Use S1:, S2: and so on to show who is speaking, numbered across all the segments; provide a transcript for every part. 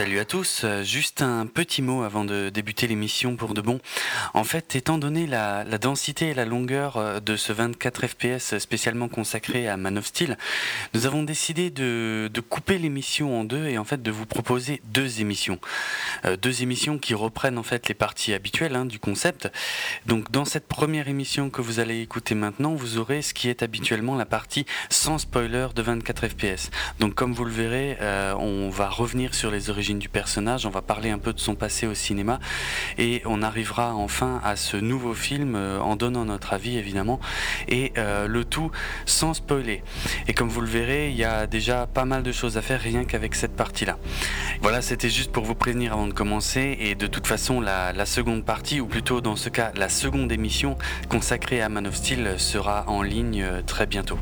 S1: Salut à tous, euh, juste un petit mot avant de débuter l'émission pour de bon. En fait, étant donné la, densité et la longueur euh, de ce 24 FPS spécialement consacré à Man of Steel, nous avons décidé de, couper l'émission en deux et en fait de vous proposer deux émissions. Euh, deux émissions qui reprennent en fait les parties habituelles hein, du concept. Donc dans cette première émission que vous allez écouter maintenant, vous aurez ce qui est habituellement la partie sans spoiler de 24 FPS. Donc comme vous le verrez, on va revenir sur les origines du personnage, on va parler un peu de son passé au cinéma et on arrivera enfin à ce nouveau film euh, en donnant notre avis évidemment et euh, le tout sans spoiler. Et comme vous le verrez, il y a déjà pas mal de choses à faire rien qu'avec cette partie-là. Voilà, c'était juste pour vous prévenir avant de commencer et de toute façon la, la seconde partie, ou plutôt dans ce cas la seconde émission consacrée à Man of Steel sera en ligne euh, très bientôt.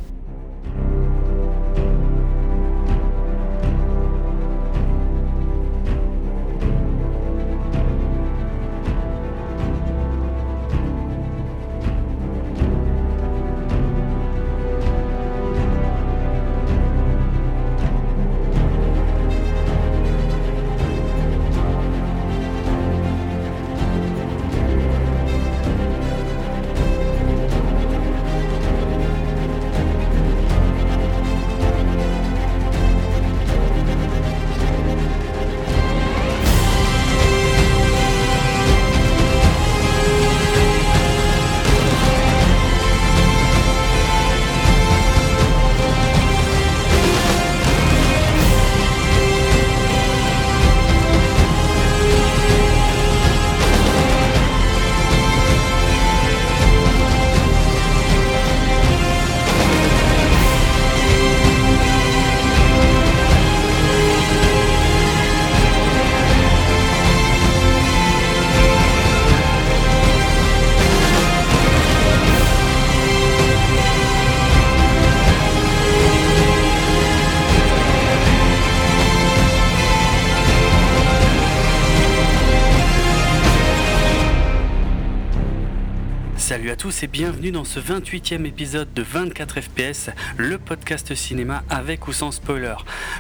S1: Tous et bienvenue dans ce 28e épisode de 24 FPS, le podcast cinéma avec ou sans spoiler.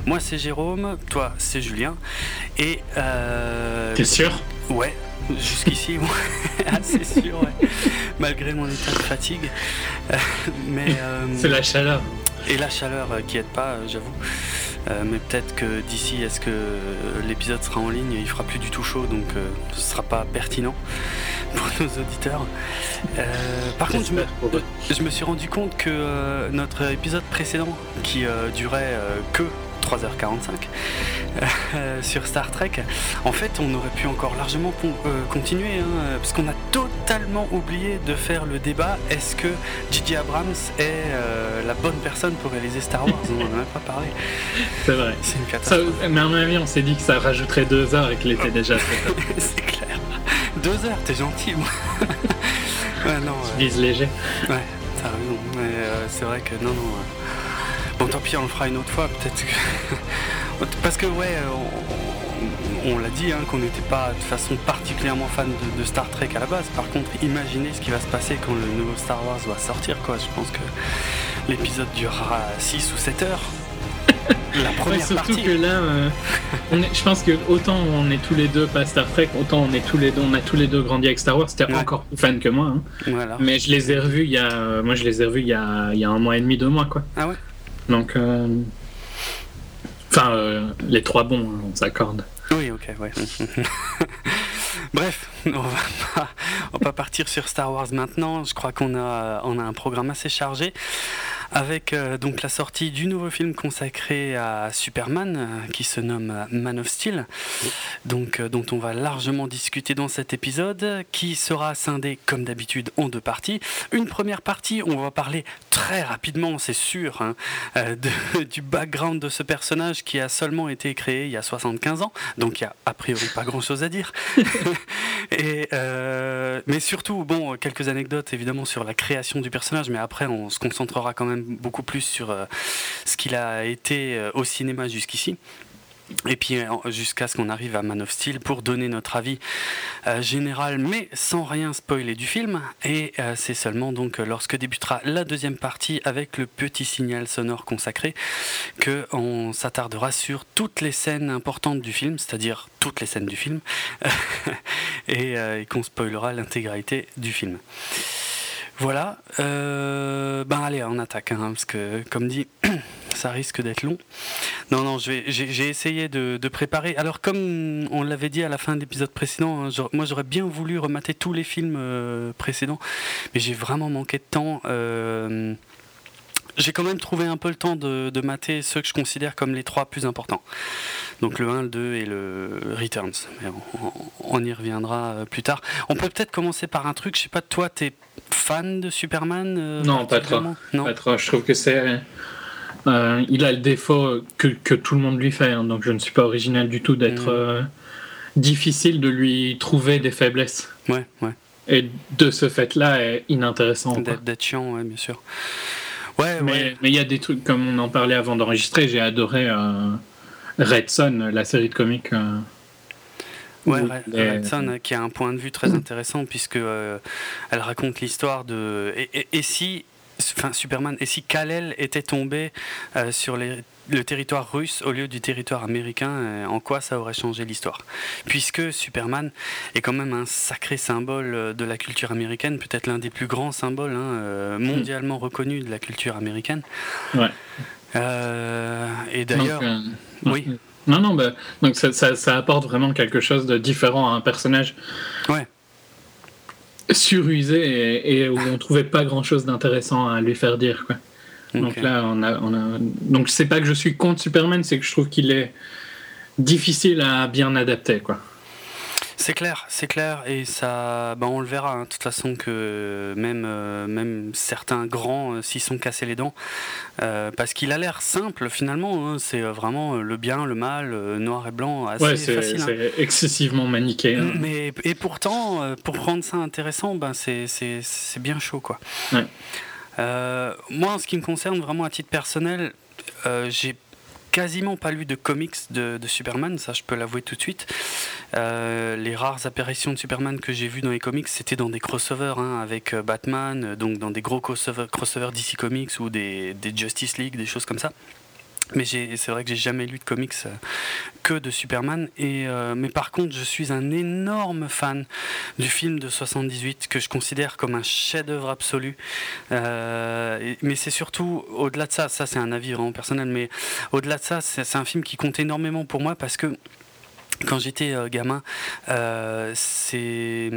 S1: Moi c'est Jérôme, toi c'est Julien et...
S2: Euh... T'es sûr?
S1: Ouais, jusqu'ici, assez sûr, ouais. malgré mon état de fatigue.
S2: Euh, mais euh, C'est la chaleur.
S1: Et la chaleur euh, qui aide pas, j'avoue. Mais peut-être que d'ici est ce que l'épisode sera en ligne, il fera plus du tout chaud, donc ce sera pas pertinent pour nos auditeurs. Euh, par contre, je me, suis rendu compte que euh, notre épisode précédent, qui euh, durait que 3h45 sur Star Trek, en fait, on aurait pu encore largement continuer, hein, parce qu'on a totalement oublié de faire le débat est-ce que J.J. Abrams est la bonne personne pour réaliser Star Wars? On n'en a même pas parlé.
S2: C'est vrai. C'est une catastrophe. mais à mon avis, on s'est dit que ça rajouterait deux heures et qu'il était déjà
S1: C'est clair. Deux heures, t'es gentil, moi.
S2: ouais, non. Euh... léger.
S1: Ouais, t'as raison. Mais euh, c'est vrai que non, non. Bon, tant pis, on le fera une autre fois, peut-être que. Parce que, ouais, on, on l'a dit, hein, qu'on n'était pas de façon particulièrement fan de, de, Star Trek à la base. Par contre, imaginez ce qui va se passer quand le nouveau Star Wars va sortir, quoi. Je pense que l'épisode durera 6 ou 7 heures.
S2: La première surtout que là, euh, je pense que autant on est tous les deux pas Star Trek, autant on est tous les deux, on a tous les deux grandi avec Star Wars. C'était encore plus fan que moi. Hein. Mais je les ai revus il y a, moi je les ai revus il y a, il y a un mois et demi, deux mois quoi.
S1: Ah ouais?
S2: Donc, euh, enfin, euh, les trois bons, hein, on s'accorde.
S1: Oui, ok, ouais. Bref, on va, pas, on va pas partir sur Star Wars maintenant. Je crois qu'on a, on a un programme assez chargé avec euh, donc la sortie du nouveau film consacré à Superman euh, qui se nomme euh, Man of Steel, donc dont on va largement discuter dans cet épisode, qui sera scindé comme d'habitude en deux parties. Une première partie, on va parler très rapidement, c'est sûr, hein, du background de ce personnage qui a seulement été créé il y a 75 ans, donc il y a a priori pas grand chose à dire. Et, mais surtout, bon, quelques anecdotes évidemment sur la création du personnage, mais après on se concentrera quand même beaucoup plus sur euh, ce qu'il a été euh, au cinéma jusqu'ici. et puis jusqu'à ce qu'on arrive à Man of Steel pour donner notre avis euh, général, mais sans rien spoiler du film. Et euh, c'est seulement donc lorsque débutera la deuxième partie avec le petit signal sonore consacré que on s'attardera sur toutes les scènes importantes du film, c'est-à-dire toutes les scènes du film, et qu'on spoilera l'intégralité du film. Voilà. Euh, ben allez, on attaque, hein, parce que comme dit, ça risque d'être long. Non, non, j'ai essayé de, préparer. Alors comme on l'avait dit à la fin de l'épisode précédent, hein, moi j'aurais bien voulu remater tous les films euh, précédents, mais j'ai vraiment manqué de temps. J'ai quand même trouvé un peu le temps de, mater ceux que je considère comme les trois plus importants. Donc le 1, le 2 et le Returns. on, y reviendra euh, plus tard. On peut peut-être commencer par un truc, je sais pas, toi, t'es fan de Superman
S2: euh, Non, pas trop. non pas trop. Je trouve que c'est... Euh, il a le défaut que, que, tout le monde lui fait, hein. donc je ne suis pas original du tout d'être mm. difficile de lui trouver des faiblesses.
S1: Ouais, ouais.
S2: Et de ce fait-là, est inintéressant.
S1: D'être chiant, ouais, bien sûr.
S2: Ouais, mais il y a des trucs, comme on en parlait avant d'enregistrer, j'ai adoré euh, Red Son, la série de comics. Euh,
S1: ouais, Red, Son qui a un point de vue très intéressant puisque euh, elle raconte l'histoire de et, si enfin Superman et si Kal-El était tombé sur les le territoire russe au lieu du territoire américain, euh, en quoi ça aurait changé l'histoire? Puisque Superman est quand même un sacré symbole euh, de la culture américaine, peut-être l'un des plus grands symboles hein, euh, mondialement reconnus de la culture américaine.
S2: Ouais.
S1: et d'ailleurs, oui.
S2: Non, non, bah, donc ça, ça, apporte vraiment quelque chose de différent à un personnage.
S1: Ouais
S2: surusé et, et, où on trouvait pas grand chose d'intéressant à lui faire dire quoi. Donc là, on a, on a... donc c'est pas que je suis contre Superman, c'est que je trouve qu'il est difficile à bien adapter, quoi.
S1: C'est clair, c'est clair, et ça, ben on le verra. Hein, de toute façon que même euh, même certains grands euh, s'y sont cassés les dents, euh, parce qu'il a l'air simple finalement. Hein, c'est vraiment le bien, le mal, noir et blanc, assez
S2: ouais,
S1: facile.
S2: Hein. C'est excessivement manichéen.
S1: Mais et pourtant, pour rendre ça intéressant, ben c'est bien chaud quoi.
S2: Ouais.
S1: Euh, moi, en ce qui me concerne, vraiment à titre personnel, euh, j'ai quasiment pas lu de comics de, Superman, ça je peux l'avouer tout de suite. Euh, les rares apparitions de Superman que j'ai vues dans les comics, c'était dans des crossovers hein, avec Batman, donc dans des gros crossovers, crossover DC Comics ou des, Justice League, des choses comme ça. Mais c'est vrai que j'ai jamais lu de comics euh, que de Superman. Et, euh, mais par contre, je suis un énorme fan du film de 78 que je considère comme un chef-d'œuvre absolu. Euh, mais c'est surtout, au-delà de ça, ça c'est un avis vraiment personnel, mais au-delà de ça, c'est un film qui compte énormément pour moi parce que quand j'étais gamin, c'est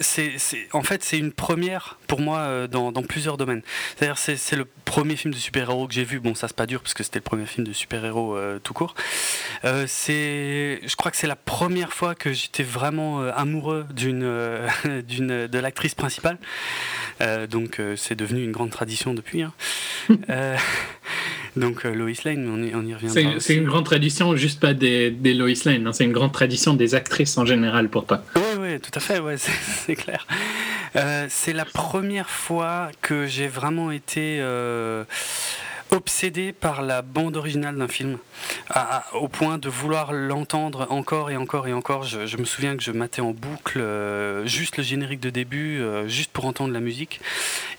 S1: c'est, en fait, c'est une première pour moi euh, dans, plusieurs domaines. C'est-à-dire, c'est, le premier film de super-héros que j'ai vu. Bon, ça c'est pas dur parce que c'était le premier film de super-héros euh, tout court. Euh, c'est, je crois que c'est la première fois que j'étais vraiment amoureux d'une, d'une, de l'actrice principale. donc, c'est devenu une grande tradition depuis. Hein. donc, Lois Lane, on y, on y reviendra.
S2: C'est, une grande tradition, juste pas des, des Lois Lane. Hein. c'est une grande tradition des actrices en général pour toi.
S1: Tout à fait. Ouais, c'est clair. Euh, c'est la première fois que j'ai vraiment été euh, obsédé par la bande originale d'un film, au point de vouloir l'entendre encore et encore et encore. Je, me souviens que je matais en boucle euh, juste le générique de début, euh, juste pour entendre la musique,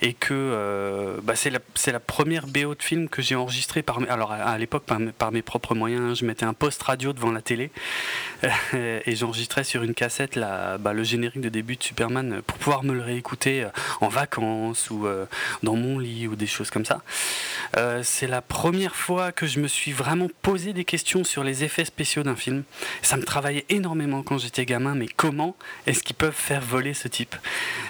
S1: et que euh, bah, c'est la, première BO de film que j'ai enregistré par, alors à, l'époque par, mes propres moyens. Je mettais un post radio devant la télé et j'enregistrais sur une cassette bah, le générique de début de Superman pour pouvoir me le réécouter en vacances ou dans mon lit ou des choses comme ça c'est la première fois que je me suis vraiment posé des questions sur les effets spéciaux d'un film. Ça me travaillait énormément quand j'étais gamin, mais comment est-ce qu'ils peuvent faire voler ce type?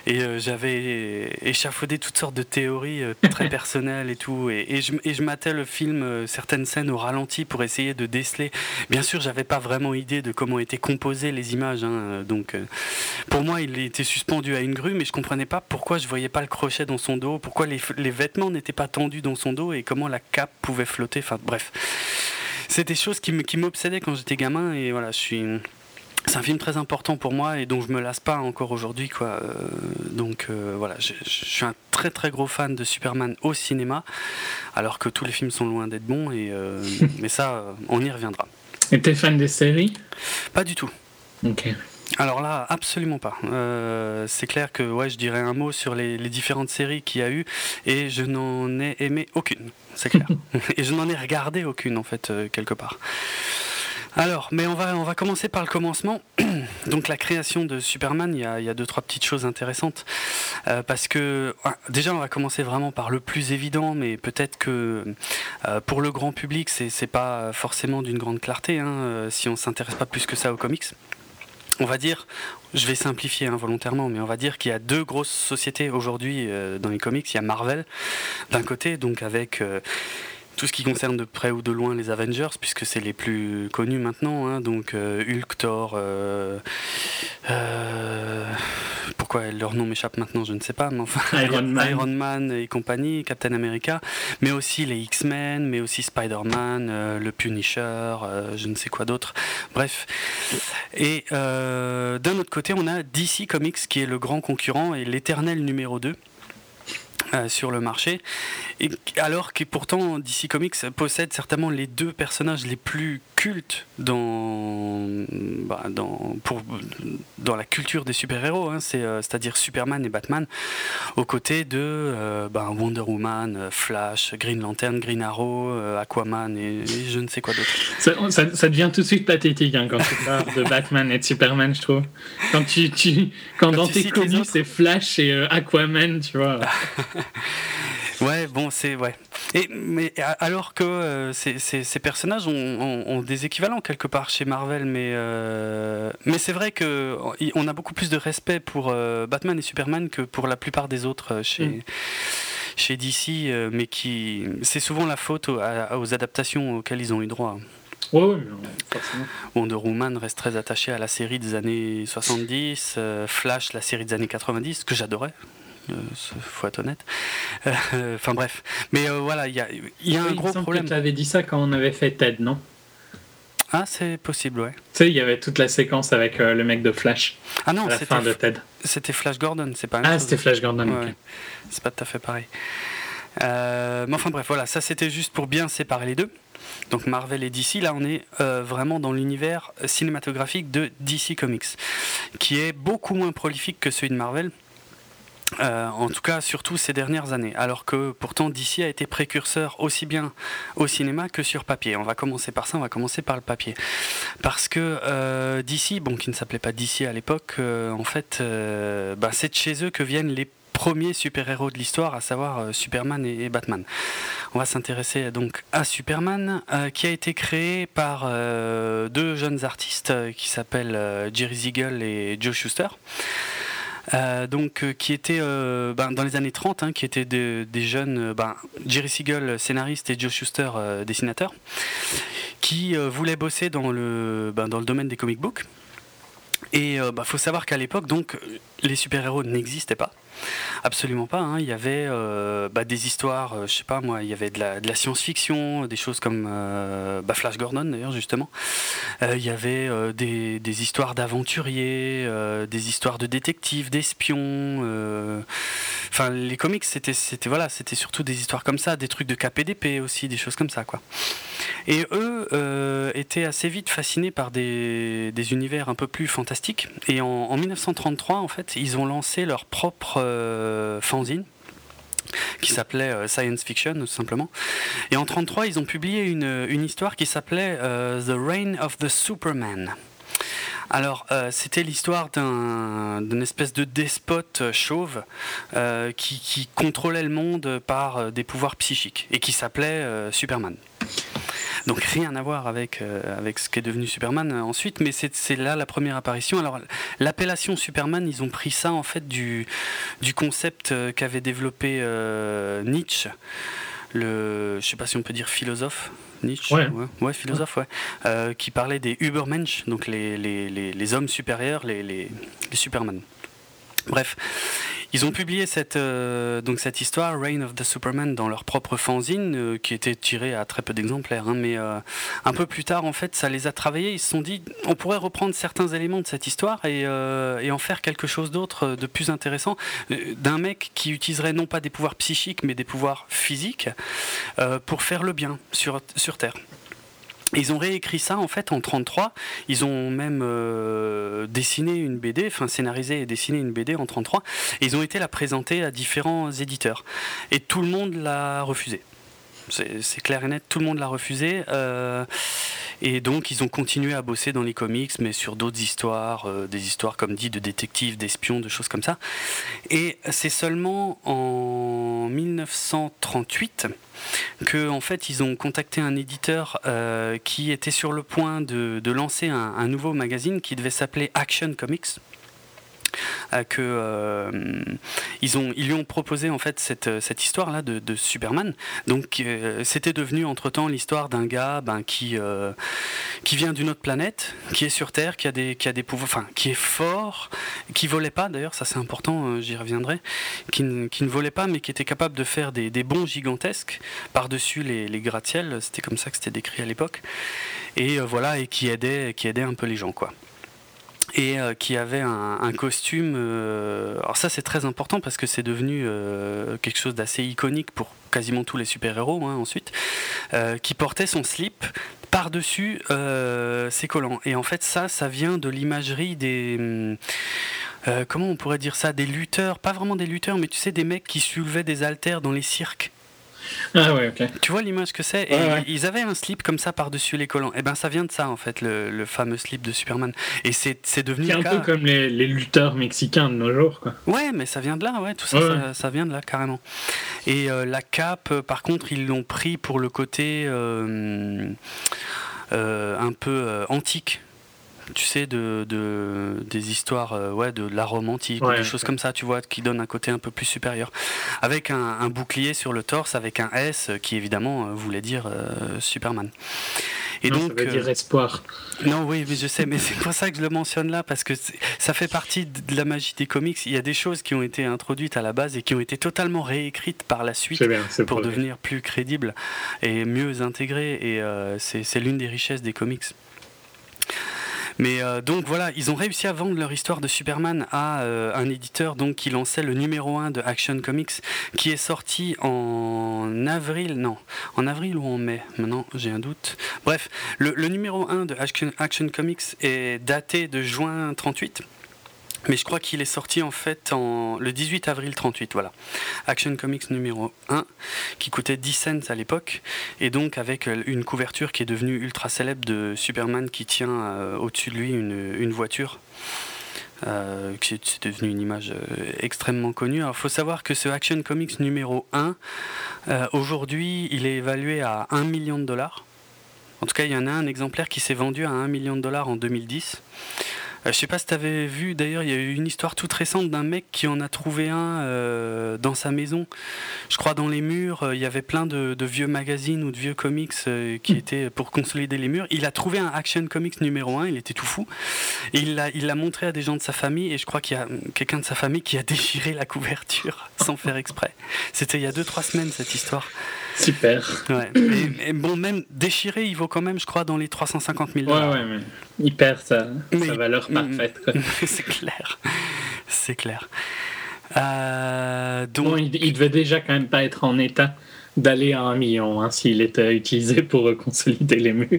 S1: Et euh, j'avais échafaudé toutes sortes de théories euh, très personnelles et tout, et, je, et, matais le film, euh, certaines scènes au ralenti pour essayer de déceler. Bien sûr, j'avais pas vraiment idée de comment étaient composées les images, hein, donc pour moi, il était suspendu à une grue, mais je comprenais pas pourquoi je voyais pas le crochet dans son dos, pourquoi les, les vêtements n'étaient pas tendus dans son dos et comment la cape pouvait flotter. Enfin bref, c'est des choses qui m'obsédaient quand j'étais gamin et voilà, je suis. C'est un film très important pour moi et dont je me lasse pas encore aujourd'hui quoi. Euh, donc euh, voilà, je, suis un très très gros fan de Superman au cinéma, alors que tous les films sont loin d'être bons et euh, mais ça, on y reviendra.
S2: Et t'es fan des séries?
S1: Pas du tout.
S2: Ok.
S1: Alors là, absolument pas. Euh, c'est clair que ouais, je dirais un mot sur les, différentes séries qu'il y a eu et je n'en ai aimé aucune, c'est clair. et je n'en ai regardé aucune en fait, euh, quelque part. Alors, mais on va, on va commencer par le commencement. Donc la création de Superman, il y a, deux, trois petites choses intéressantes. Euh, parce que ah, déjà, on va commencer vraiment par le plus évident, mais peut-être que pour le grand public, c'est pas forcément d'une grande clarté, hein, si on s'intéresse pas plus que ça aux comics on va dire, je vais simplifier involontairement, hein, mais on va dire qu'il y a deux grosses sociétés aujourd'hui euh, dans les comics. Il y a Marvel d'un côté, donc avec euh, tout ce qui concerne de près ou de loin les Avengers, puisque c'est les plus connus maintenant. Hein, donc euh, Hulk, Thor, pourquoi leur nom m'échappe maintenant, je ne sais pas, mais enfin Iron Man. et compagnie, Captain America, mais aussi les X-Men, mais aussi Spider-Man, le Punisher, je ne sais quoi d'autre. Bref. Et d'un autre côté, on a DC Comics qui est le grand concurrent et l'éternel numéro 2 euh, sur le marché, et alors que pourtant DC Comics possède certainement les deux personnages les plus cultes dans, bah, dans, pour, dans la culture des super-héros, hein, euh, c'est-à-dire Superman et Batman, aux côtés de euh, bah, Wonder Woman, Flash, Green Lantern, Green Arrow, Aquaman et, je ne sais quoi d'autre.
S2: Ça, ça, devient tout de suite pathétique hein, quand tu parles de Batman et de Superman, je trouve. Quand, tu, tu quand, dans tes comics c'est Flash et Aquaman, tu vois.
S1: ouais, bon, c'est ouais. Et mais alors que euh, ces, ces, personnages ont, des équivalents quelque part chez Marvel, mais euh, mais c'est vrai que on a beaucoup plus de respect pour euh, Batman et Superman que pour la plupart des autres chez. Mm. Chez DC, mais qui c'est souvent la faute aux, adaptations auxquelles ils ont eu droit.
S2: Ouais, ouais, forcément.
S1: Wonder Woman reste très attaché à la série des années 70, Flash, la série des années 90, que j'adorais faut être honnête. Euh, enfin bref. Mais euh, voilà, il y a, y a un gros problème.
S2: Tu avais dit ça quand on avait fait Ted, non?
S1: Ah, c'est possible, ouais. Tu
S2: sais, il y avait toute la séquence avec euh, le mec de Flash.
S1: Ah non,
S2: c'était fin de Ted.
S1: C'était Flash Gordon, c'est pas.
S2: Ah, c'était Flash Gordon.
S1: C'est pas tout à fait pareil. mais enfin bref, voilà, ça c'était juste pour bien séparer les deux. Donc Marvel et DC, là on est vraiment dans l'univers cinématographique de DC Comics, qui est beaucoup moins prolifique que celui de Marvel. Euh, en tout cas, surtout ces dernières années. Alors que pourtant DC a été précurseur aussi bien au cinéma que sur papier. On va commencer par ça, on va commencer par le papier. Parce que euh, DC, bon, qui ne s'appelait pas DC à l'époque, euh, en fait, bah, c'est de chez eux que viennent les premiers super-héros de l'histoire, à savoir Superman et, Batman. On va s'intéresser donc à Superman, qui a été créé par deux jeunes artistes qui s'appellent Jerry Siegel et Joe Schuster. Euh, donc, euh, qui était euh, ben, dans les années 30, hein, qui étaient des jeunes, ben, Jerry Siegel, scénariste, et Joe Schuster, dessinateur, qui voulaient bosser dans le, ben, dans le domaine des comic books. Et il faut savoir qu'à l'époque, les super-héros n'existaient pas. Absolument pas. Hein. Il y avait euh, bah, des histoires, euh, je sais pas moi, il y avait de la, science-fiction, des choses comme euh, bah, Flash Gordon d'ailleurs justement. il y avait des, histoires d'aventuriers, des histoires de détectives, d'espions. Enfin, les comics, c'était, voilà, c'était surtout des histoires comme ça, des trucs de KPDP aussi, des choses comme ça quoi. Et eux étaient assez vite fascinés par des, univers un peu plus fantastiques. Et en, en 1933, en fait, ils ont lancé leur propre euh, fanzine qui s'appelait euh, Science Fiction tout simplement. Et en 1933, ils ont publié une, une histoire qui s'appelait euh, The Reign of the Superman. Alors, c'était l'histoire d'une espèce de despote chauve qui, qui, contrôlait le monde par des pouvoirs psychiques et qui s'appelait Superman. Donc rien à voir avec, euh, ce qu'est devenu Superman euh, ensuite, mais c'est là la première apparition. Alors l'appellation Superman, ils ont pris ça en fait du, du concept euh, qu'avait développé Nietzsche, le, je sais pas si on peut dire philosophe. Nietzsche, ouais, philosophe, ouais, qui parlait des Übermensch, donc les, les, les, les hommes supérieurs, les, les, Superman. Bref, ils ont publié cette, euh, donc cette histoire, Reign of the Superman, dans leur propre fanzine, euh, qui était tirée à très peu d'exemplaires. Hein, mais euh, un peu plus tard, en fait, ça les a travaillés. Ils se sont dit, on pourrait reprendre certains éléments de cette histoire et, et en faire quelque chose d'autre, de plus intéressant, d'un mec qui utiliserait non pas des pouvoirs psychiques, mais des pouvoirs physiques pour faire le bien sur, sur Terre. Ils ont réécrit ça en fait en 33. Ils ont même euh, dessiné une BD, enfin scénarisé et dessiné une BD en 33. Et ils ont été la présenter à différents éditeurs. Et tout le monde l'a refusé. C'est clair et net, tout le monde l'a refusé. Euh, et donc ils ont continué à bosser dans les comics, mais sur d'autres histoires, euh, des histoires comme dit de détectives, d'espions, de choses comme ça. Et c'est seulement en 1938 que en fait ils ont contacté un éditeur euh, qui était sur le point de, lancer un, nouveau magazine qui devait s'appeler Action Comics que euh, ils ont ils lui ont proposé en fait cette, cette histoire là de, Superman. Donc euh, c'était devenu entre temps l'histoire d'un gars ben, qui euh, qui vient d'une autre planète qui est sur Terre qui a des qui a des pouvoirs enfin qui est fort qui volait pas d'ailleurs ça c'est important j'y reviendrai qui, qui, ne volait pas mais qui était capable de faire des, des bons gigantesques par dessus les, les gratte-ciels. C'était comme ça que c'était décrit à l'époque. Et voilà et qui aidait qui aidait un peu les gens quoi et euh, qui avait un, costume. Euh, alors ça c'est très important parce que c'est devenu euh, quelque chose d'assez iconique pour quasiment tous les super-héros hein, ensuite, qui portait son slip par-dessus ses collants. Et en fait ça, ça vient de l'imagerie des... comment on pourrait dire ça Des lutteurs, pas vraiment des lutteurs, mais tu sais, des mecs qui soulevaient des haltères dans les cirques.
S2: Ah ouais, ok.
S1: Tu vois l'image que c'est Ils avaient un slip comme ça par-dessus les collants. Et eh ben ça vient de ça en fait, le, fameux slip de Superman. Et c'est devenu.
S2: C'est un peu comme les, lutteurs mexicains de nos jours, quoi.
S1: Ouais, mais ça vient de là, ouais, tout ça, ça, vient de là carrément. Et euh, la cape, euh, par contre, ils l'ont pris pour le côté euh, un peu antique tu sais, de, des histoires, euh, ouais, de la romantique, des choses comme ça, tu vois, qui donnent un côté un peu plus supérieur. Avec un, bouclier sur le torse, avec un S, qui évidemment euh, voulait dire euh, Superman.
S2: Et donc, ça veut dire espoir.
S1: Non, oui, mais je sais, mais c'est pour ça que je le mentionne là, parce que ça fait partie de la magie des comics. Il y a des choses qui ont été introduites à la base et qui ont été totalement réécrites par la suite pour devenir plus crédibles et mieux intégrées. Et c'est l'une des richesses des comics. Mais euh, donc voilà, ils ont réussi à vendre leur histoire de Superman à euh, un éditeur donc qui lançait le numéro 1 de Action Comics, qui est sorti en avril, non, en avril ou en mai, maintenant j'ai un doute. Bref, le, numéro 1 de Action, Action Comics est daté de juin 38. Mais je crois qu'il est sorti en fait en, le 18 avril 38, voilà. Action Comics numéro 1, qui coûtait 10 cents à l'époque, et donc avec euh, une couverture qui est devenue ultra célèbre de Superman qui tient euh, au-dessus de lui une, une voiture. Euh, qui est devenu une image extrêmement connue. Alors, il faut savoir que ce Action Comics numéro 1, aujourd'hui, il est évalué à 1 million de dollars. En tout cas, il y en a un exemplaire qui s'est vendu à 1 million de dollars en 2010. Euh, je sais pas si tu avais vu, d'ailleurs, il y a eu une histoire toute récente d'un mec qui en a trouvé un euh, dans sa maison. Je crois dans les murs, euh, il y avait plein de, vieux magazines ou de vieux comics qui hmm. étaient pour consolider les murs. Il a trouvé un Action Comics numéro 1, il était tout fou. Et il l'a il montré à des gens de sa famille, et je crois qu'il y a quelqu'un de sa famille qui a déchiré la couverture sans faire exprès. C'était il y a 2-3 semaines cette histoire.
S2: Super.
S1: Ouais. Et, bon, même déchiré, il vaut quand même, je crois, dans les 350 000
S2: dollars. Ouais, ouais, mais il perd sa, valeur parfaite.
S1: c'est clair. C'est clair. Euh,
S2: donc... il, devait déjà quand même pas être en état d'aller à un million hein, s'il était utilisé pour consolider les murs.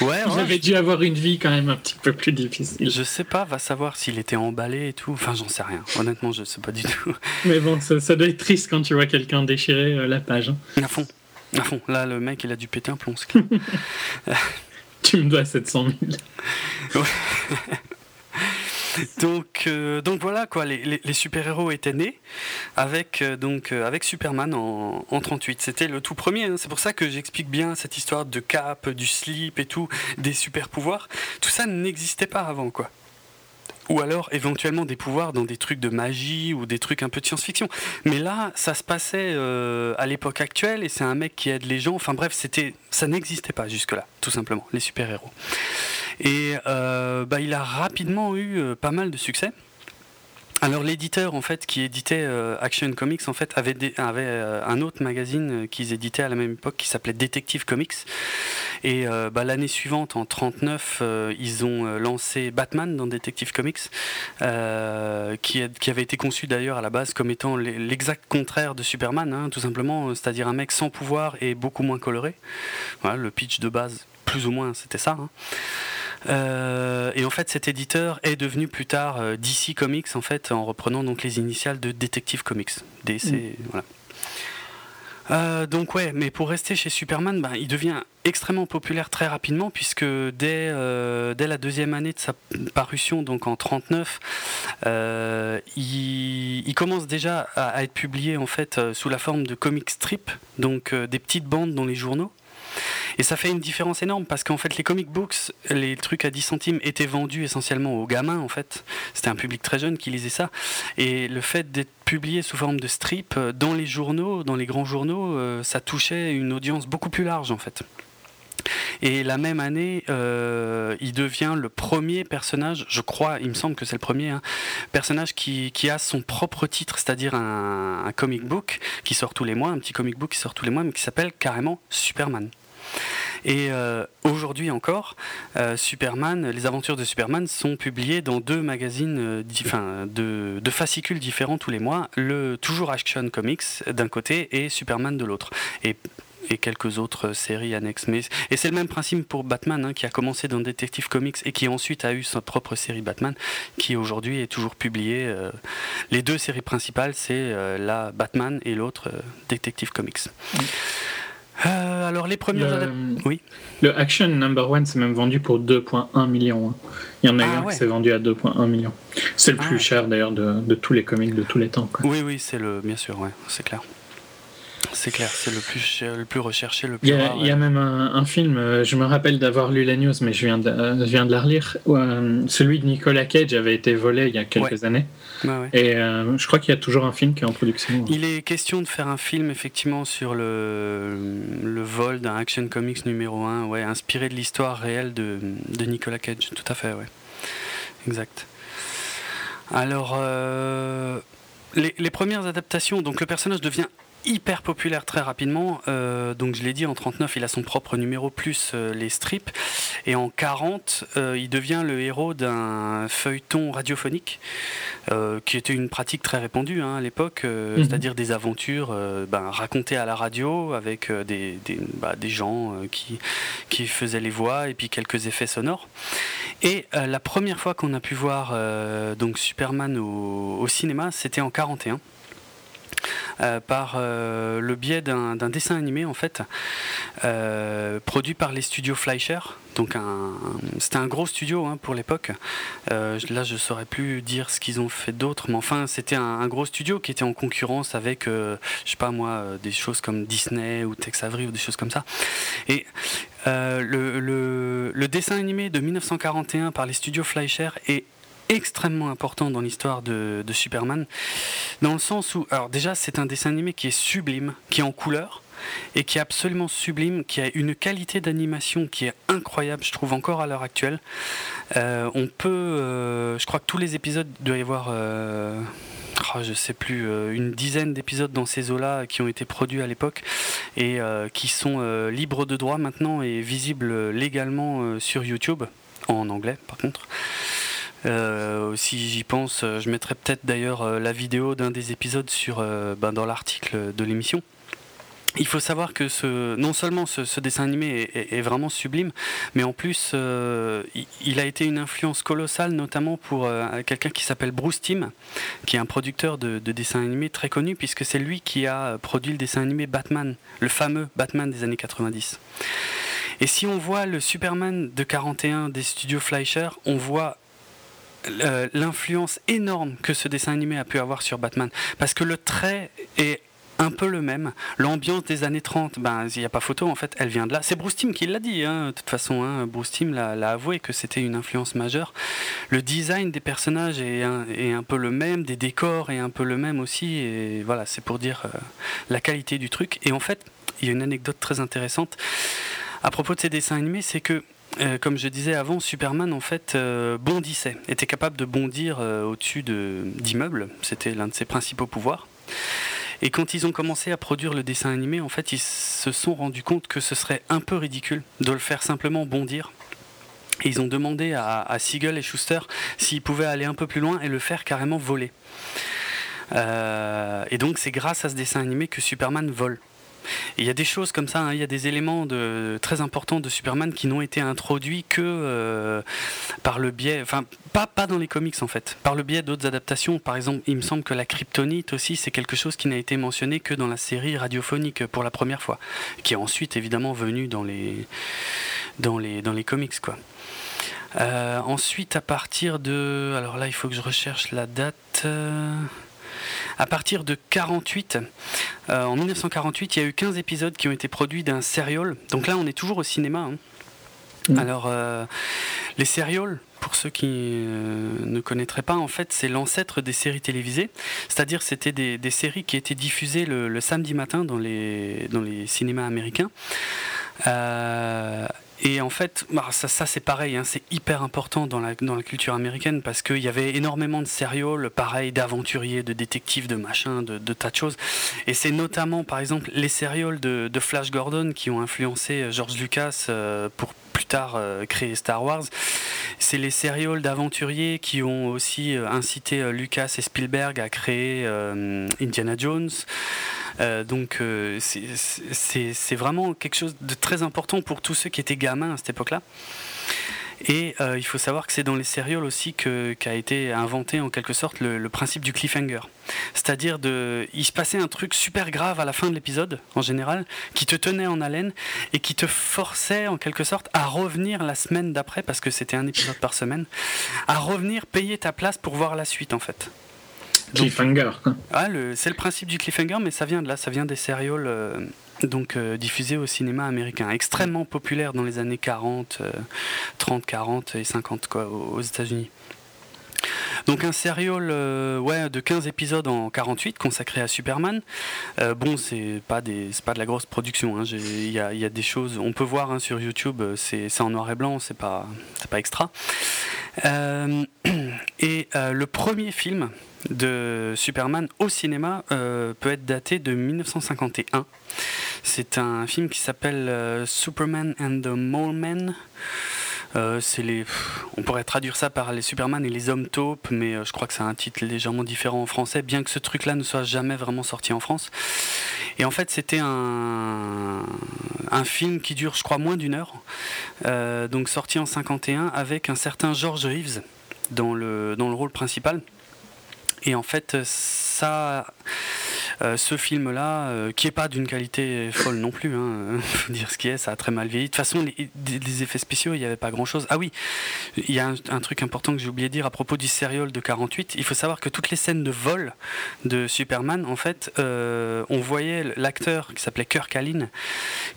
S2: Ouais, il avait dû avoir une vie quand même un petit peu plus difficile.
S1: Je sais pas, va savoir s'il était emballé et tout. Enfin, j'en sais rien. Honnêtement, je sais pas du tout.
S2: Mais bon, ça, doit être triste quand tu vois quelqu'un déchirer euh, la page. Hein.
S1: À fond. À fond. Là, le mec, il a dû péter un plomb.
S2: tu me dois 700 000.
S1: donc, euh, donc voilà quoi, les, super-héros étaient nés avec, euh, donc, euh, avec Superman en, en 38. C'était le tout premier, hein. c'est pour ça que j'explique bien cette histoire de cap, du slip et tout, des super-pouvoirs. Tout ça n'existait pas avant quoi ou alors éventuellement des pouvoirs dans des trucs de magie ou des trucs un peu de science-fiction. Mais là, ça se passait à l'époque actuelle et c'est un mec qui aide les gens. Enfin bref, c'était, ça n'existait pas jusque-là, tout simplement, les super-héros. Et euh, bah, il a rapidement eu euh, pas mal de succès. alors l'éditeur en fait qui éditait euh, Action Comics en fait avait, un autre magazine qu'ils éditaient à la même époque qui s'appelait Detective Comics et bah, l'année suivante en 39 ils ont lancé Batman dans Detective Comics qui, qui, avait été conçu d'ailleurs à la base comme étant l'exact contraire de Superman hein, tout simplement c'est-à-dire un mec sans pouvoir et beaucoup moins coloré voilà, le pitch de base plus ou moins c'était ça hein. Euh, et en fait, cet éditeur est devenu plus tard euh, DC Comics en fait, en reprenant donc les initiales de Detective Comics. DC, mm. voilà. Euh, donc ouais, mais pour rester chez Superman, ben, il devient extrêmement populaire très rapidement puisque dès, dès la deuxième année de sa parution, donc en 39, il, commence déjà à, à, être publié en fait sous la forme de comic strip, donc des petites bandes dans les journaux. Et ça fait une différence énorme parce qu'en fait, les comic books, les trucs à 10 centimes étaient vendus essentiellement aux gamins en fait. C'était un public très jeune qui lisait ça. Et le fait d'être publié sous forme de strip euh, dans les journaux, dans les grands journaux, euh, ça touchait une audience beaucoup plus large en fait. Et la même année, euh, il devient le premier personnage, je crois, il me semble que c'est le premier, hein, personnage qui, a son propre titre, c'est-à-dire un, comic book qui sort tous les mois, un petit comic book qui sort tous les mois, mais qui s'appelle carrément Superman. Et euh, aujourd'hui encore, euh, Superman, les aventures de Superman sont publiées dans deux magazines, de, fascicules différents tous les mois, le toujours Action Comics d'un côté et Superman de l'autre. Et quelques autres séries annexes. Mais, et c'est le même principe pour Batman, hein, qui a commencé dans Detective Comics et qui ensuite a eu sa propre série Batman, qui aujourd'hui est toujours publiée. Euh, les deux séries principales, c'est euh, la Batman et l'autre euh, Detective Comics. alors les premières
S2: le, oui. Le Action Number One s'est même vendu pour 2,1 millions. Hein. Il y en a ah, un qui s'est vendu à 2,1 millions. C'est le plus ah. cher d'ailleurs de, de, tous les comics de tous les temps.
S1: Oui, oui, c'est le, bien sûr, ouais, c'est clair. C'est clair, c'est le plus, le plus recherché, le plus
S2: Il y a, il y a même un, film, euh, je me rappelle d'avoir lu la news, mais je viens de, euh, je viens de la relire. Euh, celui de Nicolas Cage avait été volé il y a quelques années. Et je crois qu'il y a toujours un film qui est en production.
S1: Il est question de faire un film, effectivement, sur le, le vol d'un Action Comics numéro 1, ouais, inspiré de l'histoire réelle de, de, Nicolas Cage. Tout à fait, ouais. Exact. Alors, les, les premières adaptations, donc le personnage devient hyper populaire très rapidement. Euh, donc je l'ai dit, en 39, il a son propre numéro plus euh, les strips. Et en 40, euh, il devient le héros d'un feuilleton radiophonique, qui était une pratique très répandue hein, à l'époque, mhm. c'est-à-dire des aventures ben, racontées à la radio avec des, des, bah, des gens qui, qui faisaient les voix et puis quelques effets sonores. Et la première fois qu'on a pu voir donc Superman au, au cinéma, c'était en 41. Euh, par euh, le biais d'un dessin animé en fait euh, produit par les studios Fleischer. Donc c'était un gros studio hein, pour l'époque. là je saurais plus dire ce qu'ils ont fait d'autre, mais enfin c'était un, gros studio qui était en concurrence avec je sais pas moi des choses comme Disney ou Tex Avery ou des choses comme ça. Et le, le, dessin animé de 1941 par les studios Fleischer est extrêmement important dans l'histoire de, Superman, dans le sens où, alors déjà, c'est un dessin animé qui est sublime, qui est en couleur, et qui est absolument sublime, qui a une qualité d'animation qui est incroyable, je trouve encore à l'heure actuelle. Euh, on peut, euh, je crois que tous les épisodes doivent y avoir, euh, oh, je sais plus, une dizaine d'épisodes dans ces eaux-là qui ont été produits à l'époque et qui sont libres de droit maintenant et visibles légalement sur YouTube en anglais par contre. Euh, si j'y pense, euh, je mettrai peut-être d'ailleurs euh, la vidéo d'un des épisodes sur, ben, dans l'article de l'émission. Il faut savoir que non seulement ce, dessin animé est, vraiment sublime, mais en plus il, a été une influence colossale, notamment pour quelqu'un qui s'appelle Bruce Timm, qui est un producteur de, de dessins animés très connu, puisque c'est lui qui a produit le dessin animé Batman, le fameux Batman des années 90. Et si on voit le Superman de 41 des studios Fleischer, on voit euh, l'influence énorme que ce dessin animé a pu avoir sur Batman. Parce que le trait est un peu le même. L'ambiance des années 30, ben, il n'y a pas photo en fait, elle vient de là. C'est Bruce Timm qui l'a dit, hein, de toute façon. Hein, Bruce Timm l'a avoué que c'était une influence majeure. Le design des personnages est un, est un, peu le même, des décors est un peu le même aussi. Et voilà, c'est pour dire euh, la qualité du truc. Et en fait, il y a une anecdote très intéressante à propos de ces dessins animés, c'est que comme je disais avant, Superman en fait bondissait, était capable de bondir au-dessus d'immeubles. C'était l'un de ses principaux pouvoirs. Et quand ils ont commencé à produire le dessin animé, en fait, ils se sont rendus compte que ce serait un peu ridicule de le faire simplement bondir. Et ils ont demandé à, Siegel et Schuster s'ils pouvaient aller un peu plus loin et le faire carrément voler. Euh, et donc c'est grâce à ce dessin animé que Superman vole. Il y a des choses comme ça, hein. il y a des éléments très importants de Superman qui n'ont été introduits que euh, par le biais, enfin pas, pas dans les comics en fait, par le biais d'autres adaptations. Par exemple, il me semble que la kryptonite aussi, c'est quelque chose qui n'a été mentionné que dans la série radiophonique pour la première fois, qui est ensuite évidemment venu dans les, dans les, dans comics quoi. Euh, ensuite, à partir de, alors là, il faut que je recherche la date. Euh, à partir de 48, euh, en 1948, il y a eu 15 épisodes qui ont été produits d'un serial. Donc là, on est toujours au cinéma. Hein. Mm. Alors, euh, les serials, pour ceux qui euh, ne connaîtraient pas, en fait, c'est l'ancêtre des séries télévisées. C'est-à-dire, c'était des, séries qui étaient diffusées le, samedi matin dans les, dans les cinémas américains. Et en fait, bah, ça, c'est pareil, hein, c'est hyper important dans la, dans la culture américaine parce qu'il y avait énormément de serials, pareil, d'aventuriers, de détectives, de machins, de, tas de choses. Et c'est notamment, par exemple, les serials de, de, Flash Gordon qui ont influencé euh, George Lucas euh, pour plus tard euh, créer Star Wars. C'est les serials d'aventuriers qui ont aussi incité Lucas et Spielberg à créer Indiana Jones. Euh, donc euh, c'est vraiment quelque chose de très important pour tous ceux qui étaient gamins à cette époque-là. Et euh, il faut savoir que c'est dans les sérials aussi qu'a été inventé en quelque sorte le, principe du cliffhanger. C'est-à-dire de, il se passait un truc super grave à la fin de l'épisode en général, qui te tenait en haleine et qui te forçait en quelque sorte à revenir la semaine d'après parce que c'était un épisode par semaine, à revenir payer ta place pour voir la suite en fait.
S2: Cliffhanger.
S1: Ah, c'est le principe du cliffhanger, mais ça vient de là, ça vient des sérials euh, donc euh, diffusés au cinéma américain, extrêmement populaire dans les années 40, 30, 40 et 50 quoi, aux États-Unis. Donc un serial euh, ouais, de 15 épisodes en 48 consacré à Superman. bon, c'est pas, des, pas de la grosse production. Hein. Il y, a, y, a, des choses, on peut voir hein, sur YouTube, c'est en noir et blanc, c'est pas, pas extra. et le premier film de Superman au cinéma euh, peut être daté de 1951. C'est un film qui s'appelle euh, Superman and the Mole. Euh, les, on pourrait traduire ça par les Superman et les hommes taupes, mais je crois que c'est un titre légèrement différent en français, bien que ce truc-là ne soit jamais vraiment sorti en France. Et en fait, c'était un, un film qui dure, je crois, moins d'une heure, donc sorti en 51 avec un certain George Reeves dans le, dans le rôle principal. Et en fait, ça, euh, ce film-là, euh, qui est pas d'une qualité folle non plus, hein, faut dire ce qui est, ça a très mal vieilli. De toute façon, les, effets spéciaux, il n'y avait pas grand-chose. Ah oui, il y a un, truc important que j'ai oublié de dire à propos du serial de 48. Il faut savoir que toutes les scènes de vol de Superman, en fait, euh, on voyait l'acteur qui s'appelait Kirk Allen,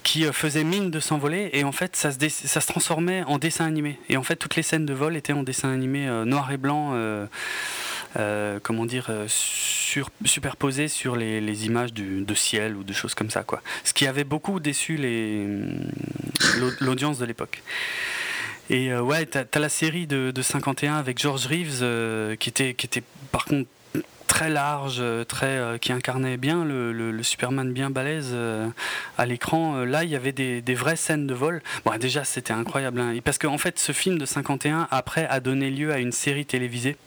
S1: qui faisait mine de s'envoler, et en fait, se, ça se transformait en dessin animé. Et en fait, toutes les scènes de vol étaient en dessin animé noir et blanc. Euh, comment dire, euh, sur, superposé sur les, images de ciel ou de choses comme ça. Quoi. Ce qui avait beaucoup déçu l'audience de l'époque. Et euh, ouais, t'as as la série de, 51 avec George Reeves qui, était, qui était par contre très large, très, qui incarnait bien le, Superman bien balèze à l'écran. là, il y avait des, vraies scènes de vol. Bon, déjà, c'était incroyable. Hein. Parce qu'en en fait, ce film de 51, après, a donné lieu à une série télévisée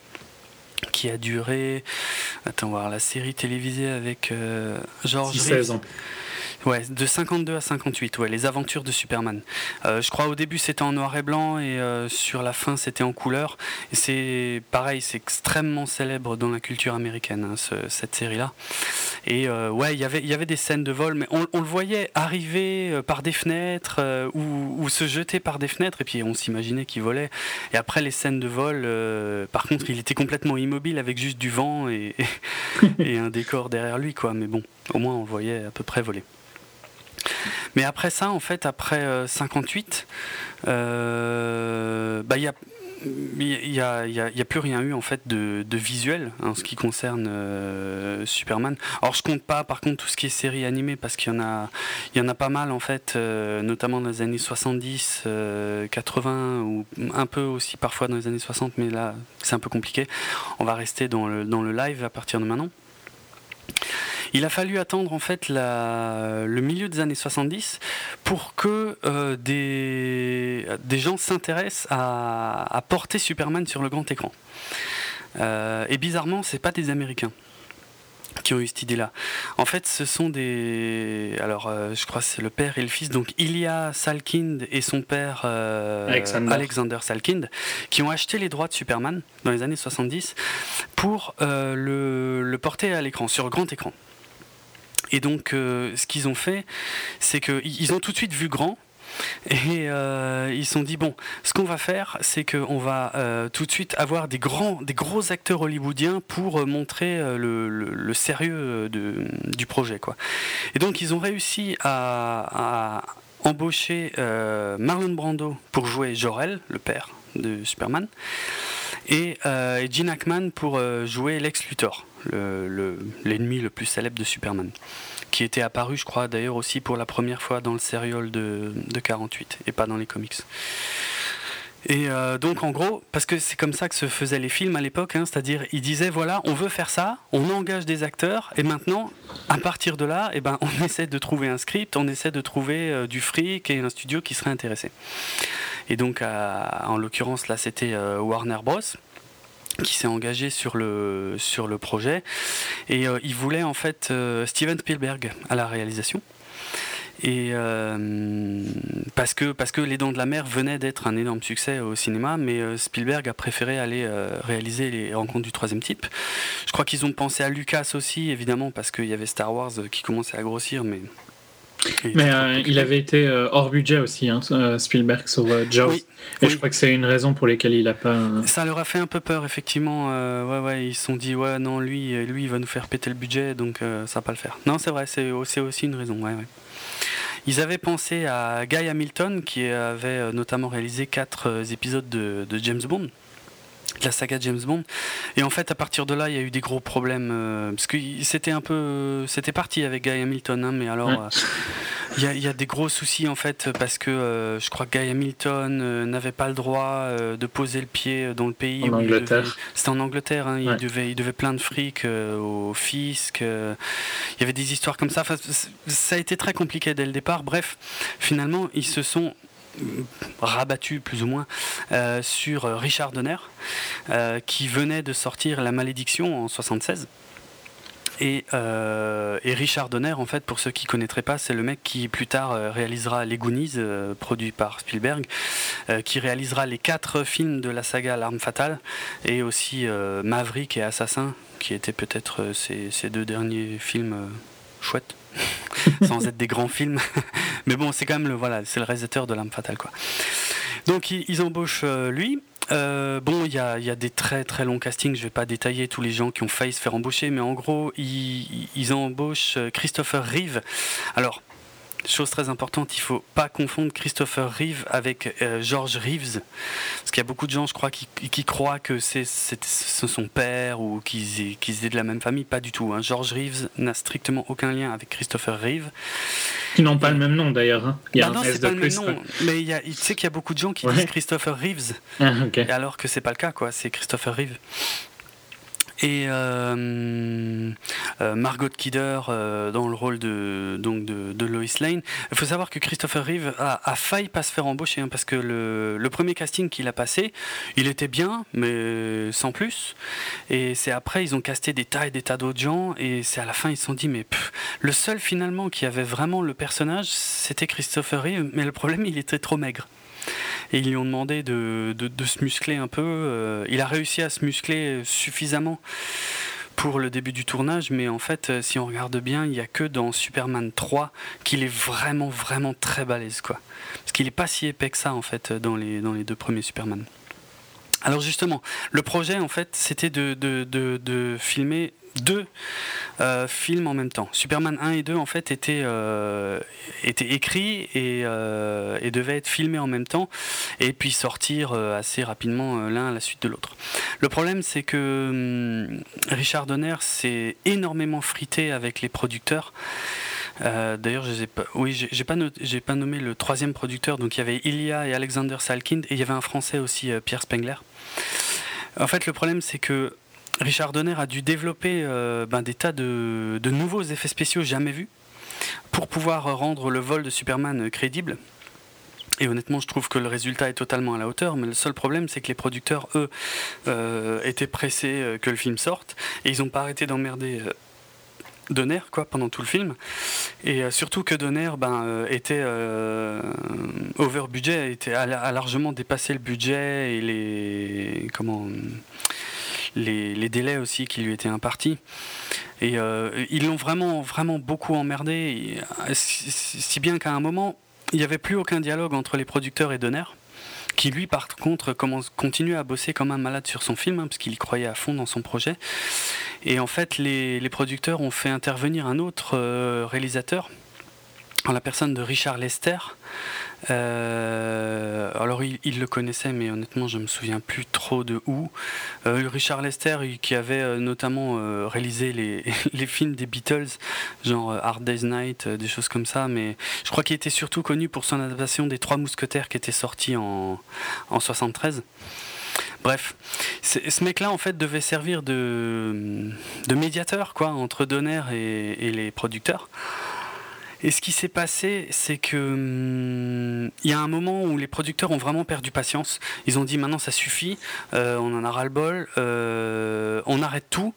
S1: qui a duré. Attends, voir la série télévisée avec euh, Georges. 16 ans. Ouais, de 52 à 58, ouais, les aventures de Superman. Euh, je crois au début c'était en noir et blanc et euh, sur la fin c'était en couleur. C'est pareil, c'est extrêmement célèbre dans la culture américaine, hein, cette série-là. Et euh, ouais, y il y avait des scènes de vol, mais on, le voyait arriver par des fenêtres ou, se jeter par des fenêtres et puis on s'imaginait qu'il volait. Et après les scènes de vol, par contre, il était complètement immobile avec juste du vent et, et un décor derrière lui, quoi. Mais bon, au moins on voyait à peu près voler. Mais après ça, en fait, après 58, euh, euh, bah, il n'y a, plus rien eu en fait de, visuel en ce qui concerne euh, Superman. Alors je compte pas par contre tout ce qui est série animée parce qu'il y en a, il y en a pas mal en fait, notamment dans les années 70, 80 euh, ou un peu aussi parfois dans les années 60, mais là c'est un peu compliqué. On va rester dans le live à partir de maintenant. Il a fallu attendre en fait le milieu des années 70 pour que euh, des, gens s'intéressent à, porter Superman sur le grand écran. Euh, et bizarrement, c'est pas des Américains qui ont eu cette idée-là. En fait, ce sont des. Alors, euh, je crois que c'est le père et le fils. Donc, Ilya Salkind et son père Alexander. Salkind, qui ont acheté les droits de Superman dans les années 70 pour le, le, porter à l'écran, sur grand écran. Et donc, euh, ce qu'ils ont fait, c'est qu'ils ont tout de suite vu grand. Et euh, ils se sont dit bon, ce qu'on va faire, c'est qu'on va euh, tout de suite avoir des grands, des gros acteurs hollywoodiens pour montrer le, sérieux du projet, quoi. Et donc ils ont réussi à, embaucher Marlon Brando pour jouer Jor-El, le père de Superman, et Gene Hackman pour jouer Lex Luthor l'ennemi le, plus célèbre de Superman, qui était apparu, je crois, d'ailleurs aussi pour la première fois dans le serial de, de 48 et pas dans les comics. Et euh, donc en gros, parce que c'est comme ça que se faisaient les films à l'époque, hein, c'est-à-dire ils disaient voilà, on veut faire ça, on engage des acteurs, et maintenant, à partir de là, eh ben, on essaie de trouver un script, on essaie de trouver euh, du fric et un studio qui serait intéressé. Et donc, en l'occurrence, là, c'était euh, Warner Bros qui s'est engagé sur le, sur le projet. Et euh, il voulait en fait euh, Steven Spielberg à la réalisation. Et euh, parce, que, Les Dents de la Mer venait d'être un énorme succès au cinéma, mais Spielberg a préféré aller réaliser les rencontres du troisième type. Je crois qu'ils ont pensé à Lucas aussi, évidemment, parce qu'il y avait Star Wars qui commençait à grossir, mais
S2: mais euh, il avait été euh, hors budget aussi, hein, euh, Spielberg, sur Jaws. et je crois que c'est une raison pour laquelle il a pas.
S1: Ça leur a fait un peu peur, effectivement. ouais, ouais, ils se sont dit, ouais, non, lui, lui, il va nous faire péter le budget, donc ça va pas le faire. Non, c'est vrai, c'est aussi une raison. Ouais, ouais. Ils avaient pensé à Guy Hamilton, qui avait notamment réalisé quatre épisodes de, de James Bond la saga James Bond. Et en fait, à partir de là, il y a eu des gros problèmes. Euh, parce que c'était un peu. C'était parti avec Guy Hamilton, hein, mais alors. Euh, il y, a, des gros soucis en fait parce que euh, je crois que Guy Hamilton n'avait pas le droit de poser le pied dans le pays.
S2: En Angleterre.
S1: C'était en Angleterre. Hein, il, devait, il devait plein de fric au fisc. il y avait des histoires comme ça. ça a été très compliqué dès le départ. Bref, finalement, ils se sont rabattu plus ou moins euh, sur euh, Richard Donner, euh, qui venait de sortir La Malédiction en 76. Et, Richard Donner, en fait, pour ceux qui ne connaîtraient pas, c'est le mec qui plus tard réalisera Les Goonies, produit par Spielberg, qui réalisera les quatre films de la saga L'arme fatale, et aussi Maverick et Assassin, qui étaient peut-être ces, deux derniers films chouettes. sans être des grands films. Mais bon, c'est quand même le, voilà, c'est le réalisateur de L'âme fatale. Quoi. Donc ils, embauchent euh, lui. Euh, bon, il y y a, des très très longs castings, je vais pas détailler tous les gens qui ont failli se faire embaucher, mais en gros, ils, ils embauchent euh, Christopher Reeve. Alors, chose très importante, il faut pas confondre Christopher Reeve avec euh, George Reeves, parce qu'il y a beaucoup de gens, je crois, qui, croient que c'est son père ou qu'ils étaient de la même famille. Pas du tout. Hein. George Reeves n'a strictement aucun lien avec Christopher Reeve.
S2: Qui n'ont pas le même nom d'ailleurs. Hein.
S1: Il y a bah non, c'est pas le même nom. Mais il, y a, tu sais qu'il y a beaucoup de gens qui disent Christopher Reeves, ah, alors que c'est pas le cas, quoi. C'est Christopher Reeve et euh, euh, Margot Kidder euh, dans le rôle de, donc de, Lois Lane. Il faut savoir que Christopher Reeve a, failli pas se faire embaucher hein, parce que le, premier casting qu'il a passé, il était bien, mais sans plus. Et c'est après, ils ont casté des tas et des tas d'autres gens et c'est à la fin, ils se sont dit, mais le seul finalement qui avait vraiment le personnage, c'était Christopher Reeve, mais le problème, il était trop maigre et ils lui ont demandé de, se muscler un peu. Euh, il a réussi à se muscler suffisamment pour le début du tournage, mais en fait, euh, si on regarde bien, il n'y a que dans Superman 3 qu'il est vraiment, vraiment très balèze, quoi. Parce qu'il n'est pas si épais que ça, en fait, dans les, dans les deux premiers Superman. Alors justement, le projet, en fait, c'était de, de, filmer deux euh, films en même temps. Superman 1 et 2 en fait étaient, euh, étaient écrits et, euh, et, devaient être filmés en même temps et puis sortir assez rapidement l'un à la suite de l'autre. Le problème c'est que hum, Richard Donner s'est énormément frité avec les producteurs. D'ailleurs, je pas, oui, j'ai pas nommé le troisième producteur. Donc il y avait Ilya et Alexander Salkind et il y avait un Français aussi, Pierre Spengler. En fait, le problème c'est que Richard Donner a dû développer euh, ben, des tas de, nouveaux effets spéciaux jamais vus pour pouvoir rendre le vol de Superman crédible. Et honnêtement, je trouve que le résultat est totalement à la hauteur, mais le seul problème, c'est que les producteurs, eux, euh, étaient pressés euh, que le film sorte, et ils n'ont pas arrêté d'emmerder Donner quoi pendant tout le film et surtout que Donner ben était over budget était a, largement dépassé le budget et les comment les, délais aussi qui lui étaient impartis. Et euh, ils l'ont vraiment, vraiment beaucoup emmerdé, si bien qu'à un moment, il n'y avait plus aucun dialogue entre les producteurs et Donner qui lui par contre commence, continue à bosser comme un malade sur son film, hein, parce qu'il croyait à fond dans son projet. Et en fait, les, producteurs ont fait intervenir un autre euh, réalisateur, en la personne de Richard Lester, euh, alors il, le connaissait, mais honnêtement je me souviens plus trop de où. Euh, Richard Lester, qui avait euh, notamment réalisé les, films des Beatles, genre Hard Day's Night, des choses comme ça, mais je crois qu'il était surtout connu pour son adaptation des Trois Mousquetaires qui était sorti en, en 73. Bref, ce mec-là en fait devait servir de, de médiateur quoi entre Donner et les producteurs. Et ce qui s'est passé, c'est que hum, il y a un moment où les producteurs ont vraiment perdu patience. Ils ont dit maintenant ça suffit, euh, on en a ras le bol, euh, on arrête tout,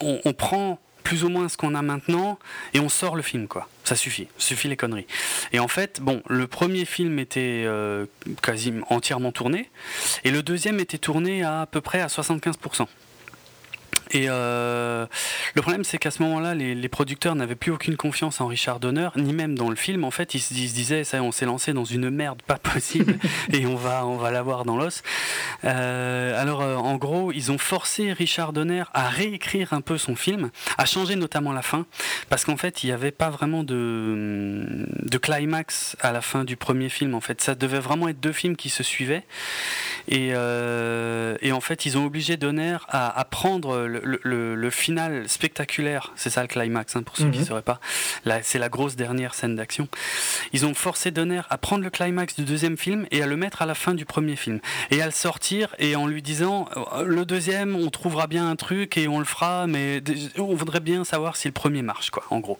S1: on, prend plus ou moins ce qu'on a maintenant et on sort le film quoi. Ça suffit, suffit les conneries. Et en fait, bon, le premier film était euh, quasiment entièrement tourné et le deuxième était tourné à, à peu près à 75%. Et euh, le problème, c'est qu'à ce moment-là, les, producteurs n'avaient plus aucune confiance en Richard Donner, ni même dans le film. En fait, ils se, disaient, ça, on s'est lancé dans une merde pas possible, et on va, on va l'avoir dans l'os. Euh, alors, euh, en gros, ils ont forcé Richard Donner à réécrire un peu son film, à changer notamment la fin, parce qu'en fait, il n'y avait pas vraiment de, de climax à la fin du premier film. En fait, ça devait vraiment être deux films qui se suivaient, et, et en fait, ils ont obligé Donner à, à prendre le, final spectaculaire, c'est ça le climax, hein, pour ceux qui ne mhm. sauraient pas, c'est la grosse dernière scène d'action. Ils ont forcé Donner à prendre le climax du deuxième film et à le mettre à la fin du premier film. Et à le sortir et en lui disant, euh, le deuxième, on trouvera bien un truc et on le fera, mais on voudrait bien savoir si le premier marche, quoi, en gros.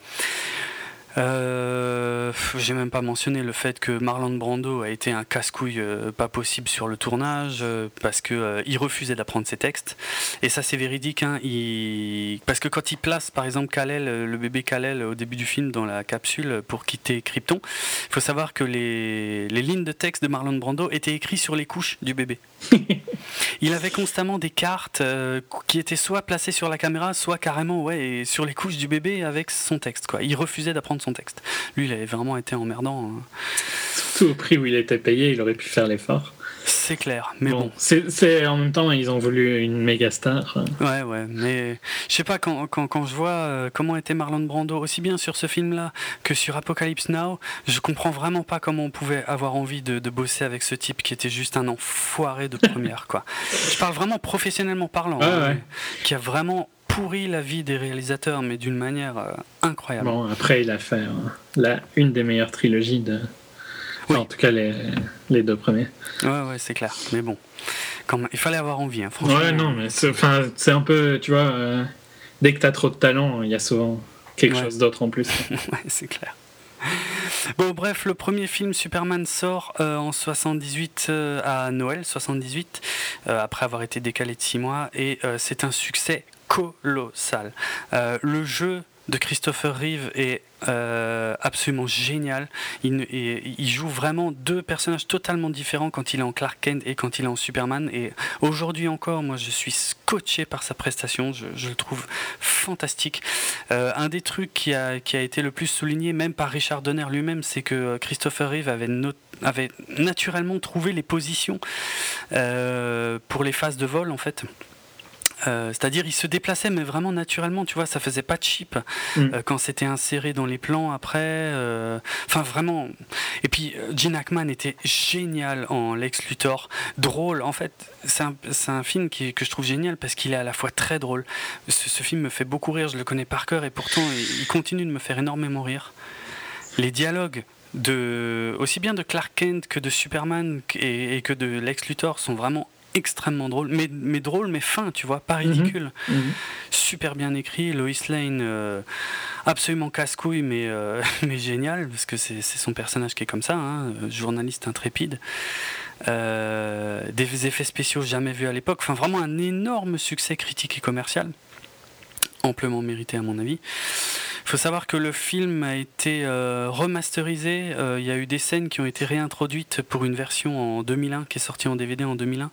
S1: Euh, j'ai même pas mentionné le fait que Marlon Brando a été un casse-couille euh, pas possible sur le tournage euh, parce que refusait d'apprendre ses textes. Et ça c'est véridique. Hein, Parce que quand il place par exemple Kalel, le bébé Kalel au début du film dans la capsule pour quitter Krypton, il faut savoir que les... les lignes de texte de Marlon Brando étaient écrites sur les couches du bébé. il avait constamment des cartes qui étaient soit placées sur la caméra, soit carrément ouais, sur les couches du bébé avec son texte. Quoi. Il refusait d'apprendre texte. Lui, il avait vraiment été emmerdant. Hein.
S2: Surtout au prix où il était payé, il aurait pu faire l'effort.
S1: C'est clair, mais bon.
S2: C'est en même temps, ils ont voulu une méga star.
S1: Ouais, ouais, mais je sais pas, quand, quand, quand, je vois euh, comment était Marlon Brando, aussi bien sur ce film-là que sur Apocalypse Now, je comprends vraiment pas comment on pouvait avoir envie de, de bosser avec ce type qui était juste un enfoiré de première, quoi. Je parle vraiment professionnellement parlant, hein, qui a vraiment pourri la vie des réalisateurs, mais d'une manière euh, incroyable.
S2: Bon, après, il a fait euh, une des meilleures trilogies de. En tout cas, les, les, deux premiers.
S1: Ouais, ouais, c'est clair. Mais bon, quand il fallait avoir envie, hein, franchement.
S2: Ouais, non, mais c'est un peu, tu vois, euh, dès que tu as trop de talent, il y a souvent quelque chose d'autre en plus.
S1: ouais, c'est clair. Bon, bref, le premier film Superman sort en 78 à Noël 78, après avoir été décalé de 6 mois, et c'est un succès colossal. Euh, le jeu de Christopher Reeve est euh, absolument génial. Il, joue vraiment deux personnages totalement différents quand il est en Clark Kent et quand il est en Superman. Et aujourd'hui encore, moi, je suis scotché par sa prestation. Je, le trouve fantastique. Euh, un des trucs qui a, été le plus souligné, même par Richard Donner lui-même, c'est que Christopher Reeve avait naturellement trouvé les positions pour les phases de vol, en fait. Euh, c'est-à-dire, il se déplaçait, mais vraiment naturellement, tu vois, ça faisait pas de chip mm. euh, quand c'était inséré dans les plans après. Euh, enfin, vraiment. Et puis, Gene Hackman était génial en Lex Luthor, drôle. En fait, c'est un, film qui, que je trouve génial parce qu'il est à la fois très drôle. Ce, film me fait beaucoup rire, je le connais par cœur et pourtant, il continue de me faire énormément rire. Les dialogues de, aussi bien de Clark Kent que de Superman et, et que de Lex Luthor sont vraiment extrêmement drôle, mais, mais drôle, mais fin, tu vois, pas mhm. ridicule. Mhm. Super bien écrit. Lois Lane, euh, absolument casse-couille, mais, euh, mais génial, parce que c'est son personnage qui est comme ça, hein, journaliste intrépide. Euh, des effets spéciaux jamais vus à l'époque. Enfin, vraiment un énorme succès critique et commercial. Amplement mérité, à mon avis. Il faut savoir que le film a été euh, remasterisé. Euh, il y a eu des scènes qui ont été réintroduites pour une version en 2001 qui est sortie en DVD en 2001.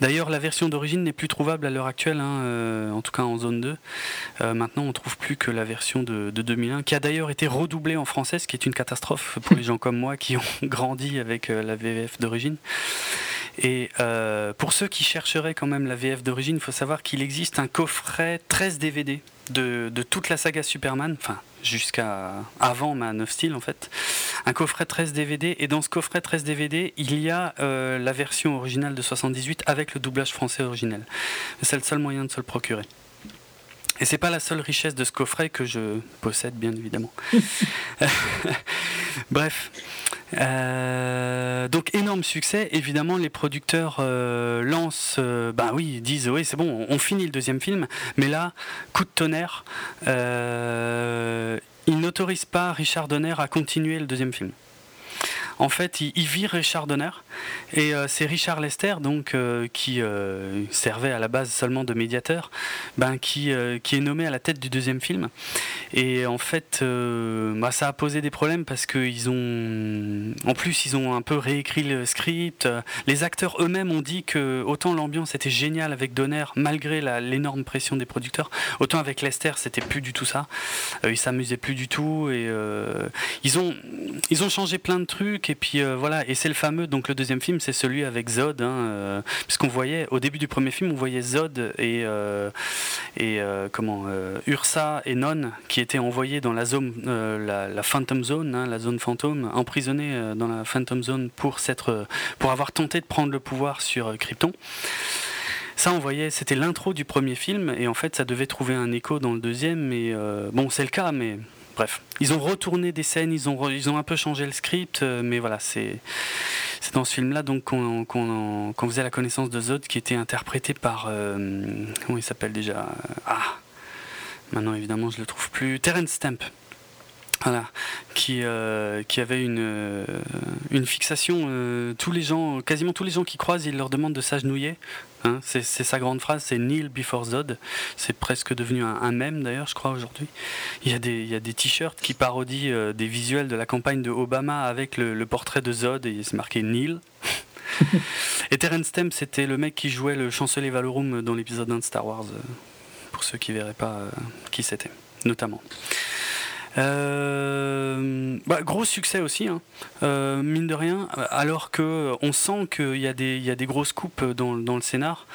S1: D'ailleurs, la version d'origine n'est plus trouvable à l'heure actuelle, hein, euh, en tout cas en zone 2. maintenant, on trouve plus que la version de, de 2001, qui a d'ailleurs été redoublée en français, ce qui est une catastrophe pour les gens comme moi qui ont grandi avec la VVF d'origine. Et pour ceux qui chercheraient quand même la VF d'origine, il faut savoir qu'il existe un coffret 13 DVD de, toute la saga Superman, enfin jusqu'à avant Man of Steel en fait, un coffret 13 DVD et dans ce coffret 13 DVD il y a euh, la version originale de 78 avec le doublage français original. C'est le seul moyen de se le procurer. Et c'est pas la seule richesse de ce coffret que je possède bien évidemment. Bref, euh, donc énorme succès, évidemment les producteurs euh, lancent, euh, bah oui, disent oui c'est bon, on, finit le deuxième film, mais là, coup de tonnerre, ils n'autorisent pas Richard Donner à continuer le deuxième film. En fait, il, vire Richard Donner. Et euh, c'est Richard Lester, donc, euh, qui euh, servait à la base seulement de médiateur, ben, qui, qui est nommé à la tête du deuxième film. Et en fait, bah, ça a posé des problèmes parce qu'ils ont. En plus, ils ont un peu réécrit le script. Les acteurs eux-mêmes ont dit que autant l'ambiance était géniale avec Donner, malgré l'énorme pression des producteurs, autant avec Lester, c'était plus du tout ça. ils s'amusaient plus du tout. Et ils, ont, ils ont changé plein de trucs et puis voilà, et c'est le fameux, donc le deuxième film, c'est celui avec Zod, hein, euh, puisqu'on voyait, au début du premier film, on voyait Zod et, euh, et comment, Ursa et Non, qui étaient envoyés dans la zone, la, Phantom Zone, hein, la zone fantôme, emprisonnés dans la Phantom Zone pour, pour avoir tenté de prendre le pouvoir sur Krypton. Ça, on voyait, c'était l'intro du premier film, et en fait, ça devait trouver un écho dans le deuxième, mais bon, c'est le cas, mais bref, ils ont retourné des scènes, ils ont, ils ont un peu changé le script, euh, mais voilà, c'est dans ce film-là donc qu'on faisait la connaissance de Zod qui était interprété par euh, comment il s'appelle déjà? Ah, maintenant évidemment je le trouve plus. Terence Stamp. Voilà, qui, euh, qui avait une, une fixation. tous les gens, quasiment tous les gens qui croisent, il leur demande de s'agenouiller Hein, c'est sa grande phrase, c'est Neil before Zod. C'est presque devenu un, un mème d'ailleurs, je crois, aujourd'hui. Il y a des, des t-shirts qui parodient euh, des visuels de la campagne de Obama avec le, portrait de Zod et c'est marqué Neil. et Terence Stamp, c'était le mec qui jouait le chancelier Valorum dans l'épisode 1 de Star Wars, euh, pour ceux qui ne verraient pas euh, qui c'était, notamment. Euh, bah, gros succès aussi, hein. euh, mine de rien, alors que on sent qu'il y, a des, grosses coupes dans, le scénar.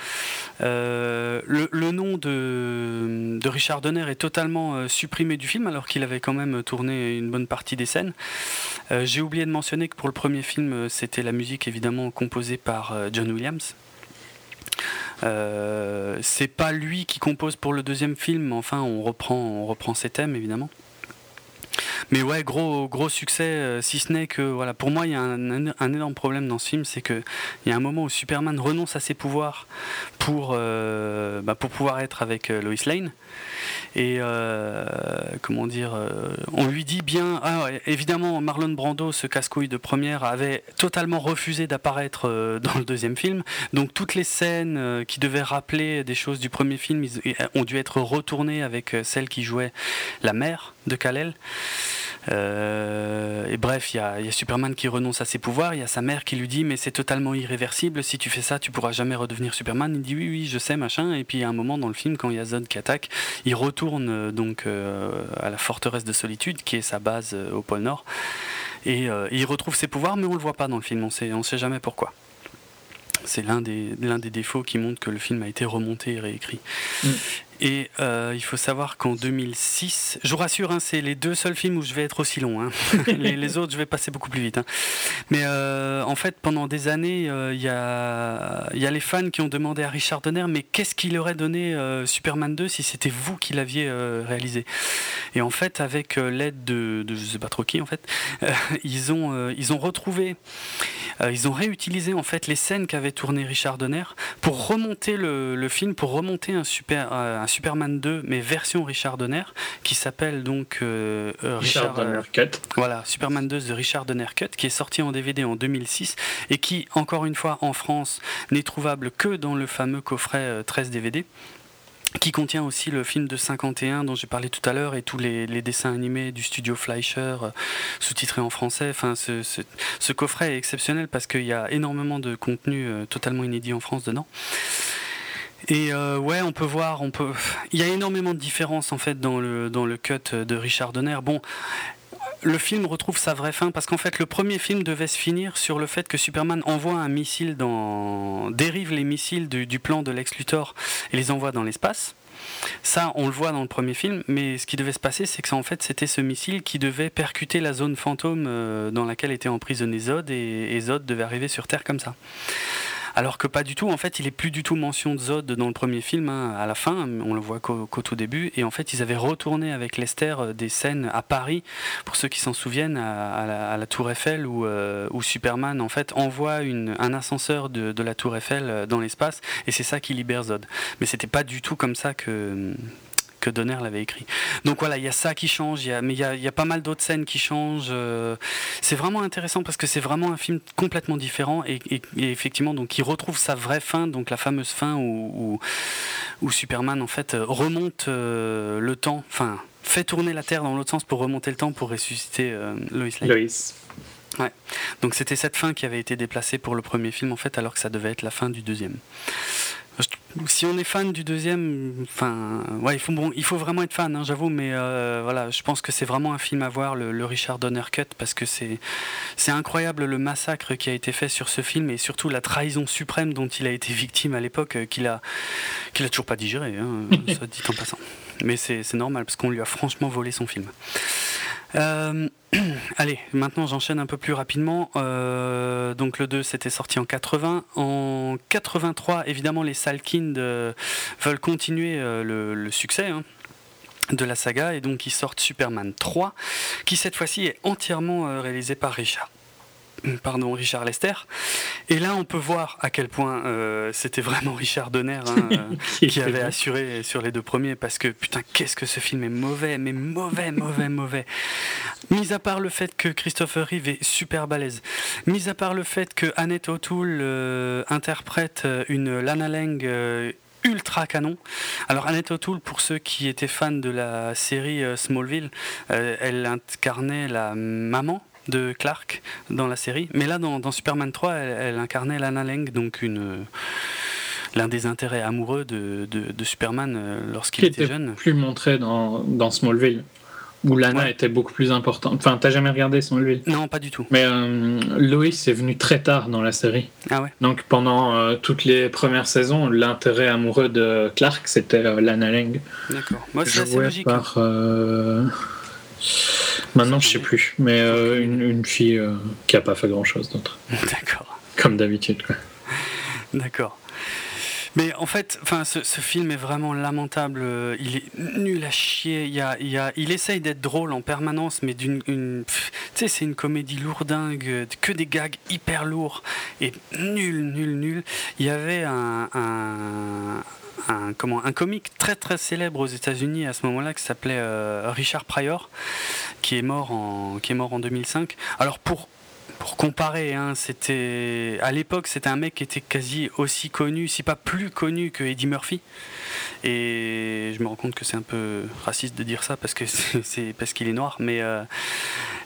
S1: Euh, le, nom de, de, Richard Donner est totalement supprimé du film, alors qu'il avait quand même tourné une bonne partie des scènes. J'ai oublié de mentionner que pour le premier film, c'était la musique évidemment composée par John Williams. c'est pas lui qui compose pour le deuxième film, enfin on reprend, on reprend ses thèmes évidemment. Mais ouais, gros, gros succès, euh, si ce n'est que voilà, pour moi, il y a un, énorme problème dans ce film, c'est qu'il y a un moment où Superman renonce à ses pouvoirs pour, euh, bah, pouvoir être avec euh, Lois Lane. Et comment dire, on lui dit bien. Ah, évidemment, Marlon Brando, ce casse-couille de première, avait totalement refusé d'apparaître dans le deuxième film. Donc toutes les scènes qui devaient rappeler des choses du premier film ont dû être retournées avec celle qui jouait la mère de Kal-El. Euh, et bref, il y, a Superman qui renonce à ses pouvoirs, il y a sa mère qui lui dit mais c'est totalement irréversible, si tu fais ça tu pourras jamais redevenir Superman. Il dit oui oui je sais machin, et puis a un moment dans le film quand il y a Zod qui attaque, il retourne euh, donc euh, à la forteresse de solitude qui est sa base au pôle Nord, et il retrouve ses pouvoirs mais on le voit pas dans le film, on sait, on sait jamais pourquoi. c'est l'un des, l'un des défauts qui montre que le film a été remonté et réécrit. Mm. Et euh, il faut savoir qu'en 2006, je vous rassure, hein, c'est les deux seuls films où je vais être aussi long. Hein. les, autres, je vais passer beaucoup plus vite. Hein. Mais euh, en fait, pendant des années, euh, il y, a, les fans qui ont demandé à Richard Donner, mais qu'est-ce qu'il aurait donné Superman 2 si c'était vous qui l'aviez réalisé? Et en fait, avec l'aide de, de, je sais pas trop qui, en fait, ils, ont, ils ont retrouvé, ils ont réutilisé en fait les scènes qu'avait tourné Richard Donner pour remonter le film, pour remonter un super Superman 2, mais version Richard Donner, qui s'appelle donc
S2: euh, euh, Richard, Donner Cut.
S1: Voilà, Superman 2 de Richard Donner Cut, qui est sorti en DVD en 2006 et qui, encore une fois, en France, n'est trouvable que dans le fameux coffret 13 euh, DVD qui contient aussi le film de 51 dont j'ai parlé tout à l'heure et tous les, dessins animés du studio Fleischer sous-titrés en français. Enfin, ce, ce, coffret est exceptionnel parce qu'il y a énormément de contenu totalement inédit en France dedans. Et euh, ouais, on peut voir, on peut. Il y a énormément de différences en fait dans le dans cut de Richard Donner. Bon, le film retrouve sa vraie fin parce qu'en fait le premier film devait se finir sur le fait que Superman envoie un missile dans dérive les missiles du, plan de Lex Luthor et les envoie dans l'espace. Ça, on le voit dans le premier film, mais ce qui devait se passer, c'est que en fait, c'était ce missile qui devait percuter la zone fantôme euh, dans laquelle était emprisonné Zod, et Zod devait arriver sur Terre comme ça alors que pas du tout. En fait, il est plus du tout mention de Zod dans le premier film. Hein, à la fin, on le voit qu'au tout début. Et en fait, ils avaient retourné avec Lester euh, des scènes à Paris, pour ceux qui s'en souviennent, à, la, Tour Eiffel, où, euh, où, Superman en fait envoie un ascenseur de, de, la Tour Eiffel euh, dans l'espace, et c'est ça qui libère Zod. Mais c'était pas du tout comme ça que que Donner l'avait écrit. Donc voilà, il y a ça qui change, mais il y a, pas mal d'autres scènes qui changent. Euh, c'est vraiment intéressant parce que c'est vraiment un film complètement différent et, effectivement, donc il retrouve sa vraie fin, donc la fameuse fin où, où, Superman en fait remonte euh, le temps, enfin fait tourner la Terre dans l'autre sens pour remonter le temps pour ressusciter euh, Lois Lane.
S2: Lois.
S1: Ouais. Donc c'était cette fin qui avait été déplacée pour le premier film en fait, alors que ça devait être la fin du deuxième si on est fan du deuxième, enfin, ouais, il faut, bon, il faut vraiment être fan, hein, j'avoue, mais euh, voilà, je pense que c'est vraiment un film à voir, le, Richard Donner Cut, parce que c'est, c'est incroyable le massacre qui a été fait sur ce film et surtout la trahison suprême dont il a été victime à l'époque, euh, qu'il a, qu'il a toujours pas digéré, hein, ça dit en passant. Mais c'est, c'est normal, parce qu'on lui a franchement volé son film. Euh, allez, maintenant j'enchaîne un peu plus rapidement. Euh, donc le 2 c'était sorti en 80. En 83, évidemment, les Salkind euh, veulent continuer le, succès. Hein, de la saga et donc ils sortent Superman 3 qui cette fois-ci est entièrement réalisé par Richard pardon, Richard Lester. Et là, on peut voir à quel point euh, c'était vraiment Richard Donner hein, euh, qui avait assuré sur les deux premiers, parce que putain, qu'est-ce que ce film est mauvais, mais mauvais, mauvais, mauvais. Mis à part le fait que Christopher Reeve est super balèze, mis à part le fait que Annette O'Toole euh, interprète une Lana Lang ultra canon. Alors Annette O'Toole, pour ceux qui étaient fans de la série Smallville, elle incarnait la maman de Clark dans la série. Mais là, dans, Superman 3, elle, incarnait Lana Lang, donc une l'un des intérêts amoureux de, de, Superman euh, lorsqu'il était, jeune.
S2: Plus montré dans, dans Smallville où Lana était beaucoup plus importante. Enfin, t'as jamais regardé Smallville?
S1: Non, pas du tout.
S2: Mais euh, Lois est venu très tard dans la série.
S1: Ah ouais.
S2: Donc pendant euh, toutes les premières saisons, l'intérêt amoureux de Clark, c'était Lana Lang.
S1: D'accord. Moi, c'est assez logique.
S2: Par, Maintenant, je sais plus, mais euh, une, fille euh, qui a pas fait grand chose d'autre.
S1: D'accord.
S2: Comme d'habitude,
S1: D'accord. Mais en fait, enfin, ce, film est vraiment lamentable. Il est nul à chier. Il, y a, il, y a, il essaye d'être drôle en permanence, mais d'une, tu sais, c'est une comédie lourdingue, que des gags hyper lourds et nul, nul, nul. Il y avait un, un, comment, un comique très très célèbre aux États-Unis à ce moment-là qui s'appelait euh, Richard Pryor, qui est mort en, qui est mort en 2005. Alors pour pour comparer, hein, à l'époque c'était un mec qui était quasi aussi connu, si pas plus connu que Eddie Murphy. Et je me rends compte que c'est un peu raciste de dire ça parce que c'est parce qu'il est noir, mais euh,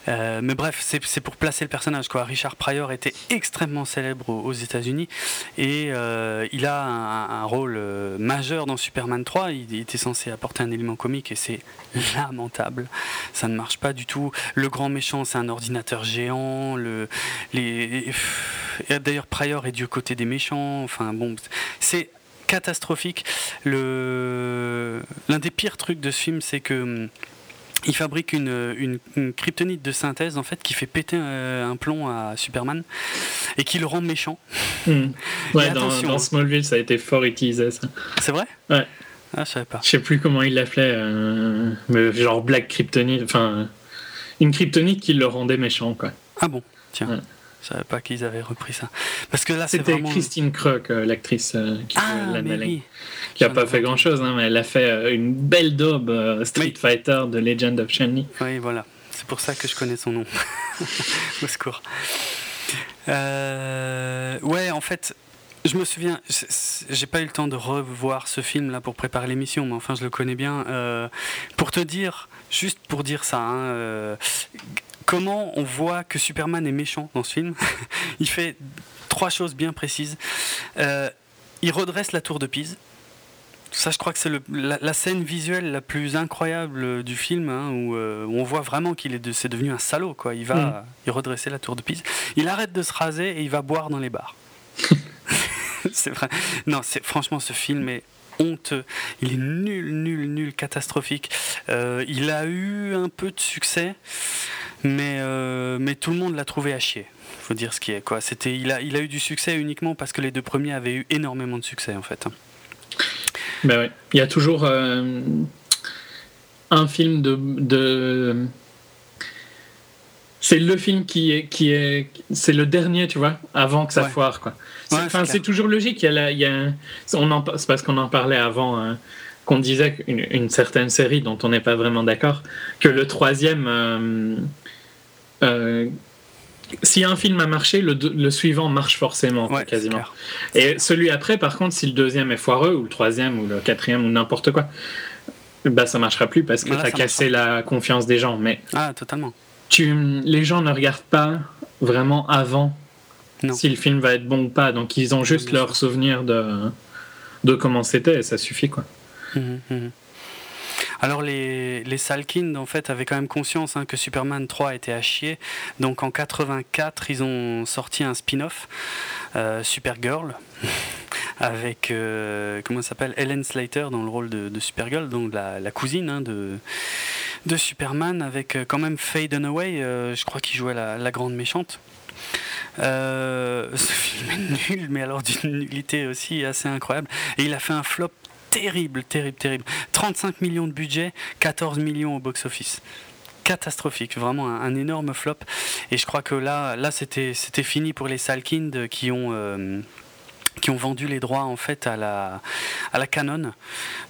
S1: euh, bref, c'est pour placer le personnage. Richard Pryor était extrêmement célèbre aux, États-Unis et euh, il a un, rôle majeur dans Superman 3. Il, était censé apporter un élément comique et c'est lamentable. Ça ne marche pas du tout. Le grand méchant, c'est un ordinateur géant. Les d'ailleurs, Prior est du côté des méchants. Enfin bon, c'est catastrophique. Le l'un des pires trucs de ce film, c'est que hum, il fabrique une, une, kryptonite de synthèse en fait qui fait péter un, plomb à Superman et qui le rend méchant.
S2: Ouais, dans, dans, Smallville, ça a été fort utilisé ça.
S1: C'est vrai?
S2: Ouais.
S1: Ah, je savais pas.
S2: Je sais plus comment il l'appelait, euh, genre Black Kryptonite, enfin une kryptonite qui le rendait méchant quoi.
S1: Ah bon, tiens. Je savais pas qu'ils avaient repris ça. Parce que là,
S2: c'était
S1: vraiment...
S2: Christine Krug, euh, l'actrice euh, qui
S1: ah,
S2: qui a pas fait grand chose, hein, mais elle a fait euh, une belle daube Street Fighter de Legend of Chun-Li.
S1: Oui, voilà. C'est pour ça que je connais son nom. Au secours. ouais, en fait, je me souviens, j'ai pas eu le temps de revoir ce film là pour préparer l'émission, mais enfin je le connais bien. pour te dire, juste pour dire ça, hein, comment on voit que Superman est méchant dans ce film. il fait trois choses bien précises. Euh, il redresse la tour de Pise. Ça, je crois que c'est la, scène visuelle la plus incroyable du film, hein, euh, où, on voit vraiment qu'il est, devenu un salaud. Quoi. Il va mm. il redresser la tour de Pise. Il arrête de se raser et il va boire dans les bars. c'est vrai. Non, franchement, ce film est honteux. Il est nul, nul, nul, catastrophique. Euh, il a eu un peu de succès mais, euh, mais tout le monde l'a trouvé à chier. Faut dire ce qui est quoi. C'était, il a, il a eu du succès uniquement parce que les deux premiers avaient eu énormément de succès en fait.
S2: Ben ouais. Il y a toujours euh, un film de, de... c'est le film qui est qui est c'est le dernier tu vois avant que ça foire quoi. C'est, c'est toujours logique. Il y a, il y a on en c'est parce qu'on en parlait avant. Hein, qu'on disait qu'une une certaine série dont on n'est pas vraiment d'accord, que le troisième, euh, euh, si un film a marché, le, suivant marche forcément, quasiment. Et celui après, par contre, si le deuxième est foireux, ou le troisième, ou le quatrième, ou n'importe quoi, bah ça marchera plus parce que tu as cassé la confiance des gens. Mais
S1: ah, totalement.
S2: Tu, les gens ne regardent pas vraiment avant si le film va être bon ou pas. Donc ils ont juste leur souvenir de, de comment c'était et ça suffit quoi. Mhm,
S1: mhm. Alors les, les Salkind en fait avaient quand même conscience hein, que Superman 3 était à chier. Donc en 84 ils ont sorti un spin-off, euh, Supergirl, avec euh, comment s'appelle Ellen Slater dans le rôle de, Supergirl, donc la, cousine hein, de, de Superman, avec euh, quand même Faye Dunaway, je crois qu'il jouait la, grande méchante. ce film est nul, mais alors d'une nullité aussi assez incroyable. Et il a fait un flop terrible, terrible, terrible. 35 millions de budget, 14 millions au box-office catastrophique, vraiment un, énorme flop. Et je crois que là, c'était, fini pour les Salkind qui ont, euh, qui ont vendu les droits en fait à la, à Canon,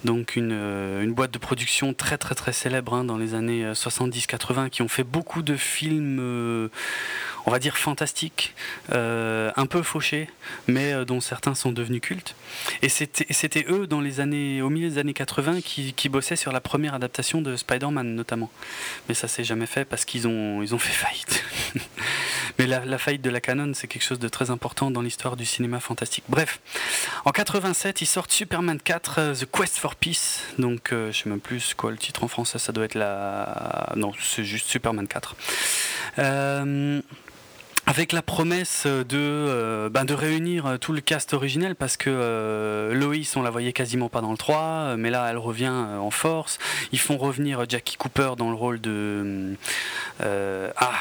S1: donc une, euh, une boîte de production très très très célèbre hein, dans les années 70-80, qui ont fait beaucoup de films. Euh, on va dire fantastique, euh, un peu fauché, mais euh, dont certains sont devenus cultes. Et c'était eux, dans les années, au milieu des années 80, qui, bossaient sur la première adaptation de Spider-Man, notamment. Mais ça s'est jamais fait parce qu'ils ont, ils ont fait faillite. mais la, faillite de la canon, c'est quelque chose de très important dans l'histoire du cinéma fantastique. Bref, en 87, ils sortent Superman 4, euh, The Quest for Peace. Donc, je sais même plus quoi le titre en français, ça doit être la. Non, c'est juste Superman 4. Euh, avec la promesse de, euh, ben de réunir euh, tout le cast originel parce que euh, Loïs on la voyait quasiment pas dans le 3 mais là elle revient en force. Ils font revenir Jackie Cooper dans le rôle de ah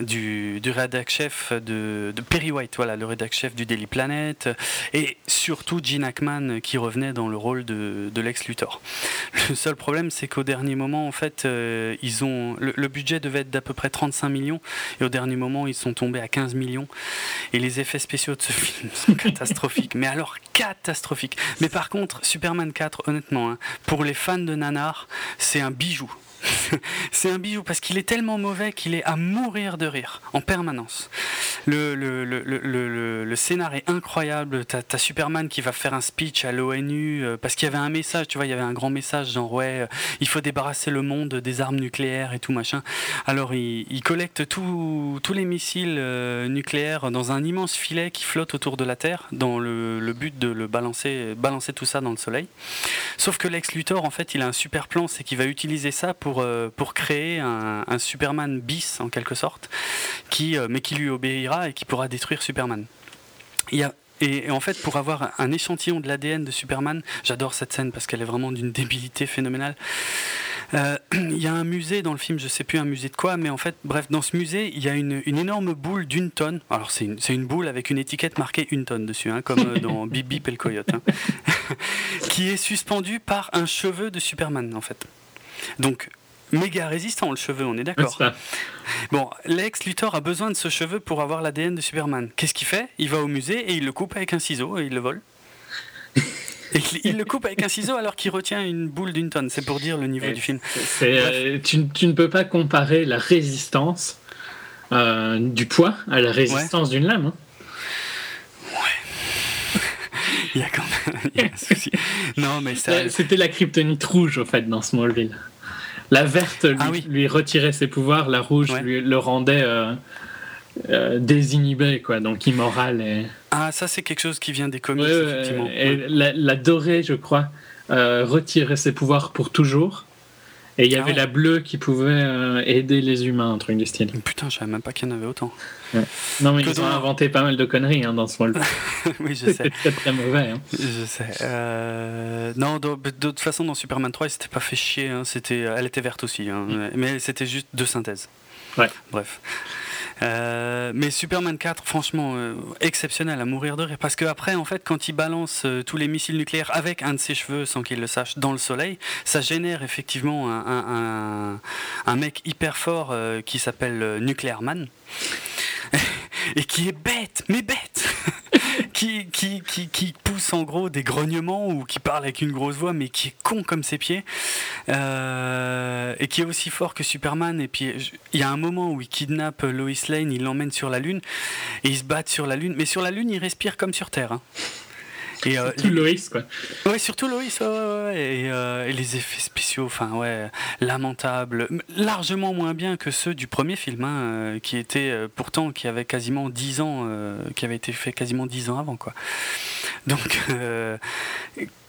S1: du, du rédac chef de, Perry White, voilà, le rédac chef du Daily Planet, et surtout Gene Hackman qui revenait dans le rôle de, Lex Luthor. Le seul problème, c'est qu'au dernier moment, en fait, euh, ils ont le, budget devait être d'à peu près 35 millions, et au dernier moment, ils sont tombés à 15 millions. Et les effets spéciaux de ce film sont catastrophiques, mais alors catastrophiques. Mais par contre, Superman 4, honnêtement, hein, pour les fans de Nanar, c'est un bijou. c'est un bijou parce qu'il est tellement mauvais qu'il est à mourir de rire en permanence. Le, scénar est incroyable. T'as as Superman qui va faire un speech à l'ONU euh, parce qu'il y avait un message, tu vois, il y avait un grand message genre ouais, euh, il faut débarrasser le monde des armes nucléaires et tout machin. Alors il, collecte tous les missiles euh, nucléaires dans un immense filet qui flotte autour de la Terre dans le, but de le balancer, balancer tout ça dans le Soleil. Sauf que Lex Luthor, en fait, il a un super plan, c'est qu'il va utiliser ça pour pour, créer un, Superman bis en quelque sorte, qui, euh, mais qui lui obéira et qui pourra détruire Superman. Il y a et, en fait, pour avoir un échantillon de l'ADN de Superman, j'adore cette scène parce qu'elle est vraiment d'une débilité phénoménale. Euh, il y a un musée dans le film, je sais plus un musée de quoi, mais en fait, bref, dans ce musée, il y a une, énorme boule d'une tonne. Alors, c'est une, une, boule avec une étiquette marquée une tonne dessus, hein, comme euh, dans Bip Bip et le coyote, hein, qui est suspendue par un cheveu de Superman, en fait. Donc, méga résistant le cheveu, on est d'accord. Bon, Lex Luthor a besoin de ce cheveu pour avoir l'ADN de Superman. Qu'est-ce qu'il fait? Il va au musée et il le coupe avec un ciseau et il le vole. et il le coupe avec un ciseau alors qu'il retient une boule d'une tonne. C'est pour dire le niveau du film.
S2: Euh, tu, ne peux pas comparer la résistance euh, du poids à la résistance d'une lame. Hein.
S1: Ouais. il y a quand même un souci. Non, mais
S2: C'était la kryptonite rouge, au fait, dans Smallville. La verte lui, ah lui, retirait ses pouvoirs, la rouge lui, le rendait euh, euh, désinhibé, quoi, donc immoral. Et...
S1: Ah, ça, c'est quelque chose qui vient des comics, effectivement.
S2: Et la, dorée, je crois, euh, retirait ses pouvoirs pour toujours. Et il y ah avait la bleue qui pouvait euh, aider les humains, un truc du style.
S1: Putain, je savais même pas qu'il y en avait autant.
S2: Non, mais ils ont inventé pas mal de conneries hein, dans ce monde.
S1: oui, je sais. C'était
S2: très très mauvais. Hein.
S1: Je sais. Euh... Non, de, toute façon, dans Superman 3, il s'était pas fait chier. Hein. C'était, elle était verte aussi. Hein. Mm. Mais c'était juste deux synthèses.
S2: Ouais.
S1: Bref. Euh, mais Superman 4, franchement, euh, exceptionnel à mourir de rire. Parce qu'après, en fait, quand il balance euh, tous les missiles nucléaires avec un de ses cheveux, sans qu'il le sache, dans le soleil, ça génère effectivement un, un mec hyper fort qui s'appelle Nuclear Man. et qui est bête, mais bête qui, pousse en gros des grognements ou qui parle avec une grosse voix, mais qui est con comme ses pieds, euh, et qui est aussi fort que Superman. Et puis il y a un moment où il kidnappe Lois Lane, il l'emmène sur la Lune, et ils se battent sur la Lune, mais sur la Lune, il respire comme sur Terre. Hein.
S2: Et, euh, surtout Loïs, quoi.
S1: Ouais, surtout Loïs, ouais, ouais, Et, euh, et, les effets spéciaux, enfin, ouais, lamentables. Largement moins bien que ceux du premier film, hein, euh, qui était pourtant, qui avait quasiment 10 ans, qui avait été fait quasiment 10 ans avant, quoi. Donc,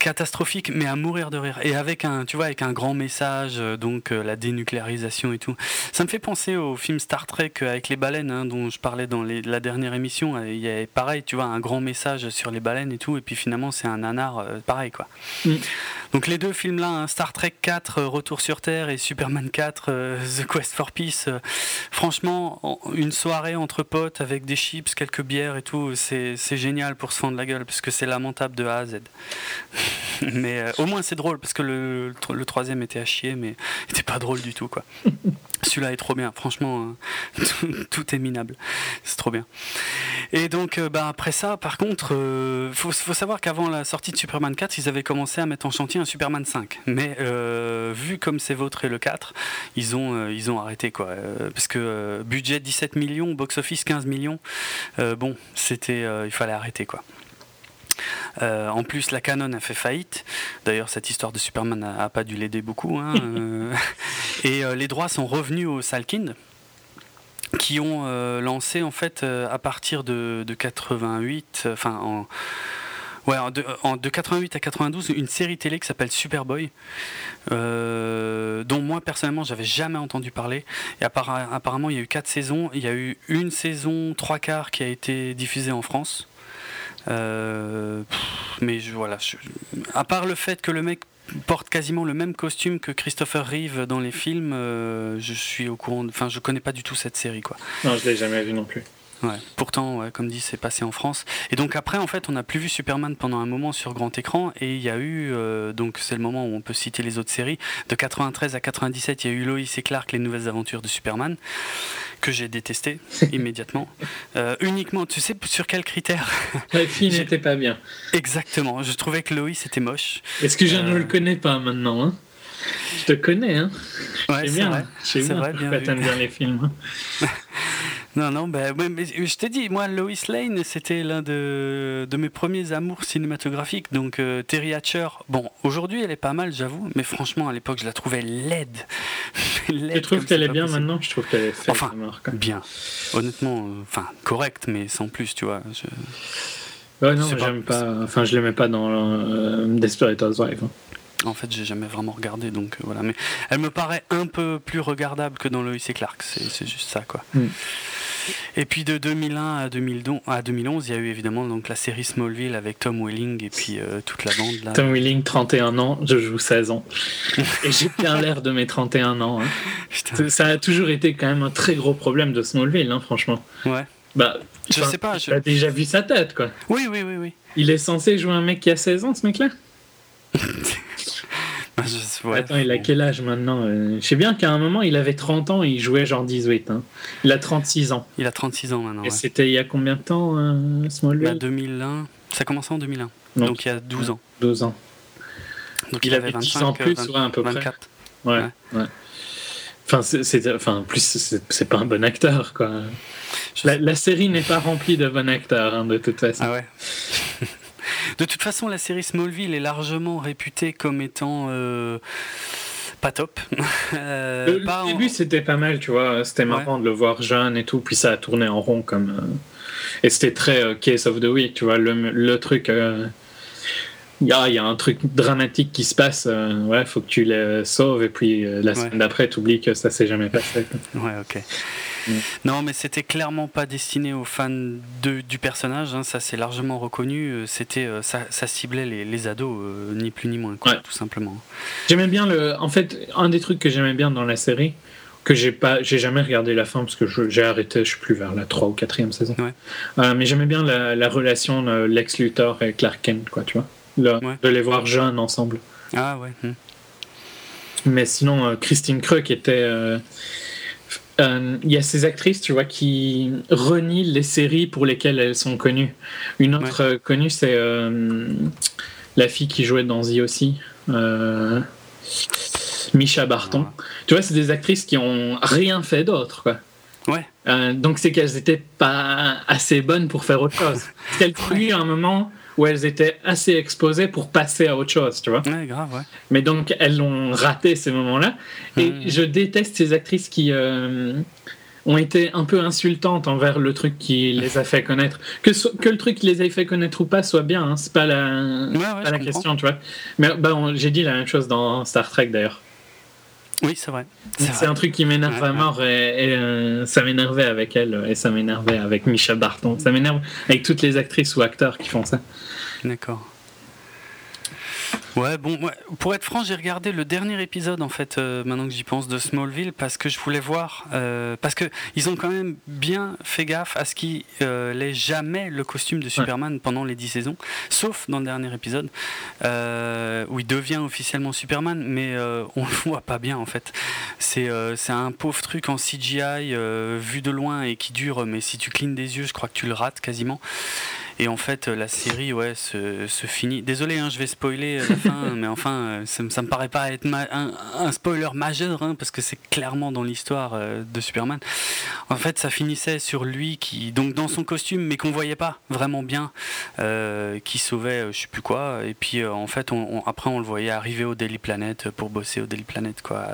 S1: catastrophique, mais à mourir de rire. Et avec un, tu vois, avec un grand message, donc la dénucléarisation et tout. Ça me fait penser au film Star Trek avec les baleines, hein, dont je parlais dans la dernière émission. Il y avait pareil, tu vois, un grand message sur les baleines et tout. Et puis finalement c'est un nanar euh, pareil quoi. Mm. Donc les deux films là, hein, Star Trek 4, euh, Retour sur Terre et Superman 4, euh, The Quest for Peace, franchement une soirée entre potes avec des chips, quelques bières et tout, c'est génial pour se fendre la gueule parce que c'est lamentable de A à Z. mais au moins c'est drôle parce que le, le, troisième était à chier mais était pas drôle du tout quoi. Celui-là est trop bien, franchement tout, est minable, c'est trop bien. Et donc bah, après ça par contre, faut, faut savoir qu'avant la sortie de Superman 4, ils avaient commencé à mettre en chantier un Superman 5. Mais euh, vu comme c'est vautré le 4, ils ont, euh, ils ont arrêté. quoi. Euh, parce que budget 17 millions, box-office 15 millions, bon, c'était, il fallait arrêter. quoi. En plus, la Canon a fait faillite. D'ailleurs, cette histoire de Superman n'a pas dû l'aider beaucoup. Hein, et les droits sont revenus au Salkind, qui ont lancé en fait à partir de, de 88, enfin en Ouais, de, en, de 88 à 92, une série télé qui s'appelle Superboy, euh, dont moi personnellement j'avais jamais entendu parler. Et apparemment, il y a eu quatre saisons. Il y a eu une saison trois quarts qui a été diffusée en France. Euh, mais voilà, à part le fait que le mec porte quasiment le même costume que Christopher Reeve dans les films, euh, je suis au courant. Enfin, je connais pas du tout cette série, quoi.
S2: Non, je l'ai jamais vu non plus.
S1: Ouais. Pourtant, comme dit, c'est passé en France. Et donc après, en fait, on n'a plus vu Superman pendant un moment sur grand écran. Et il y a eu, euh, donc c'est le moment où on peut citer les autres séries. De 93 à 97, il y a eu Lois et Clark, les nouvelles aventures de Superman, que j'ai détesté immédiatement. Euh, uniquement, tu sais sur quel critère
S2: La fille n'était pas bien.
S1: Exactement. Je trouvais que Lois était moche.
S2: Est-ce que je ne le connais pas maintenant hein? Je te connais, hein.
S1: Ouais, c'est vrai.
S2: C'est vrai, bien. T'aimes bien les films.
S1: Non, non, ben, je t'ai dit, moi, Lois Lane, c'était l'un de, de, mes premiers amours cinématographiques. Donc, euh, Terry Hatcher, bon, aujourd'hui, elle est pas mal, j'avoue, mais franchement, à l'époque, je la trouvais laide.
S2: laide je trouve qu'elle est bien maintenant? Je trouve qu'elle est faite
S1: Enfin, bien. Honnêtement, euh, enfin, correct, mais sans plus, tu vois.
S2: Je... Ouais, non, j'aime pas... Enfin, je l'aimais pas dans euh, Desperate Housewives. Hein.
S1: En fait, j'ai jamais vraiment regardé, donc euh, voilà. Mais elle me paraît un peu plus regardable que dans Lois et Clark. C'est juste ça, quoi. Mm. Et puis de 2001 à, 2011, il y a eu évidemment donc la série Smallville avec Tom Welling et puis euh, toute la bande. Là.
S2: Tom Welling, 31 ans, je joue 16 ans. et j'ai bien l'air de mes 31 ans. Hein. Ça a toujours été quand même un très gros problème de Smallville, hein, franchement.
S1: Ouais.
S2: Bah,
S1: je sais pas.
S2: Tu as déjà vu sa tête, quoi.
S1: Oui, oui, oui, oui.
S2: Il est censé jouer un mec qui a 16 ans, ce mec-là? Attends, il a quel âge maintenant euh, Je sais bien qu'à un moment, il avait 30 ans et il jouait genre 18. Hein. Il a 36 ans.
S1: Il a 36 ans maintenant. Et
S2: c'était il y a combien de temps, euh, Smallville
S1: 2001. Bah, Ça a commencé en 2001. Donc, il y a 12 ans.
S2: 12 ans. Donc il, avait 10 ans plus, 20, à peu 24. près. Ouais, ouais. Enfin, c'est, enfin, plus, c'est, pas un bon acteur, quoi. La, série n'est pas remplie de bons acteurs, hein, de toute façon.
S1: Ah ouais De toute façon, la série Smallville est largement réputée comme étant euh, pas top.
S2: euh, le, début, c'était pas mal, tu vois. C'était marrant de le voir jeune et tout, puis ça a tourné en rond comme. Euh, et c'était très euh, Case of the Week, tu vois. Le, le truc. Il y, a, y, a, un truc dramatique qui se passe, ouais, faut que tu les sauves, et puis la semaine d'après, tu oublies que ça s'est jamais passé.
S1: Ouais, ok. Mm. Non, mais c'était clairement pas destiné aux fans de, du personnage. Hein, ça c'est largement reconnu. Euh, c'était, euh, ça, ça, ciblait les, les ados, euh, ni plus ni moins, quoi, tout simplement.
S2: J'aimais bien le. En fait, un des trucs que j'aimais bien dans la série, que j'ai pas, j'ai jamais regardé la fin parce que j'ai arrêté, je suis plus vers la 3 ou 4 saison. mais j'aimais bien la, la relation de Lex Luthor et Clark Kent, quoi, tu vois. De les voir jeunes ensemble.
S1: Ah ouais. Hmm.
S2: Mais sinon, Christine Creux qui était euh, il y a ces actrices, tu vois, qui renient les séries pour lesquelles elles sont connues. Une autre euh, connue, c'est euh, la fille qui jouait dans The aussi, Misha Barton. Tu vois, c'est des actrices qui ont rien fait d'autre, quoi.
S1: Ouais.
S2: donc c'est qu'elles n'étaient pas assez bonnes pour faire autre chose. Elles ont eu un moment où elles étaient assez exposées pour passer à autre chose, tu vois.
S1: Ouais, grave, ouais.
S2: Mais donc, elles ont raté ces moments-là. Et mmh. je déteste ces actrices qui euh, ont été un peu insultantes envers le truc qui les a fait connaître. Que, que le truc qui les ait fait connaître ou pas soit bien, hein, c'est pas la, pas la question, tu vois. Mais bah, j'ai dit la même chose dans Star Trek d'ailleurs.
S1: Oui, c'est vrai.
S2: C'est un truc qui m'énerve à mort et, euh, ça m'énervait avec elle et ça m'énervait avec Michel Barton. Ça m'énerve avec toutes les actrices ou acteurs qui font ça.
S1: D'accord. Ouais, bon, pour être franc, j'ai regardé le dernier épisode en fait, euh, maintenant que j'y pense, de Smallville, parce que je voulais voir, euh, parce que ils ont quand même bien fait gaffe à ce qu'il euh, n'ait jamais le costume de Superman pendant les 10 saisons, sauf dans le dernier épisode où il devient officiellement Superman, mais on le voit pas bien en fait. C'est c'est un pauvre truc en CGI vu de loin et qui dure, mais si tu clignes des yeux, je crois que tu le rates quasiment. Et en fait, la série, ouais, se, se finit. Désolé, hein, je vais spoiler la fin, mais enfin, euh, ça, ça, me paraît pas être un, un, spoiler majeur, hein, parce que c'est clairement dans l'histoire euh, de Superman. En fait, ça finissait sur lui qui, donc dans son costume, mais qu'on voyait pas vraiment bien, euh, qui sauvait, je sais plus quoi. Et puis, en fait, on, après, on le voyait arriver au Daily Planet pour bosser au Daily Planet, quoi,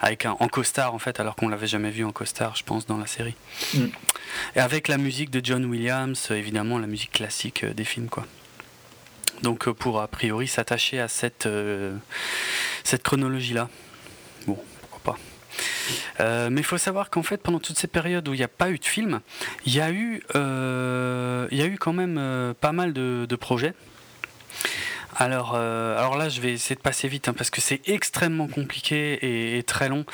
S1: avec un en costard, en fait, alors qu'on l'avait jamais vu en costard, je pense, dans la série. Mm. Et avec la musique de John Williams, évidemment, la musique classique euh, des films, quoi. Donc euh, pour a priori s'attacher à cette, euh, cette chronologie-là. Bon, pourquoi pas. mais il faut savoir qu'en fait, pendant toute cette période où il n'y a pas eu de film, il y, a eu, y a eu quand même pas mal de projets. Alors, euh, alors là, je vais essayer de passer vite hein, parce que c'est extrêmement compliqué et, très long.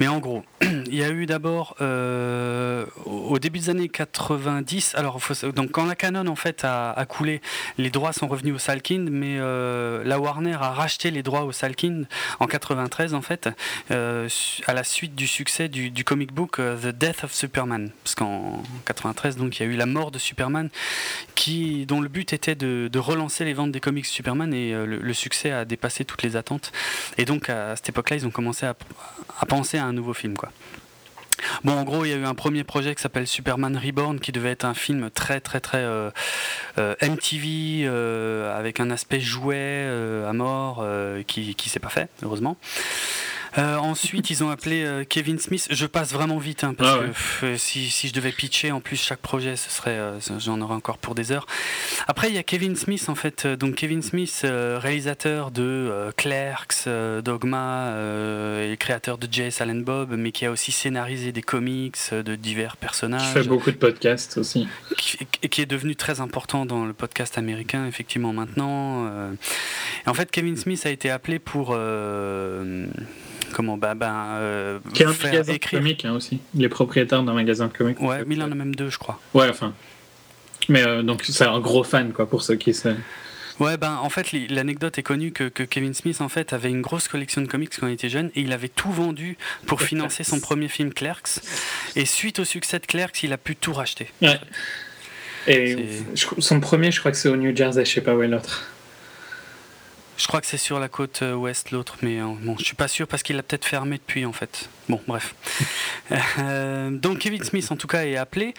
S1: Mais en gros, il y a eu d'abord euh, au début des années 90. Alors, donc quand la Canon en fait a, coulé, les droits sont revenus au Salkind, mais euh, la Warner a racheté les droits au Salkind en 93 en fait, à la suite du succès du, comic book The Death of Superman, parce qu'en 93 donc il y a eu la mort de Superman, dont le but était de relancer les ventes des comics Superman et euh, le, succès a dépassé toutes les attentes. Et donc à cette époque-là, ils ont commencé à, penser à un nouveau film. Bon, en gros, il y a eu un premier projet qui s'appelle Superman Reborn, qui devait être un film très, très, très euh, euh, MTV, avec un aspect jouet à mort, qui, qui s'est pas fait, heureusement. Ensuite, ils ont appelé Kevin Smith. Je passe vraiment vite hein, parce ah que si, si, je devais pitcher en plus chaque projet, ce serait, j'en aurais encore pour des heures. Après, il y a Kevin Smith en fait. Donc Kevin Smith, réalisateur de Clerks, Dogma et créateur de Jay Silent Bob, mais qui a aussi scénarisé des comics de divers personnages.
S2: Qui fait beaucoup de podcasts aussi.
S1: Et qui est devenu très important dans le podcast américain, effectivement, maintenant. Euh. en fait, Kevin Smith a été appelé pour. Euh, comment bah, bah, euh,
S2: Qui est un magasin de comics hein, aussi. Il est propriétaire d'un magasin de comics.
S1: Ouais, mais il en a même deux, je crois.
S2: Ouais, enfin. Mais donc, c'est un gros fan, quoi, pour ceux qui savent.
S1: Ouais, ben en fait, l'anecdote est connue que, Kevin Smith en fait avait une grosse collection de comics quand il était jeune et il avait tout vendu pour financer son premier film Clerks. Et suite au succès de Clerks, il a pu tout racheter.
S2: Ouais. Et son premier, je crois que c'est au New Jersey, je sais pas où est l'autre.
S1: Je crois que c'est sur la côte euh, ouest l'autre, mais euh, bon, je suis pas sûr parce qu'il l'a peut-être fermé depuis en fait. Bon, bref. Euh, donc Kevin Smith en tout cas est appelé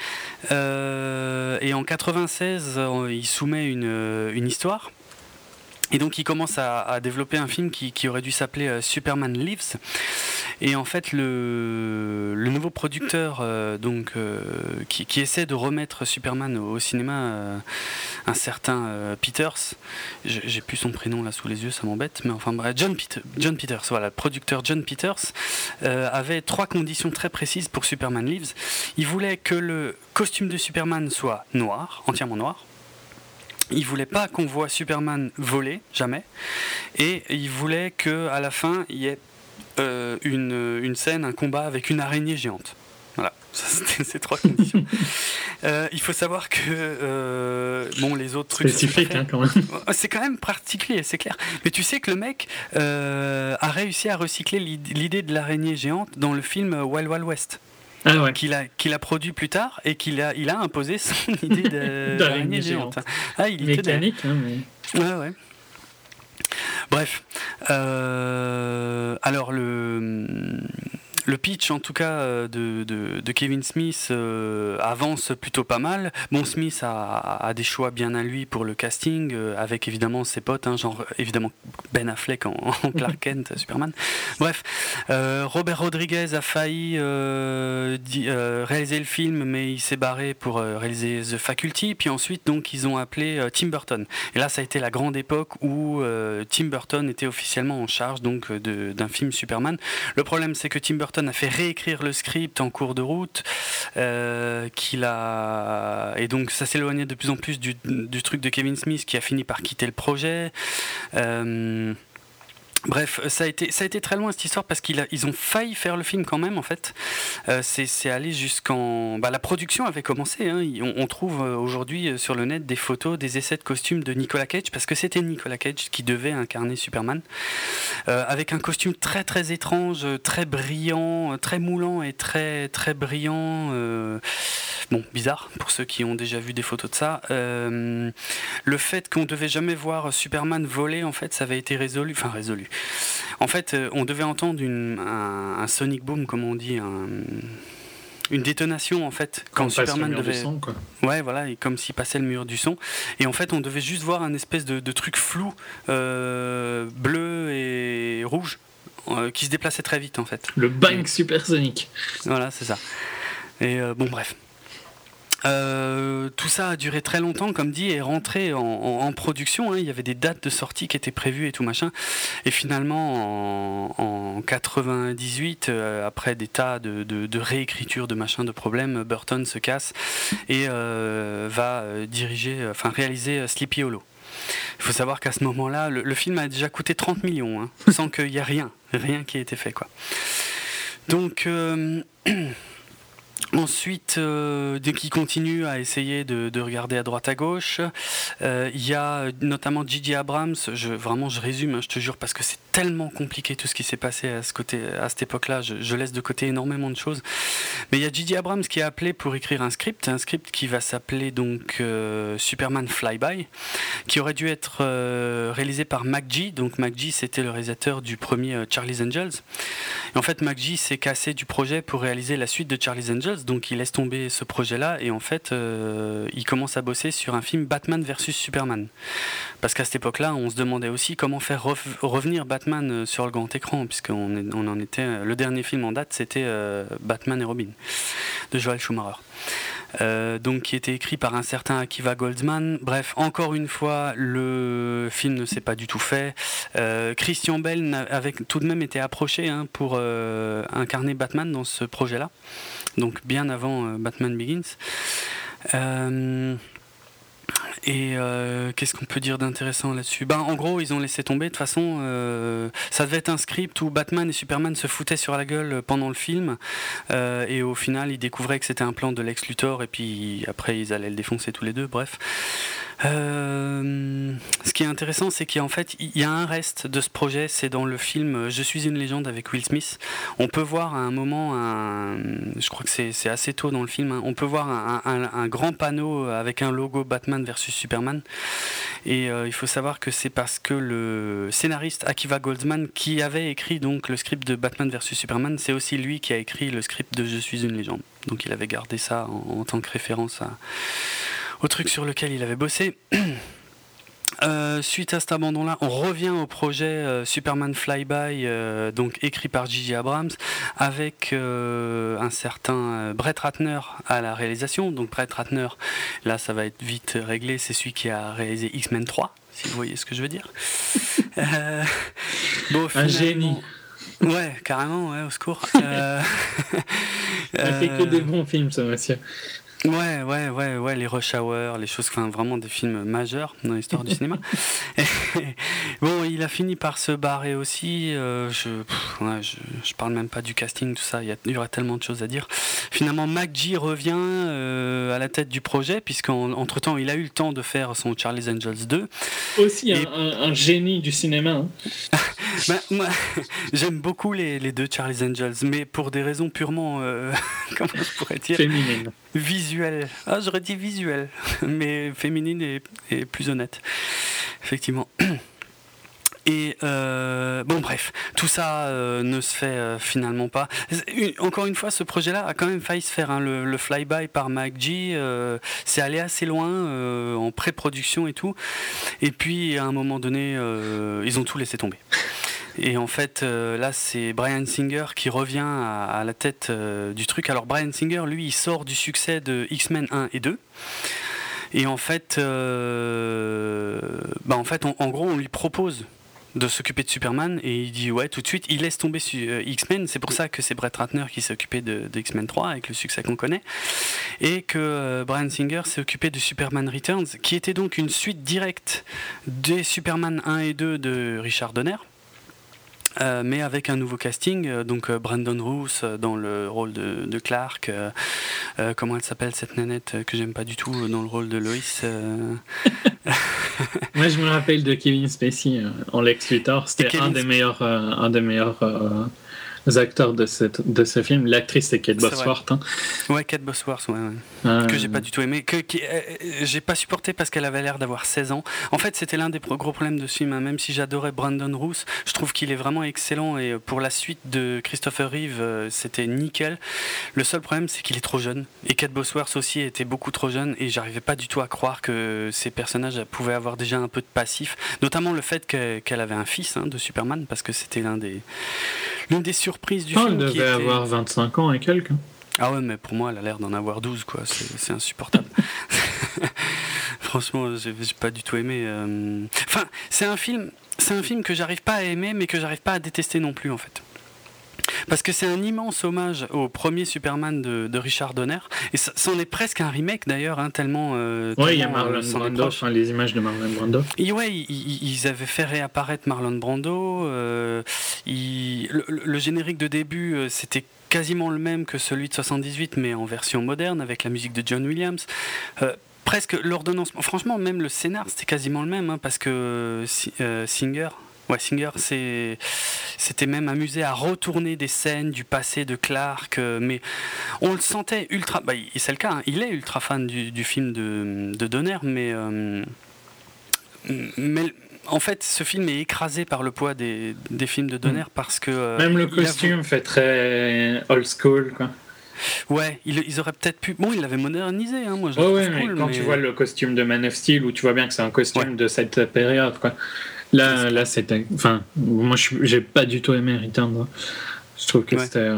S1: et en 96 il soumet une, une histoire et donc il commence à, développer un film qui, aurait dû s'appeler euh, Superman Lives. Et en fait le, nouveau producteur euh, donc, euh, qui, essaie de remettre Superman au, cinéma, un certain Peters, j'ai plus son prénom là sous les yeux, ça m'embête, mais enfin bref, John, Peters, voilà, producteur John Peters, avait trois conditions très précises pour Superman Lives. Il voulait que le costume de Superman soit noir, entièrement noir il voulait pas qu'on voit Superman voler, jamais. Et il voulait que à la fin, il y ait euh, une, une, scène, un combat avec une araignée géante. Voilà, c'était ces trois conditions. Euh, il faut savoir que euh, bon, les autres trucs.
S2: Spécifique, hein, quand même.
S1: C'est quand même particulier, c'est clair. Mais tu sais que le mec a réussi à recycler l'idée de l'araignée géante dans le film Wild Wild West. Ah qu'il a, qu'il a produit plus tard et qu'il a, il a imposé son idée d'araignée géante.
S2: Ah, il Mécanique, hein, mais...
S1: Ouais, ouais. Bref. Euh, alors, le le pitch, en tout cas, euh, de, Kevin Smith euh, avance plutôt pas mal. Bon, Smith a, des choix bien à lui pour le casting, euh, avec évidemment ses potes, hein, genre évidemment Ben Affleck en, Clark Kent, Superman. Bref, Robert Rodriguez a failli réaliser le film, mais il s'est barré pour réaliser The Faculty. Puis ensuite, donc, ils ont appelé Tim Burton. Et là, ça a été la grande époque où Tim Burton était officiellement en charge donc d'un film Superman. Le problème, c'est que Tim Burton a fait réécrire le script en cours de route, euh, qu'il a et donc ça s'éloignait de plus en plus du, truc de Kevin Smith qui a fini par quitter le projet. Euh, Bref, ça a, été, très loin cette histoire parce qu'ils ils ont failli faire le film quand même en fait. Euh, c'est allé jusqu'en... Bah, la production avait commencé. Hein. On, trouve euh, aujourd'hui euh, sur le net des photos, des essais de costumes de Nicolas Cage parce que c'était Nicolas Cage qui devait incarner Superman. avec un costume très très étrange, très brillant, très moulant et très très brillant. bon, bizarre pour ceux qui ont déjà vu des photos de ça. le fait qu'on devait jamais voir Superman voler en fait ça avait été résolu. Enfin résolu en fait, euh, on devait entendre un, sonic boom, comme on dit, une détonation en fait
S2: quand, Superman devait son, quoi.
S1: ouais voilà comme s'il passait le mur du son. Et en fait on devait juste voir un espèce de, truc flou euh, bleu et rouge euh, qui se déplaçait très vite en fait.
S2: Le bang supersonique.
S1: Voilà c'est ça. Et bon bref euh, tout ça a duré très longtemps, comme dit, et rentré en, production. Hein. Il y avait des dates de sortie qui étaient prévues et tout machin. Et finalement, en, 98, euh, après des tas de, de, réécritures, de machin, de problèmes, Burton se casse et euh, va diriger, enfin réaliser Sleepy Hollow. Il faut savoir qu'à ce moment-là, le, film a déjà coûté 30 millions, hein, sans qu'il y ait rien, rien qui ait été fait, quoi. Donc Ensuite, euh, qu'il continue à essayer de, regarder à droite à gauche, euh, il y a notamment Gigi Abrams. Vraiment, je résume, hein, je te jure, parce que c'est tellement compliqué tout ce qui s'est passé à, ce côté, à cette époque-là. Je, laisse de côté énormément de choses. Mais il y a Gigi Abrams qui est appelé pour écrire un script, un script qui va s'appeler donc euh, Superman Flyby, qui aurait dû être réalisé par MacG. Donc MacG, c'était le réalisateur du premier Charlie's Angels. Et en fait, MacG s'est cassé du projet pour réaliser la suite de Charlie's Angels Donc il laisse tomber ce projet-là et en fait il commence à bosser sur un film Batman versus Superman. Parce qu'à cette époque-là, on se demandait aussi comment faire revenir Batman sur le grand écran, puisqu'on on en était. Le dernier film en date, c'était Batman et Robin de Joel Schumacher. Euh, donc qui était écrit par un certain Akiva Goldsman. Bref, encore une fois, le film ne s'est pas du tout fait. Euh, Christian Bell avait tout de même été approché hein, pour euh, incarner Batman dans ce projet-là, donc bien avant Batman Begins. Et euh, qu'est-ce qu'on peut dire d'intéressant là-dessus? Ben, En gros, ils ont laissé tomber. De toute façon, euh, ça devait être un script où Batman et Superman se foutaient sur la gueule pendant le film. Euh, et au final, ils découvraient que c'était un plan de Lex Luthor. Et puis après, ils allaient le défoncer tous les deux. Bref. Euh, ce qui est intéressant, c'est qu'en fait, il y a un reste de ce projet, c'est dans le film Je suis une légende avec Will Smith. On peut voir à un moment, je crois que c'est assez tôt dans le film, hein, on peut voir un, grand panneau avec un logo Batman versus Superman. Et euh, il faut savoir que c'est parce que le scénariste Akiva Goldsman, qui avait écrit donc le script de Batman versus Superman, c'est aussi lui qui a écrit le script de Je suis une légende. Donc il avait gardé ça en, en tant que référence à au truc sur lequel il avait bossé. Euh, suite à cet abandon-là, on revient au projet euh, Superman Flyby, euh, donc écrit par Gigi Abrams, avec un certain Brett Ratner à la réalisation. Donc Brett Ratner, là ça va être vite réglé, c'est celui qui a réalisé X-Men 3, si vous voyez ce que je veux dire.
S2: un génie.
S1: Ouais, carrément, ouais, au secours.
S2: Il fait que des bons films, ce monsieur.
S1: Ouais, ouais, ouais, ouais, les Rush Hour, les choses, enfin vraiment des films majeurs dans l'histoire du cinéma. bon, il a fini par se barrer aussi. Euh, je, je, parle même pas du casting, tout ça. Il y, aurait tellement de choses à dire. Finalement, MacG revient euh, à la tête du projet, puisqu'entre temps, il a eu le temps de faire son Charlie's Angels 2.
S2: Aussi un, génie du cinéma. Hein.
S1: Moi, j'aime beaucoup les, les, deux Charlie's Angels, mais pour des raisons purement, euh, comment je pourrais dire,
S2: féminines.
S1: Visuel. Ah, j'aurais dit visuel, mais féminine et, plus honnête. Effectivement. Et euh, bon, bref, tout ça euh, ne se fait euh, finalement pas. encore une fois, ce projet-là a quand même failli se faire. Hein. le, flyby par MacG, c'est allé assez loin en pré-production et tout. Et puis, à un moment donné, ils ont tout laissé tomber. Et en fait, euh, là, c'est Brian Singer qui revient à, la tête euh, du truc. Alors, Brian Singer, lui, il sort du succès de X-Men 1 et 2. Et en fait, euh, bah en, fait en gros, on lui propose de s'occuper de Superman et il dit ouais tout de suite il laisse tomber X-Men c'est pour ça que c'est Brett Ratner qui s'est occupé de, X-Men 3 avec le succès qu'on connaît et que Brian Singer s'est occupé de Superman Returns qui était donc une suite directe des Superman 1 et 2 de Richard Donner euh, mais avec un nouveau casting, euh, donc euh, Brandon Roos dans le rôle de, Clark, comment elle s'appelle cette nanette que j'aime pas du tout dans le rôle de Lois
S2: Moi je me rappelle de Kevin Spacey en Lex Luthor, c'était un, des meilleurs, un des meilleurs acteurs de, cette, de ce film. L'actrice, c'est Kate Bosworth. Hein.
S1: Ouais, Kate Bosworth, ouais, euh. que j'ai pas du tout aimé. Que, euh, j'ai pas supporté parce qu'elle avait l'air d'avoir 16 ans. En fait, c'était l'un des gros problèmes de ce film. Hein. Même si j'adorais Brandon Roos, je trouve qu'il est vraiment excellent. Et pour la suite de Christopher Reeve, euh, c'était nickel. Le seul problème, c'est qu'il est trop jeune. Et Kate Bosworth aussi était beaucoup trop jeune. Et j'arrivais pas du tout à croire que ces personnages pouvaient avoir déjà un peu de passif. Notamment le fait qu'elle avait un fils hein, de Superman, parce que c'était l'un des, l'une des surprises surprise du film.
S2: Elle devait avoir 25 ans et quelques. Hein.
S1: Ah ouais, mais pour moi, elle a l'air d'en avoir 12, quoi. C'est insupportable. Franchement, j'ai pas du tout aimé. Euh. Enfin, c'est un film, c'est un film que j'arrive pas à aimer, mais que j'arrive pas à détester non plus, en fait. Parce que c'est un immense hommage au premier Superman de, Richard Donner. Et c'en est presque un remake d'ailleurs, hein, tellement.
S2: Euh, oui, il y a Marlon euh, Brando, enfin, les images de Marlon Brando.
S1: Et ouais, ils, avaient fait réapparaître Marlon Brando. Euh, le, générique de début, c'était quasiment le même que celui de 78, mais en version moderne, avec la musique de John Williams presque l'ordonnancement. Franchement, même le scénar, c'était quasiment le même, hein, parce que Singer, Ouais, Singer c'était même amusé à retourner des scènes du passé de Clark, euh, mais on le sentait ultra. Bah, c'est le cas, hein, il est ultra fan du, film de, de, Donner, mais, euh, mais en fait, ce film est écrasé par le poids des, des films de Donner mm. parce que. Euh,
S2: même le costume fait très old school, quoi.
S1: Ouais, ils, auraient peut-être pu. Bon, ils l'avaient modernisé, hein, moi je
S2: ouais, mais quand tu vois le costume de Man of Steel, où tu vois bien que c'est un costume de cette période, quoi. Là, là c'était. Enfin, moi j'ai pas du tout aimé Return. Je trouve que c'était.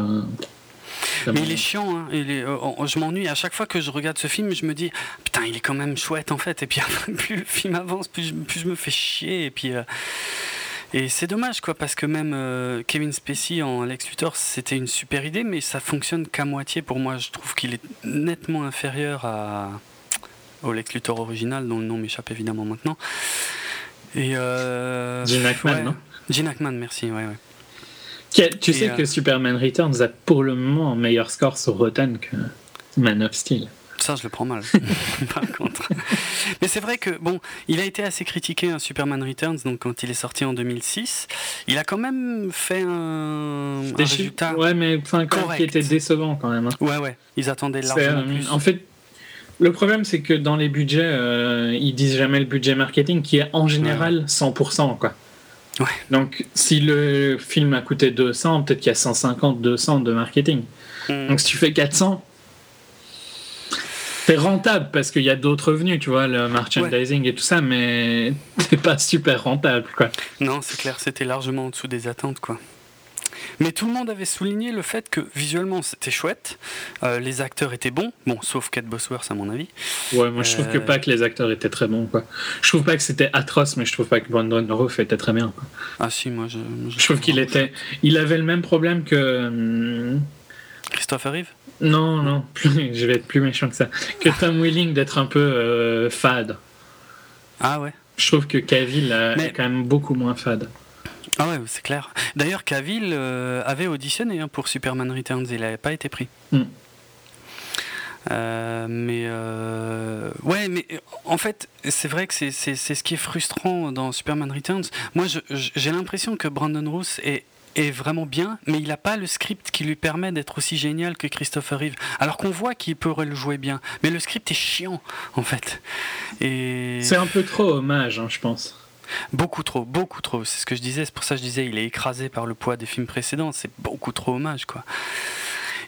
S1: Mais il est chiant, hein. il est, euh, je m'ennuie. À chaque fois que je regarde ce film, je me dis putain, il est quand même chouette en fait. Et puis plus le film avance, plus je, plus je me fais chier. Et puis. Euh, et c'est dommage, quoi, parce que même euh, Kevin Spacey en Lex Luthor, c'était une super idée, mais ça fonctionne qu'à moitié pour moi. Je trouve qu'il est nettement inférieur à, au Lex Luthor original, dont le nom m'échappe évidemment maintenant. Et
S2: euh, Gene Hackman, non
S1: Gene Hackman, merci, ouais, ouais.
S2: Tu sais que euh, Superman Returns a pour le moment un meilleur score sur Rotten que Man of Steel.
S1: Ça, je le prends mal, par contre. Mais c'est vrai que, bon, il a été assez critiqué, hein, Superman Returns, donc quand il est sorti en 2006. Il a quand même fait un, un résultat.
S2: Ouais, mais enfin, quand qui était décevant quand même. Hein.
S1: Ouais, ouais, ils attendaient largement euh, plus.
S2: En fait, le problème, c'est que dans les budgets, euh, ils disent jamais le budget marketing, qui est en général 100%, quoi.
S1: Ouais.
S2: Donc, si le film a coûté 200, peut-être qu'il y a 150, 200 de marketing. Hmm. Donc, si tu fais 400, c'est rentable parce qu'il y a d'autres revenus, tu vois, le merchandising et tout ça, mais c'est pas super rentable, quoi.
S1: Non, c'est clair, c'était largement en dessous des attentes, quoi. Mais tout le monde avait souligné le fait que visuellement c'était chouette, euh, les acteurs étaient bons, bon, sauf Kate Bosworth à mon avis.
S2: Ouais, moi je trouve que euh, pas que les acteurs étaient très bons, quoi. Je trouve pas que c'était atroce, mais je trouve pas que Brandon Routh était très bien.
S1: Ah si, moi je.
S2: Je, trouve qu'il était, il avait le même problème que. Hum,
S1: Christopher Reeve?
S2: Non, non, plus, je vais être plus méchant que ça. Que Tom Willing d'être un peu euh, fade.
S1: Ah ouais.
S2: Je trouve que Cavill est quand même beaucoup moins fade.
S1: Ah ouais, c'est clair. D'ailleurs, Cavill euh, avait auditionné hein, pour Superman Returns, il n'avait pas été pris. Hmm. Euh, mais euh, ouais, mais en fait, c'est vrai que c'est ce qui est frustrant dans Superman Returns. Moi, j'ai l'impression que Brandon Roos est, est vraiment bien, mais il n'a pas le script qui lui permet d'être aussi génial que Christopher Reeve. Alors qu'on voit qu'il pourrait le jouer bien, mais le script est chiant en fait. Et
S2: c'est un peu trop hommage, hein, je pense.
S1: Beaucoup trop, beaucoup trop. C'est ce que je disais, c'est pour ça que je disais, il est écrasé par le poids des films précédents. C'est beaucoup trop hommage, quoi.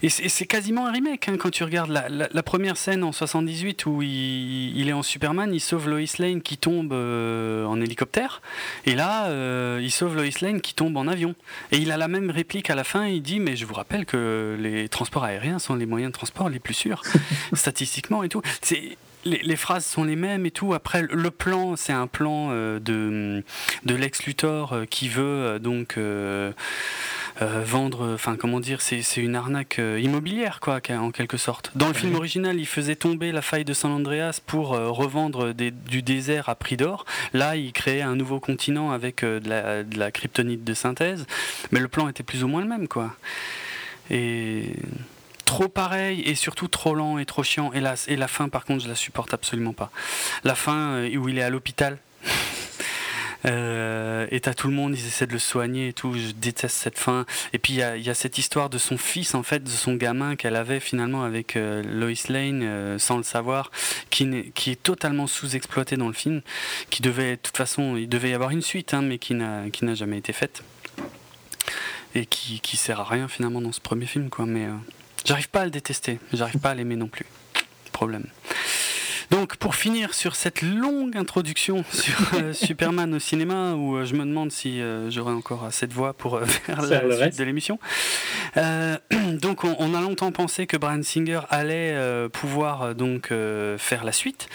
S1: Et c'est quasiment un remake hein, quand tu regardes la, première scène en 78 où il, est en Superman, il sauve Lois Lane qui tombe euh, en hélicoptère, et là euh, il sauve Lois Lane qui tombe en avion. Et il a la même réplique à la fin, il dit mais je vous rappelle que les transports aériens sont les moyens de transport les plus sûrs, statistiquement et tout. C'est les, phrases sont les mêmes et tout. Après, le plan, c'est un plan euh, de, de Lex Luthor euh, qui veut euh, donc vendre, enfin comment dire, c'est une arnaque immobilière quoi, en quelque sorte. Dans le film original, il faisait tomber la faille de San Andreas pour revendre du désert à prix d'or. Là, il créait un nouveau continent avec de la, de la kryptonite de synthèse, mais le plan était plus ou moins le même quoi. Et trop pareil et surtout trop lent et trop chiant. Et la, et la fin, par contre, je la supporte absolument pas. La fin euh, où il est à l'hôpital. Euh, et t'as tout le monde, ils essaient de le soigner et tout. Je déteste cette fin. Et puis il y, a, cette histoire de son fils, en fait, de son gamin qu'elle avait finalement avec euh, Lois Lane, sans le savoir, qui, qui est totalement sous-exploité dans le film, qui devait, de toute façon, il devait y avoir une suite, hein, mais qui n'a jamais été faite. Et qui, qui sert à rien finalement dans ce premier film, quoi. Mais. J'arrive pas à le détester, j'arrive pas à l'aimer non plus. Problème. Donc pour finir sur cette longue introduction sur euh, Superman au cinéma, où euh, je me demande si euh, j'aurai encore assez de voix pour faire la suite de l'émission. donc on, a longtemps pensé que Brian Singer allait pouvoir donc faire la suite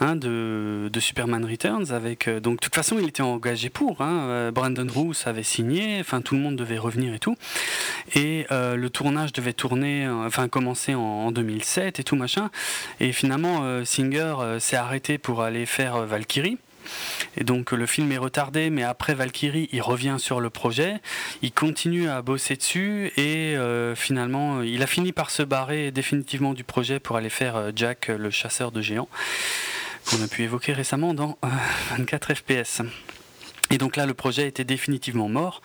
S1: hein, de, Superman Returns avec donc de toute façon il était engagé pour. Hein, Brandon Roos avait signé, enfin tout le monde devait revenir et tout. Et le tournage devait tourner, enfin commencer en, en, 2007 et tout machin. Et finalement Singer euh, s'est arrêté pour aller faire euh, Valkyrie. Et donc le film est retardé, mais après Valkyrie, il revient sur le projet, il continue à bosser dessus et euh, finalement, il a fini par se barrer définitivement du projet pour aller faire Jack, le chasseur de géants, qu'on a pu évoquer récemment dans 24 FPS. Et donc là, le projet était définitivement mort.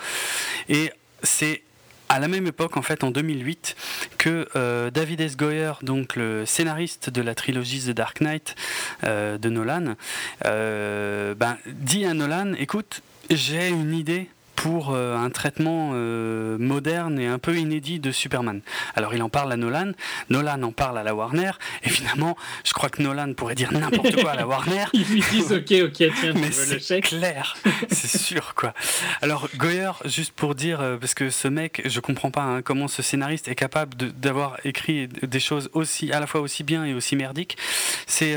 S1: Et c'est à la même époque, en fait, en 2008, que euh, David S. Goyer, donc le scénariste de la trilogie The Dark Knight euh, de Nolan, euh, ben, dit à Nolan, écoute, j'ai une idée pour un traitement moderne et un peu inédit de Superman. Alors il en parle à Nolan, Nolan en parle à la Warner, et finalement, je crois que Nolan pourrait dire n'importe quoi à la Warner.
S2: Ils lui disent ok, ok, tiens,
S1: mais c'est clair, c'est sûr quoi. Alors Goyer, juste pour dire, parce que ce mec, je comprends pas hein, comment ce scénariste est capable d'avoir écrit des choses aussi à la fois aussi bien et aussi merdiques. C'est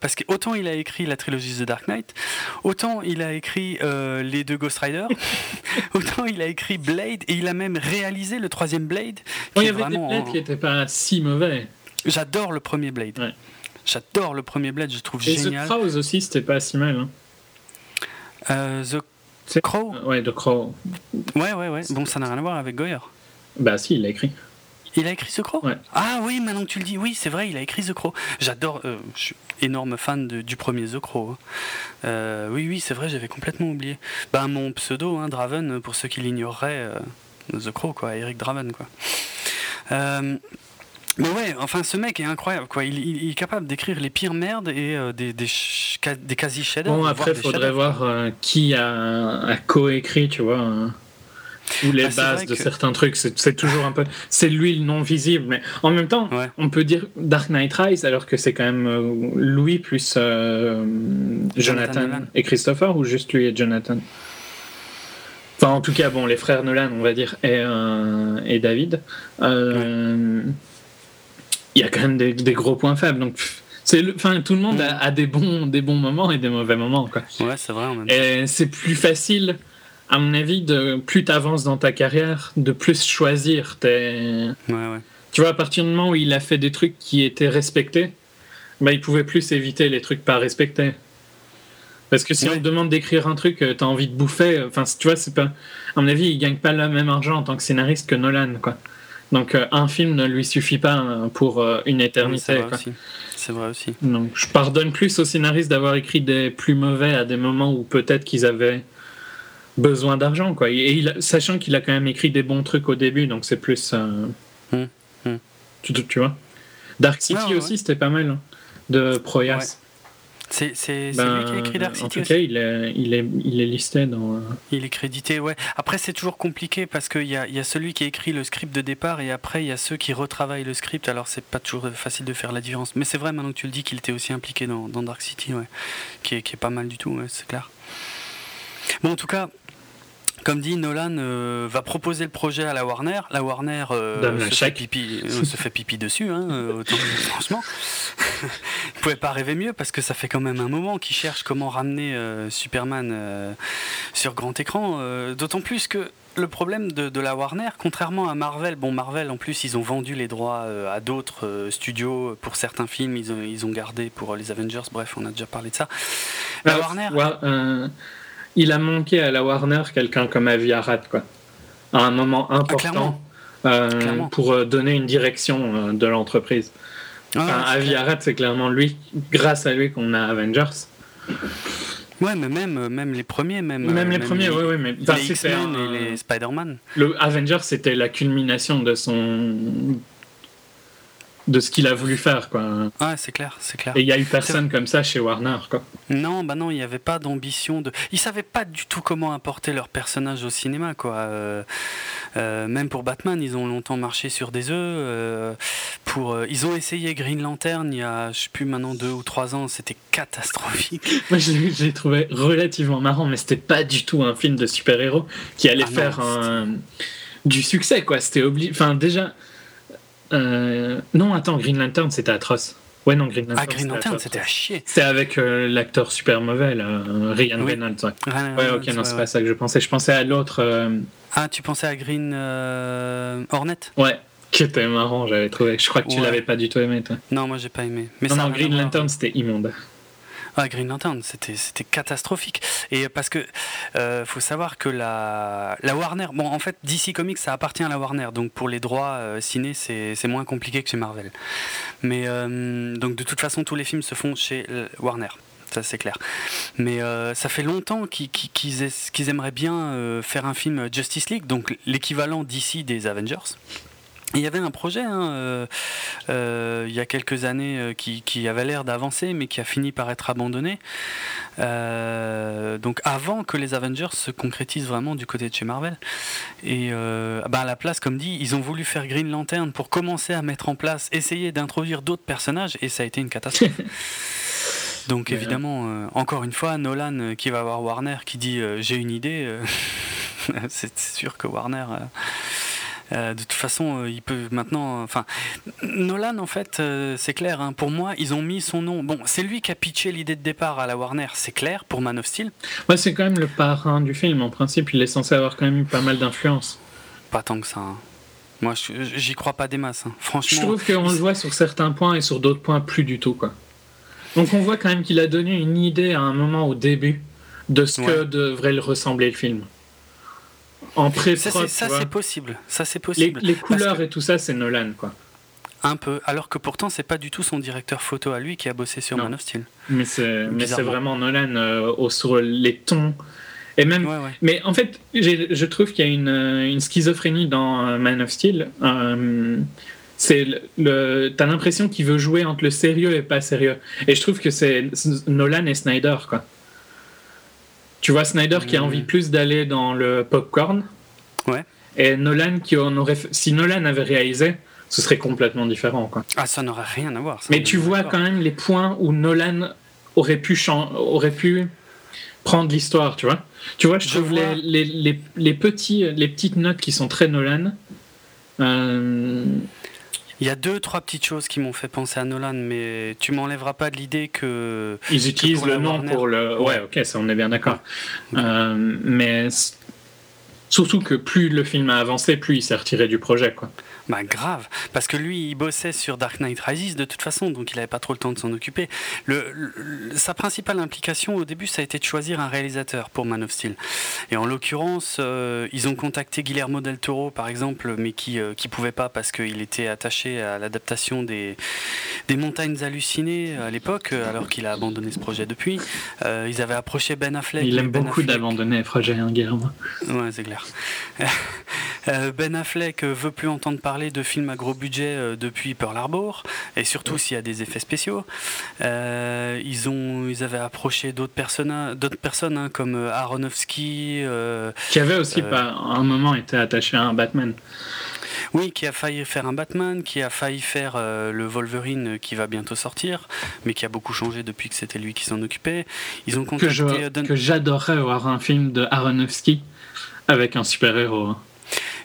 S1: parce que autant il a écrit la trilogie The Dark Knight, autant il a écrit les deux Ghost Rider, autant il a écrit Blade et il a même réalisé le troisième Blade.
S2: il y avait des Blades qui n'étaient pas si mauvais.
S1: J'adore le premier Blade. J'adore le premier Blade, je trouve et génial.
S2: The Crows aussi, c'était pas si mal. Hein.
S1: Euh, The Crow
S2: Ouais, The Crow.
S1: Ouais, ouais, ouais. Bon, ça n'a rien à voir avec Goyer.
S2: Bah, si, il l'a écrit.
S1: Il a écrit The Crow Ah oui, maintenant que tu le dis, oui, c'est vrai, il a écrit The Crow. J'adore, euh, je suis énorme fan du premier The Crow. Hein. Euh, oui, oui, c'est vrai, j'avais complètement oublié. Ben, mon pseudo, hein, Draven, pour ceux qui l'ignoreraient, The Crow, quoi, Eric Draven, quoi. Mais ouais, enfin, ce mec est incroyable, quoi. Il, est capable d'écrire les pires merdes et euh, des, des, des quasi chefs
S2: Bon, après, il faudrait voir euh, qui a, a coécrit, tu vois. Hein. Ou les bah, bases de certains trucs. C'est toujours un peu. C'est lui le non visible. Mais en même temps, on peut dire Dark Knight Rise alors que c'est quand même euh, Louis plus Jonathan, et Christopher ou juste lui et Jonathan? Enfin, en tout cas, bon, les frères Nolan, on va dire, et, et David il y a quand même des, gros points faibles. Donc, c'est enfin, tout le monde a, des, bons, des bons moments et des mauvais moments. Quoi.
S1: Ouais, c'est vrai.
S2: et c'est plus facile, à mon avis, de plus tu avances dans ta carrière, de plus choisir tes.
S1: Ouais, ouais.
S2: Tu vois, à partir du moment où il a fait des trucs qui étaient respectés, bah, il pouvait plus éviter les trucs pas respectés. Parce que si on te demande d'écrire un truc, euh, tu as envie de bouffer. Enfin, tu vois, c'est pas. À mon avis, il gagne pas le même argent en tant que scénariste que Nolan, quoi. Donc euh, un film ne lui suffit pas pour euh, une éternité.
S1: c'est vrai, aussi.
S2: Donc je pardonne plus aux scénaristes d'avoir écrit des plus mauvais à des moments où peut-être qu'ils avaient besoin d'argent. quoi. Et il, sachant qu'il a quand même écrit des bons trucs au début, donc c'est plus... Euh, hum, hum. Tu, tu, vois Dark City aussi, c'était pas mal, hein, de Proyas.
S1: C'est ben, lui qui a écrit Dark City. En
S2: tout cas, il est, il, est, il est listé dans. Euh,
S1: il est crédité, ouais. Après, c'est toujours compliqué parce qu'il y a, y a celui qui a écrit le script de départ et après, il y a ceux qui retravaillent le script. Alors, c'est pas toujours facile de faire la différence. Mais c'est vrai, maintenant que tu le dis, qu'il était aussi impliqué dans, dans Dark City, ouais. Qui est, qui est pas mal du tout, ouais, c'est clair. Bon, en tout cas, comme dit Nolan euh, va proposer le projet à la Warner. La Warner euh, se, fait pipi, euh, se, fait pipi, dessus, hein, franchement. Il pouvait pas rêver mieux parce que ça fait quand même un moment qu'ils cherchent comment ramener Superman sur grand écran. D'autant plus que le problème de, la Warner, contrairement à Marvel, bon Marvel en plus ils ont vendu les droits à d'autres studios pour certains films, ils ont, ils ont gardé pour les Avengers, bref on a déjà parlé de ça.
S2: La Warner il a manqué à la Warner quelqu'un comme Avi Arad, quoi. À un moment ah, important euh, pour euh, donner une direction euh, de l'entreprise. Ah, Avi Arad, c'est clairement lui, grâce à lui qu'on a Avengers.
S1: Ouais, mais même, même les premiers, même.
S2: Même les premiers, oui, oui, mais.
S1: Les X-Men et les Spider-Man.
S2: Le Avengers, c'était la culmination de son de ce qu'il a voulu faire quoi.
S1: Ouais, c'est clair, c'est clair.
S2: Et il y a eu personne comme ça chez Warner quoi.
S1: Non, bah non, il n'y avait pas d'ambition de. Ils savaient pas du tout comment apporter leur personnage au cinéma quoi. Euh, euh, même pour Batman, ils ont longtemps marché sur des œufs. Euh, pour, ils ont essayé Green Lantern il y a, je sais plus maintenant deux ou trois ans, c'était catastrophique.
S2: Moi, j'ai trouvé relativement marrant, mais c'était pas du tout un film de super héros qui allait ah faire du succès quoi. C'était obligé. Enfin déjà euh, non, attends, Green Lantern, c'était atroce. Ouais, non, Green Lantern.
S1: Ah, Green Lantern, c'était à chier.
S2: C'était avec euh, l'acteur super mauvais, là, Ryan Reynolds. Ouais, ok, non, c'est pas ça que je pensais. Je pensais à l'autre. Euh,
S1: ah, tu pensais à Green Hornet?
S2: Ouais, qui était marrant, j'avais trouvé. Je crois que tu l'avais pas du tout aimé, toi.
S1: Non, moi j'ai pas aimé.
S2: Mais non, non, Green Lantern, c'était immonde.
S1: Ah, Green Lantern, c'était catastrophique. Et parce que euh, faut savoir que la Warner, bon en fait DC Comics ça appartient à la Warner, donc pour les droits euh, ciné c'est moins compliqué que chez Marvel. Mais euh, donc de toute façon tous les films se font chez Warner ça c'est clair. Mais ça fait longtemps qu'ils aimeraient bien faire un film Justice League, donc l'équivalent d'ici des Avengers. Il y avait un projet hein, euh, euh, il y a quelques années euh, qui, qui, avait l'air d'avancer mais qui a fini par être abandonné. donc avant que les Avengers se concrétisent vraiment du côté de chez Marvel. Et bah à la place, comme dit, ils ont voulu faire Green Lantern pour commencer à mettre en place, essayer d'introduire d'autres personnages et ça a été une catastrophe. donc évidemment, encore une fois, Nolan qui va voir Warner qui dit j'ai une idée, c'est sûr que Warner de toute façon, euh, il peut maintenant. Enfin, Nolan, en fait, euh, c'est clair. Hein. pour moi, ils ont mis son nom. Bon, c'est lui qui a pitché l'idée de départ à la Warner, c'est clair, pour Man of Steel.
S2: Ouais, c'est quand même le parrain du film. En principe, il est censé avoir quand même eu pas mal d'influence.
S1: Pas tant que ça. Hein. Moi, j'y crois pas des masses. Hein. Franchement.
S2: Je trouve qu'on le voit sur certains points et sur d'autres points plus du tout, quoi. Donc on voit quand même qu'il a donné une idée à un moment au début de ce que devrait ressembler le film en pré
S1: Ça, c'est possible. Ça, c'est possible.
S2: Les, couleurs et tout ça, c'est Nolan, quoi.
S1: Un peu, alors que pourtant c'est pas du tout son directeur photo à lui qui a bossé sur Man of Steel.
S2: Mais c'est vraiment Nolan euh, sur les tons et même. Mais en fait, je trouve qu'il y a une, une, schizophrénie dans euh, Man of Steel. Euh, c'est le, t'as l'impression qu'il veut jouer entre le sérieux et pas sérieux. Et je trouve que c'est Nolan et Snyder quoi. Tu vois Snyder qui a envie plus d'aller dans le popcorn.
S1: Ouais.
S2: Et Nolan qui en aurait. Si Nolan avait réalisé, ce serait complètement différent. Quoi.
S1: Ah, ça n'aurait rien à voir.
S2: Mais tu vois quand même les points où Nolan aurait pu, aurait pu prendre l'histoire, tu vois. Tu vois, je, trouve Les, les, les, petits, les petites notes qui sont très Nolan. Euh,
S1: il y a deux, trois petites choses qui m'ont fait penser à Nolan, mais tu m'enlèveras pas de l'idée que.
S2: Ils utilisent le nom pour le. Ouais, ok, ça on est bien d'accord. Euh, mais surtout que plus le film a avancé, plus il s'est retiré du projet, quoi.
S1: Bah grave, parce que lui, il bossait sur Dark Knight Rises de toute façon, donc il n'avait pas trop le temps de s'en occuper. Le, sa principale implication au début, ça a été de choisir un réalisateur pour Man of Steel. Et en l'occurrence, euh, ils ont contacté Guillermo del Toro, par exemple, mais qui ne euh, pouvait pas parce qu'il était attaché à l'adaptation des, des Montagnes Hallucinées à l'époque, alors qu'il a abandonné ce projet depuis. Euh, ils avaient approché Ben Affleck.
S2: Il aime beaucoup d'abandonner les projets, hein, Guillermo.
S1: Ouais, c'est clair. ben Affleck veut plus entendre parler parler de films à gros budget euh, depuis Pearl Harbor, et surtout s'il y a des effets spéciaux. Euh, ils, ont, ils avaient approché d'autres personnes, d'autres personnes hein, comme euh, Aronofsky.
S2: qui avait aussi, à un moment, été attaché à un Batman.
S1: Oui, qui a failli faire un Batman, qui a failli faire le Wolverine qui va bientôt sortir, mais qui a beaucoup changé depuis que c'était lui qui s'en occupait. Ils ont
S2: contacté que j'adorerais voir un film de Aronofsky avec un super-héros. Hein.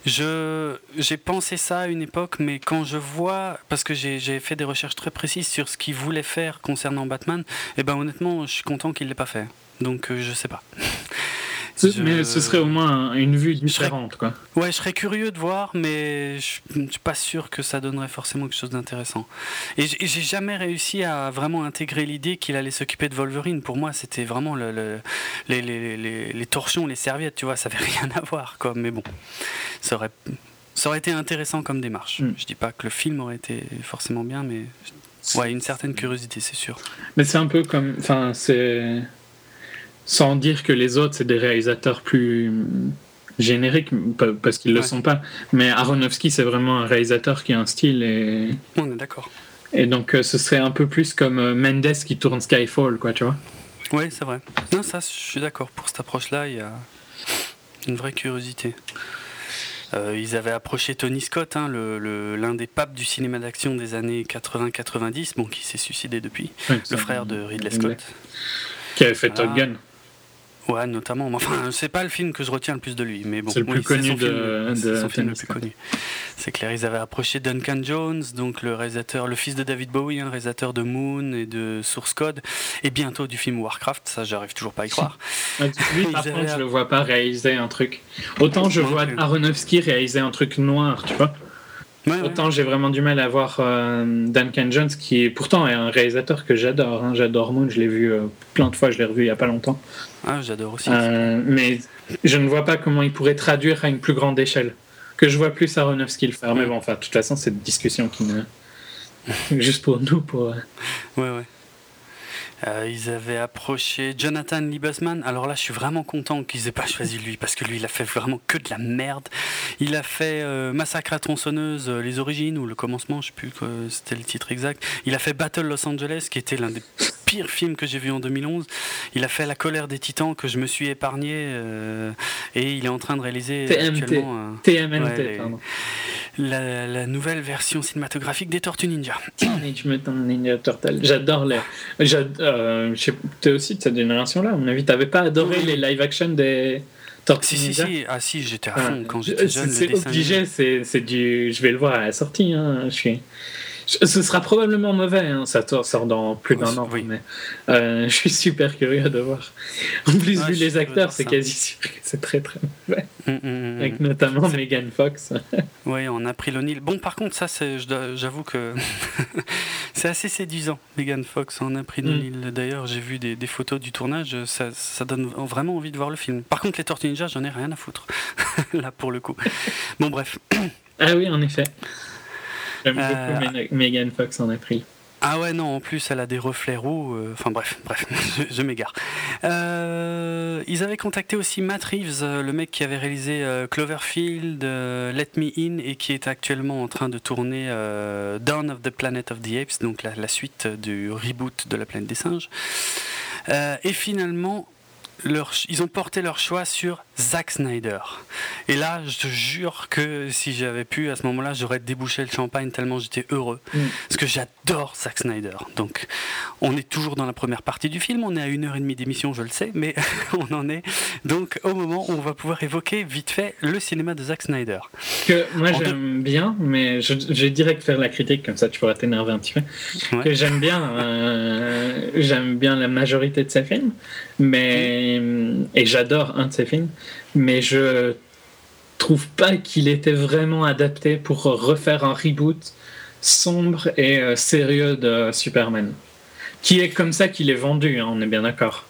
S1: J'ai pensé ça à une époque, mais quand je vois, parce que j'ai, fait des recherches très précises sur ce qu'il voulait faire concernant Batman, et eh ben honnêtement, je suis content qu'il l'ait pas fait. Donc je sais pas.
S2: Mais ce serait au moins une vue différente, quoi.
S1: Ouais, je serais curieux de voir, mais je ne suis pas sûr que ça donnerait forcément quelque chose d'intéressant. Et j'ai jamais réussi à vraiment intégrer l'idée qu'il allait s'occuper de Wolverine. Pour moi, c'était vraiment le, les, les, les, les, torchons, les serviettes, tu vois, ça avait rien à voir, quoi. Mais bon, ça aurait, ça aurait été intéressant comme démarche. Mm. Je dis pas que le film aurait été forcément bien, mais ouais, une certaine curiosité, c'est sûr.
S2: Mais c'est un peu comme, enfin, c'est sans dire que les autres, c'est des réalisateurs plus génériques, parce qu'ils ne le sont pas. Mais Aronofsky, c'est vraiment un réalisateur qui a un style. Et...
S1: On est d'accord.
S2: Et donc, euh, ce serait un peu plus comme euh, Mendes qui tourne Skyfall, quoi, tu vois.
S1: Oui, c'est vrai. Non, ça, je suis d'accord. Pour cette approche-là, il y a une vraie curiosité. Euh, ils avaient approché Tony Scott, hein, l'un des papes du cinéma d'action des années 80-90, bon, qui s'est suicidé depuis, le frère de Ridley Scott.
S2: Qui avait fait Top Gun.
S1: Ouais, notamment. Enfin, c'est pas le film que je retiens le plus de lui, mais bon.
S2: C'est le plus connu de,
S1: son film le plus connu. C'est clair, ils avaient approché Duncan Jones, donc le réalisateur, le fils de David Bowie, hein, réalisateur de Moon et de Source Code, et bientôt du film Warcraft. Ça, j'arrive toujours pas à y croire.
S2: lui, par contre, je le vois pas réaliser un truc. Autant je vois Aronofsky réaliser un truc noir, tu vois. Autant j'ai vraiment du mal à voir euh, Duncan Jones, qui pourtant est un réalisateur que j'adore. Hein. J'adore Moon, je l'ai vu euh, plein de fois, je l'ai revu il y a pas longtemps.
S1: Ah, j'adore aussi.
S2: Euh, mais je ne vois pas comment il pourrait traduire à une plus grande échelle. Que je vois plus Aronofsky le faire. Mais bon, enfin, de toute façon, c'est une discussion qui ne. Juste pour nous, pour.
S1: Ouais, ouais. Euh, ils avaient approché Jonathan Liebesman. Alors là, je suis vraiment content qu'ils aient pas choisi lui parce que lui, il a fait vraiment que de la merde. Il a fait euh, Massacre à tronçonneuse, euh, les origines ou le commencement, je sais plus c'était le titre exact. Il a fait Battle Los Angeles, qui était l'un des pires films que j'ai vu en 2011. Il a fait La colère des titans que je me suis épargné et il est en train de réaliser actuellement
S2: TMNT, pardon.
S1: La, nouvelle version cinématographique des Tortues Ninja.
S2: Teenage Mutant Ninja Turtle. J'adore les. Euh, T'es aussi de cette génération-là. À mon avis, t'avais pas adoré les live action des Tortues Ninja
S1: si, si. Ah si, j'étais à fond quand j'étais jeune.
S2: C'est obligé, c'est du. Je vais le voir à la sortie. Hein. Je suis. Ce sera probablement mauvais, hein. ça sort dans plus d'un an. Mais euh, je suis super curieux de voir. En plus, vu les acteurs, c'est quasi sûr que c'est très très mauvais. Mm, mm, mm, Avec notamment Megan Fox.
S1: oui, on a pris l'O'Neill. Bon, par contre, ça, j'avoue que c'est assez séduisant, Megan Fox en April O'Neill. D'ailleurs, j'ai vu des, photos du tournage, ça, ça, donne vraiment envie de voir le film. Par contre, les Tortues Ninja, j'en ai rien à foutre. Là, pour le coup. Bon, bref.
S2: ah oui, en effet. J'aime beaucoup euh, Megan Fox en April.
S1: Ah ouais, non, en plus, elle a des reflets roux. Euh, enfin bref, bref, je, m'égare. Euh, ils avaient contacté aussi Matt Reeves, le mec qui avait réalisé Cloverfield, Let Me In, et qui est actuellement en train de tourner Dawn of the Planet of the Apes, donc la, la, suite du reboot de la planète des singes. et finalement, ils ont porté leur choix sur Zack Snyder. Et là, je te jure que si j'avais pu, à ce moment-là, j'aurais débouché le champagne tellement j'étais heureux. Mm. Parce que j'adore Zack Snyder. Donc, on est toujours dans la première partie du film. On est à une heure et demie d'émission, je le sais, mais on en est. Donc, au moment où on va pouvoir évoquer vite fait le cinéma de Zack Snyder.
S2: Que moi, j'aime bien, mais je, vais direct faire la critique, comme ça tu pourras t'énerver un petit peu. Que j'aime bien, euh, j'aime bien la majorité de ses films, mais. Et j'adore un de ses films mais je trouve pas qu'il était vraiment adapté pour refaire un reboot sombre et euh, sérieux de Superman. Qui est comme ça qu'il est vendu, hein, on est bien d'accord.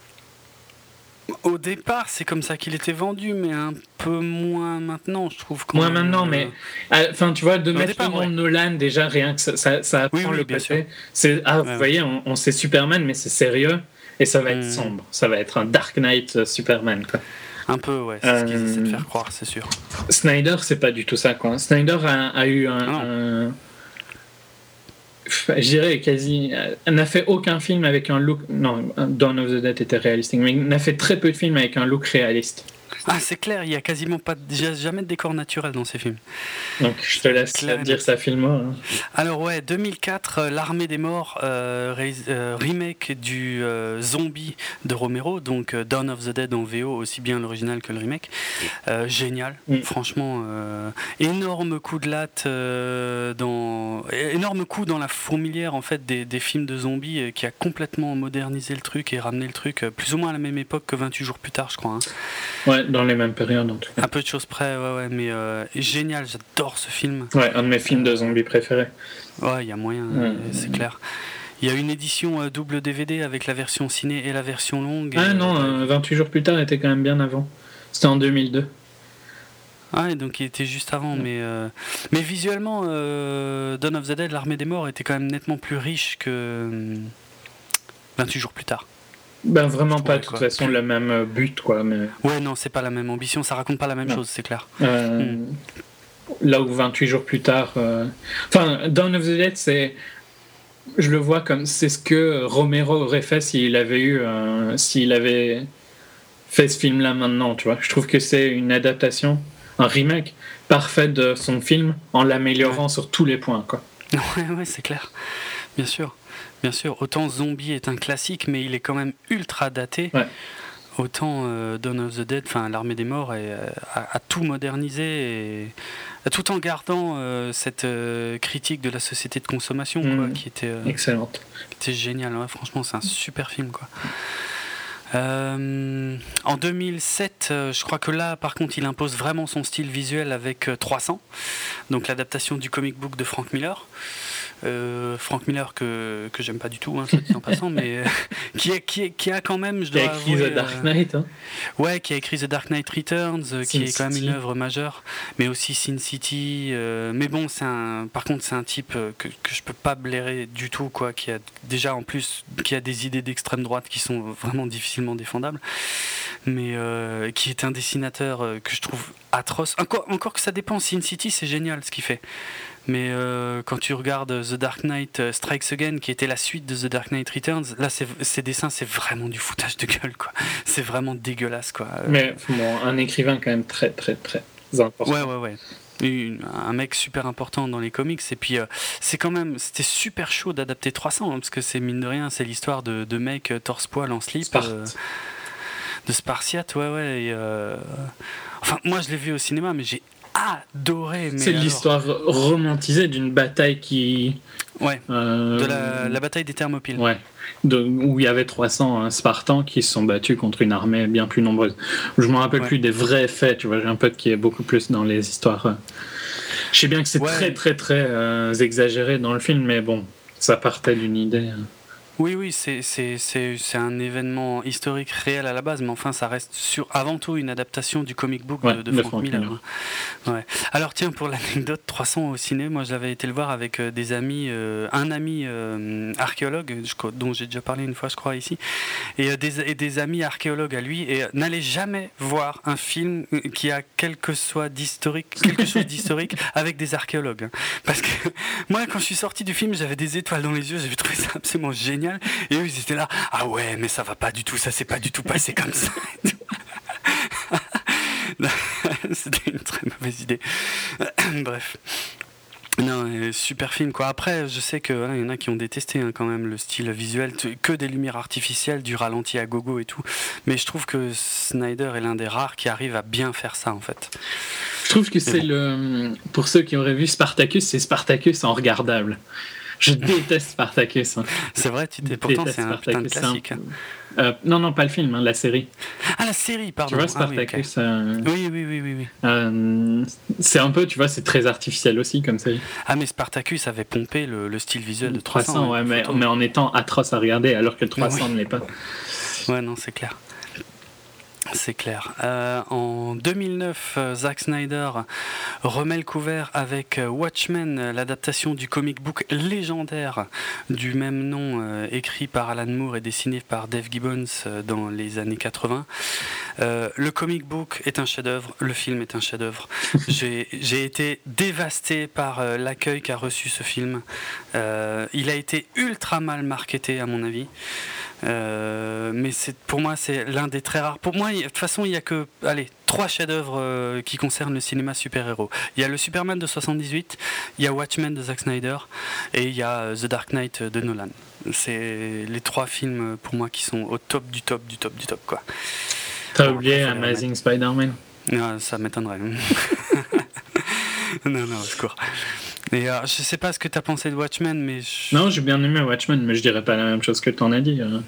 S1: Au départ, c'est comme ça qu'il était vendu, mais un peu moins maintenant, je trouve.
S2: Moins maintenant, mais euh, enfin, tu vois, de mettre le nom Nolan déjà rien que ça, ça, ça apprend le côté. C'est ah, vous voyez, on, sait Superman, mais c'est sérieux et ça va être hmm. sombre. Ça va être un Dark Knight euh, Superman. Quoi.
S1: Un peu, ouais, c'est ce qu'ils essaient de faire croire, c'est sûr.
S2: Snyder, c'est pas du tout ça, quoi. Snyder a, eu un, je dirais quasi, n'a fait aucun film avec un look. Non, Dawn of the Dead était réaliste, mais n'a fait très peu de films avec un look réaliste.
S1: Ah, c'est clair, il y a quasiment pas, jamais de décor naturel dans ces films.
S2: Donc je te laisse dire ça film. Hein.
S1: Alors ouais, 2004, euh, L'Armée des Morts, euh, euh, remake du zombie de Romero, donc Dawn of the Dead en VO, aussi bien l'original que le remake. génial, mm. franchement, énorme coup de latte dans, énorme coup dans la fourmilière en fait des, des films de zombies qui a complètement modernisé le truc et ramené le truc plus ou moins à la même époque que 28 jours plus tard, je crois. Hein.
S2: Ouais, dans les mêmes périodes en tout cas.
S1: Un peu de choses près, ouais, ouais, mais euh, génial, j'adore ce film.
S2: Ouais, un de mes films de zombies préférés.
S1: Ouais, il y a moyen, c'est clair. Il y a une édition euh, double DVD avec la version ciné et la version longue.
S2: Ah non, 28 euh, jours plus tard, était quand même bien avant. C'était en 2002.
S1: Ah, donc il était juste avant, mais, mais visuellement, Dawn of the Dead, l'armée des morts, était quand même nettement plus riche que 28 jours plus tard.
S2: Ben vraiment pas de toute façon le même euh, but quoi. Mais...
S1: Ouais non c'est pas la même ambition, ça raconte pas la même chose c'est clair.
S2: Euh, hmm. Là où 28 jours plus tard, euh, enfin Dawn of the Dead c'est, je le vois comme c'est ce que Romero aurait fait s'il avait eu, s'il avait fait ce film là maintenant tu vois. Je trouve que c'est une adaptation, un remake parfait de son film en l'améliorant sur tous les points quoi.
S1: Ouais ouais c'est clair, bien sûr. Bien sûr, autant Zombie est un classique, mais il est quand même ultra daté. Autant euh, Dawn of the Dead, enfin l'armée des morts, est, euh, a, tout modernisé, et, tout en gardant euh, cette critique de la société de consommation, quoi, mm. qui était
S2: excellente.
S1: Qui était génial. franchement, c'est un super film, quoi. en 2007, je crois que là, par contre, il impose vraiment son style visuel avec 300, donc l'adaptation du comic book de Frank Miller. Euh, Frank Miller que, que j'aime pas du tout, hein, dit en passant, mais qui, a, qui, qui, a quand même, je
S2: dois Qui a écrit The Dark Knight. Hein.
S1: Ouais, qui a écrit The Dark Knight Returns, qui est quand même une œuvre majeure, mais aussi Sin City. mais bon, c'est un, par contre, c'est un type que, que je peux pas blairer du tout, quoi, qui a déjà en plus qui a des idées d'extrême droite qui sont vraiment difficilement défendables, mais qui est un dessinateur que je trouve atroce. Encore, encore que ça dépend. Sin City, c'est génial ce qu'il fait. Mais euh, quand tu regardes The Dark Knight euh, Strikes Again, qui était la suite de The Dark Knight Returns, là, ces dessins, c'est vraiment du foutage de gueule, quoi. C'est vraiment dégueulasse, quoi.
S2: Mais un écrivain quand même très, très, très important.
S1: Ouais, ouais, ouais. un mec super important dans les comics et puis euh, c'est quand même c'était super chaud d'adapter 300 hein, parce que c'est mine de rien c'est l'histoire de, de mecs torse poil en slip de Spartiate ouais ouais enfin moi je l'ai vu au cinéma mais j'ai adoré.
S2: C'est l'histoire romantisée d'une bataille qui.
S1: Ouais. Euh, de la, bataille des Thermopyles.
S2: Ouais. où il y avait 300 hein, Spartans qui se sont battus contre une armée bien plus nombreuse. Je me rappelle plus des vrais faits, tu vois. J'ai un pote qui est beaucoup plus dans les histoires. Euh. Je sais bien que c'est très, très, très euh, exagéré dans le film, mais bon, ça partait d'une idée. Hein.
S1: Oui, oui, c'est un événement historique réel à la base, mais enfin, ça reste sur, avant tout une adaptation du comic book de, Frank, Miller. Ouais. Alors, tiens, pour l'anecdote, 300 au ciné, moi j'avais été le voir avec euh, des amis, euh, un ami euh, archéologue, dont j'ai déjà parlé une fois, je crois, ici, et, des, des, amis archéologues à lui, et n'allez jamais voir un film qui a quelque, soit d'historique, quelque chose d'historique avec des archéologues. Hein. Parce que moi, quand je suis sorti du film, j'avais des étoiles dans les yeux, j'avais trouvé ça absolument génial. Et eux, ils étaient là, ah ouais, mais ça va pas du tout, ça s'est pas du tout passé comme ça. C'était une très mauvaise idée. Bref. Non, super film quoi. Après, je sais qu'il y en a qui ont détesté hein, quand même le style visuel, que des lumières artificielles, du ralenti à gogo et tout. Mais je trouve que Snyder est l'un des rares qui arrive à bien faire ça en fait.
S2: Je trouve que c'est le. Pour ceux qui auraient vu Spartacus, c'est Spartacus en regardable. Je déteste Spartacus. Hein.
S1: C'est vrai, tu pourtant c'est un putain de classique. Hein.
S2: Euh, non, non, pas le film, hein, la série.
S1: Ah, la série, pardon.
S2: Tu vois, Spartacus.
S1: Euh, oui, oui, oui, oui. oui,
S2: euh, c'est un peu, tu vois, c'est très artificiel aussi comme série.
S1: Ah, mais Spartacus avait pompé le, style visuel de 300.
S2: 300 ouais, mais, mais, en étant atroce à regarder, alors que le 300 ne l'est pas.
S1: Ouais, non, c'est clair. C'est clair. Euh, en 2009, euh, Zack Snyder remet le couvert avec euh, Watchmen, l'adaptation du comic book légendaire du même nom, écrit par Alan Moore et dessiné par Dave Gibbons dans les années 80. le comic book est un chef-d'œuvre, le film est un chef-d'œuvre. J'ai été dévasté par l'accueil qu'a reçu ce film. il a été ultra mal marketé, à mon avis. Euh, mais pour moi c'est l'un des très rares. Pour moi, de toute façon, il n'y a que allez trois chefs-d'œuvre euh, qui concernent le cinéma super-héros. Il y a le Superman de 78, il y a Watchmen de Zack Snyder et il y a euh, The Dark Knight de Nolan. C'est les trois films pour moi qui sont au top du top du top du top quoi.
S2: T'as oublié Amazing Spider-Man
S1: ah, Ça m'étonnerait. non non, secours. Et euh, je sais pas ce que tu as pensé de Watchmen, mais.
S2: Non, j'ai bien aimé Watchmen, mais je dirais pas la même chose que tu en as dit. Hein.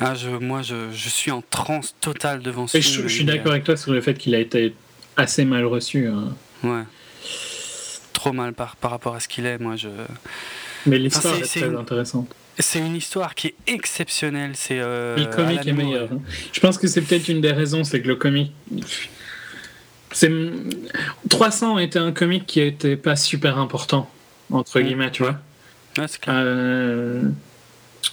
S1: Ah, je, moi, je, je, suis en transe totale devant ce
S2: film. Je, suis d'accord avec toi sur le fait qu'il a été assez mal reçu. Hein.
S1: Ouais. Trop mal par, par rapport à ce qu'il est, moi. Je...
S2: Mais l'histoire est, très intéressante.
S1: C'est une histoire qui est exceptionnelle. C'est euh,
S2: le comic est meilleur. Hein. Je pense que c'est peut-être une des raisons, c'est que le comic 300 était un comic qui était pas super important entre guillemets, tu vois.
S1: Ouais, clair. Euh,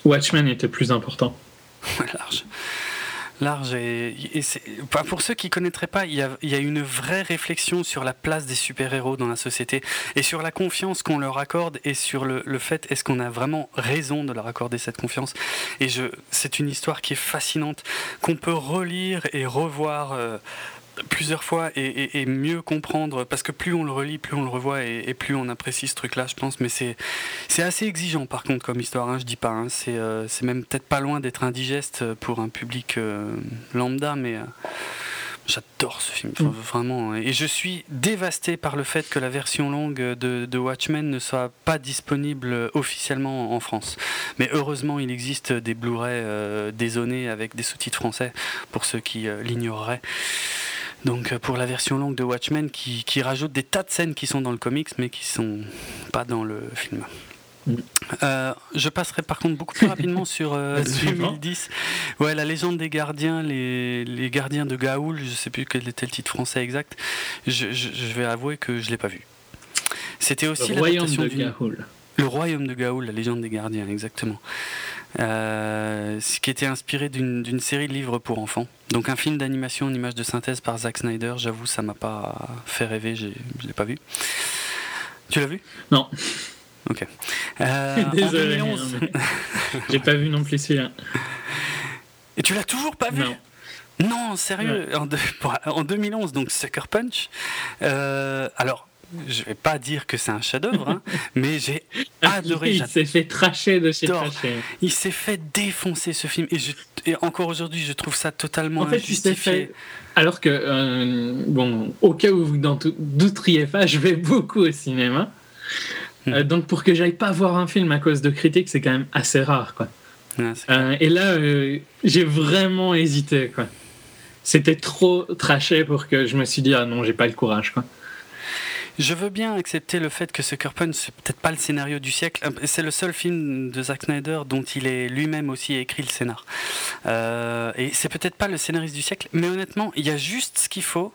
S2: Watchmen était plus important.
S1: large. Large et, pour ceux qui connaîtraient pas, il y, a, il y, a, une vraie réflexion sur la place des super-héros dans la société et sur la confiance qu'on leur accorde et sur le, le fait est-ce qu'on a vraiment raison de leur accorder cette confiance? Et je, c'est une histoire qui est fascinante qu'on peut relire et revoir. Euh, plusieurs fois et, mieux comprendre parce que plus on le relit, plus on le revoit et, plus on apprécie ce truc-là, je pense. Mais c'est assez exigeant par contre comme histoire. Hein, je dis pas. Hein, c'est euh, même peut-être pas loin d'être indigeste pour un public euh, lambda, mais euh, J'adore ce film, mm. vraiment. Hein. Et je suis dévasté par le fait que la version longue de, de, Watchmen ne soit pas disponible officiellement en France. Mais heureusement, il existe des Blu-ray euh, dézonés avec des sous-titres français, pour ceux qui l'ignoreraient. Donc euh, pour la version longue de Watchmen qui, rajoute des tas de scènes qui sont dans le comics mais qui sont pas dans le film. Euh, je passerai par contre beaucoup plus rapidement sur 2010. Euh, ouais, la légende des gardiens, les, les, gardiens de Gaoul, je sais plus quel était le titre français exact. Je, je, vais avouer que je l'ai pas vu. C'était aussi
S2: le royaume de Gaoul.
S1: Le royaume de Gaoul, la légende des gardiens, exactement. Euh, ce qui était inspiré d'une série de livres pour enfants. Donc un film d'animation en image de synthèse par Zack Snyder. J'avoue, ça m'a pas fait rêver, je l'ai pas vu. Tu l'as vu?
S2: Non.
S1: Ok.
S2: Euh, Désolé. J'ai pas vu non plus celui-là.
S1: Et tu l'as toujours pas vu? Non. sérieux. En, 2011, donc Sucker Punch. Euh, alors, je vais pas dire que c'est un chef-d'œuvre, hein, mais j'ai adoré.
S2: Il s'est fait tracher de chez tracher.
S1: Il s'est fait défoncer ce film, et, encore aujourd'hui, je trouve ça totalement en fait, injustifié.
S2: Alors que, euh, bon, au cas où vous n'en douteriez pas, je vais beaucoup au cinéma. Hmm. Euh, donc pour que j'aille pas voir un film à cause de critiques, c'est quand même assez rare, quoi. Euh, et là, j'ai vraiment hésité, quoi. C'était trop traché pour que je me suis dit ah non, j'ai pas le courage, quoi.
S1: Je veux bien accepter le fait que Sucker Punch, c'est peut-être pas le scénario du siècle. C'est le seul film de Zack Snyder dont il est lui-même aussi écrit le scénar. Euh, et c'est peut-être pas le scénariste du siècle, mais honnêtement, il y a juste ce qu'il faut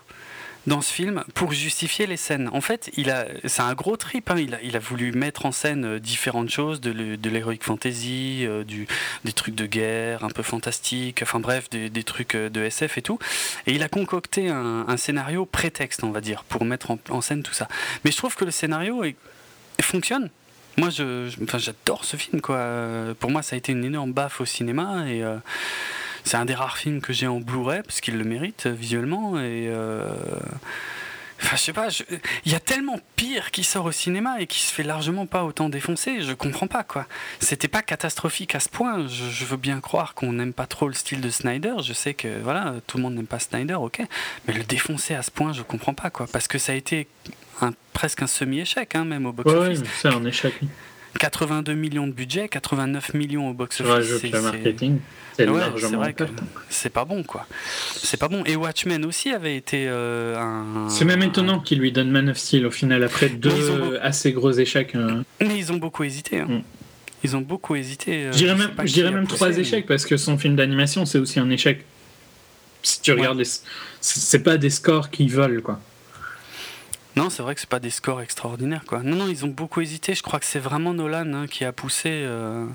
S1: dans ce film pour justifier les scènes. En fait, il a, c'est un gros trip. Hein. Il, a, il, a, voulu mettre en scène euh, différentes choses, de, l'heroic fantasy, euh, du, des trucs de guerre un peu fantastiques, enfin bref, des, des, trucs euh, de SF et tout. Et il a concocté un, scénario prétexte, on va dire, pour mettre en, scène tout ça. Mais je trouve que le scénario fonctionne. Moi, je, enfin, j'adore ce film. Quoi. Pour moi, ça a été une énorme baffe au cinéma et c'est un des rares films que j'ai en Blu-ray parce qu'il le mérite euh, visuellement et euh, je sais pas, il y a tellement pire qui sort au cinéma et qui se fait largement pas autant défoncer, je comprends pas quoi. C'était pas catastrophique à ce point, je, veux bien croire qu'on n'aime pas trop le style de Snyder, je sais que voilà, tout le monde n'aime pas Snyder, ok, mais le défoncer à ce point, je comprends pas quoi, parce que ça a été presque un semi-échec, hein, même au box-office.
S2: Ouais, c'est un échec.
S1: 82 millions de budget, 89 millions au box-office.
S2: c'est marketing.
S1: C'est vrai que c'est pas bon, quoi. C'est pas bon. Et Watchmen aussi avait été euh, un.
S2: C'est même étonnant qu'il lui donne Man of Steel au final après deux assez gros échecs. Hein.
S1: Mais ils ont beaucoup hésité. Hein. Mm. Ils ont beaucoup hésité.
S2: Euh, je dirais même, je dirais même trois échecs parce que son film d'animation c'est aussi un échec. Si tu regardes, c'est pas des scores qui volent, quoi.
S1: Non, c'est vrai que c'est pas des scores extraordinaires, quoi. Non, non, ils ont beaucoup hésité. Je crois que c'est vraiment Nolan hein, qui a poussé. Euh,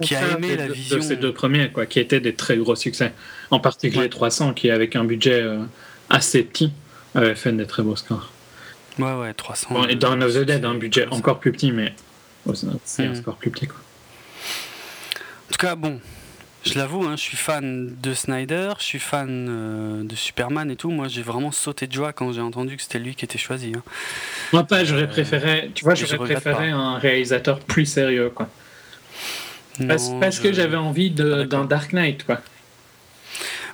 S1: qui a aimé la vision.
S2: De ces deux premiers, quoi, qui étaient des très gros succès. En particulier 300, qui, avec un budget euh, assez petit, avait fait des très beaux scores.
S1: Ouais, ouais, 300.
S2: et dans of the Dead, un budget encore plus petit, mais c'est un hmm. score plus petit, quoi.
S1: En tout cas, bon, je l'avoue, hein, je suis fan de Snyder, je suis fan euh, de Superman et tout. Moi, j'ai vraiment sauté de joie quand j'ai entendu que c'était lui qui était choisi. Hein.
S2: Moi, pas, j'aurais euh, préféré, tu vois, j'aurais préféré un réalisateur plus sérieux, quoi parce, que j'avais envie d'un Dark Knight, quoi.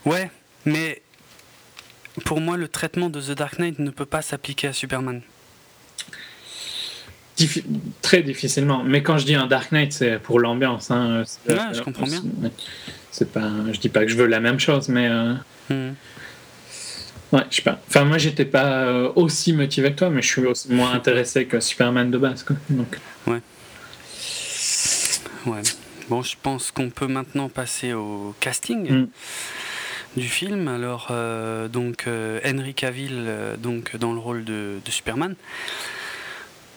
S1: Ouais, mais pour moi, le traitement de The Dark Knight ne peut pas s'appliquer à Superman.
S2: Très difficilement. Mais quand je dis un Dark Knight, c'est pour l'ambiance. Hein.
S1: Ouais, je comprends bien.
S2: C'est pas, je dis pas que je veux la même chose, mais. Euh, hmm. Ouais, je sais pas. Enfin, moi, j'étais pas euh, aussi motivé que toi, mais je suis aussi moins intéressé que Superman de base, quoi. Donc.
S1: Ouais. Ouais. Bon, je pense qu'on peut maintenant passer au casting. Mm. du film. Alors, euh, donc, euh, Henry Cavill, euh, donc, dans le rôle de, Superman.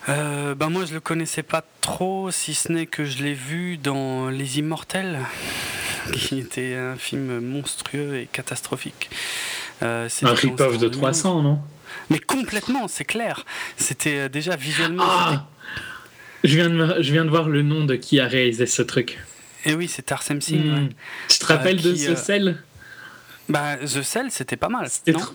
S1: Ben moi, je le connaissais pas trop, si ce n'est que je l'ai vu dans Les Immortels, qui était un film monstrueux et catastrophique.
S2: un rip-off de 300, non?
S1: Mais complètement, c'est clair. C'était déjà visuellement.
S2: Ah je viens, de, je viens de voir le nom de qui a réalisé ce truc.
S1: Et eh oui, c'est Tarsem Singh. Hmm.
S2: Tu te rappelles de The euh, Cell?
S1: Bah, The Cell, c'était pas mal.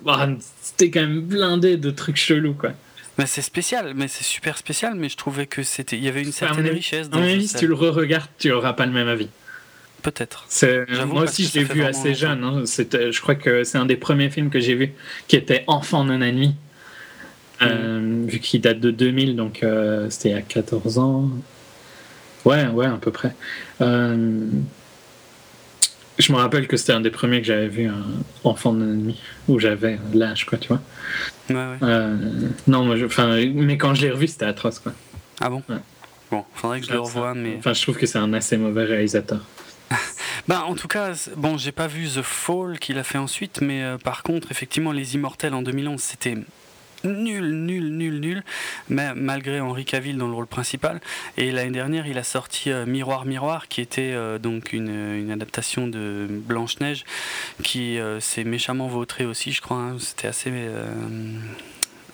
S2: Ah, c'était quand même blindé de trucs chelous, quoi.
S1: Mais c'est spécial, mais c'est super spécial, mais je trouvais que c'était, il y avait une certaine richesse.
S2: Dans à mon avis, si tu le re-regardes, tu n'auras pas le même avis.
S1: Peut-être.
S2: Moi aussi, je l'ai vu assez jeune. Hein. Je crois que c'est un des premiers films que j'ai vu qui était enfant non nuit. Euh, vu qu'il date de 2000, donc euh, c'était à 14 ans. Ouais, ouais, à peu près. Euh, je me rappelle que c'était un des premiers que j'avais vu, un enfant de nuit, où j'avais l'âge, quoi, tu vois.
S1: Ouais, ouais.
S2: non, moi, je, mais quand je l'ai revu, c'était atroce, quoi.
S1: Ah bon? Bon, faudrait que je le revoie, mais.
S2: Enfin, je trouve que c'est un assez mauvais réalisateur.
S1: bah, en tout cas, bon, j'ai pas vu The Fall qu'il a fait ensuite, mais euh, par contre, effectivement, Les Immortels en 2011, c'était nul, nul, nul, nul, mais malgré Henri Cavill dans le rôle principal. Et l'année dernière, il a sorti euh, Miroir, Miroir, qui était euh, donc une, une, adaptation de Blanche Neige, qui s'est méchamment vautré aussi, je crois. Hein. C'était assez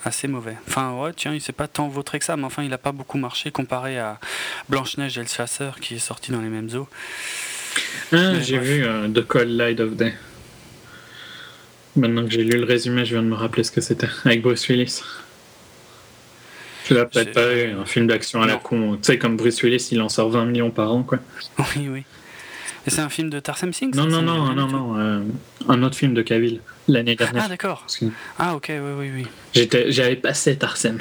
S1: assez mauvais. Enfin, ouais, tiens, il s'est pas tant vautré que ça, mais enfin, il a pas beaucoup marché comparé à Blanche-Neige et le chasseur qui est sorti dans les mêmes eaux.
S2: Ah, j'ai vu euh, The Cold Light of Day. Maintenant que j'ai lu le résumé, je viens de me rappeler ce que c'était avec Bruce Willis. Tu l'as peut-être pas vu, un film d'action à la con. Tu sais, comme Bruce Willis, il en sort 20 millions par an, quoi.
S1: Oui, oui. Et c'est un film de Tarsem Singh
S2: Non, non, non, non, non, euh, un autre film de Cavill l'année dernière.
S1: Ah, d'accord. Ah, ok, oui, oui, oui.
S2: J'étais, j'avais passé Tarsem.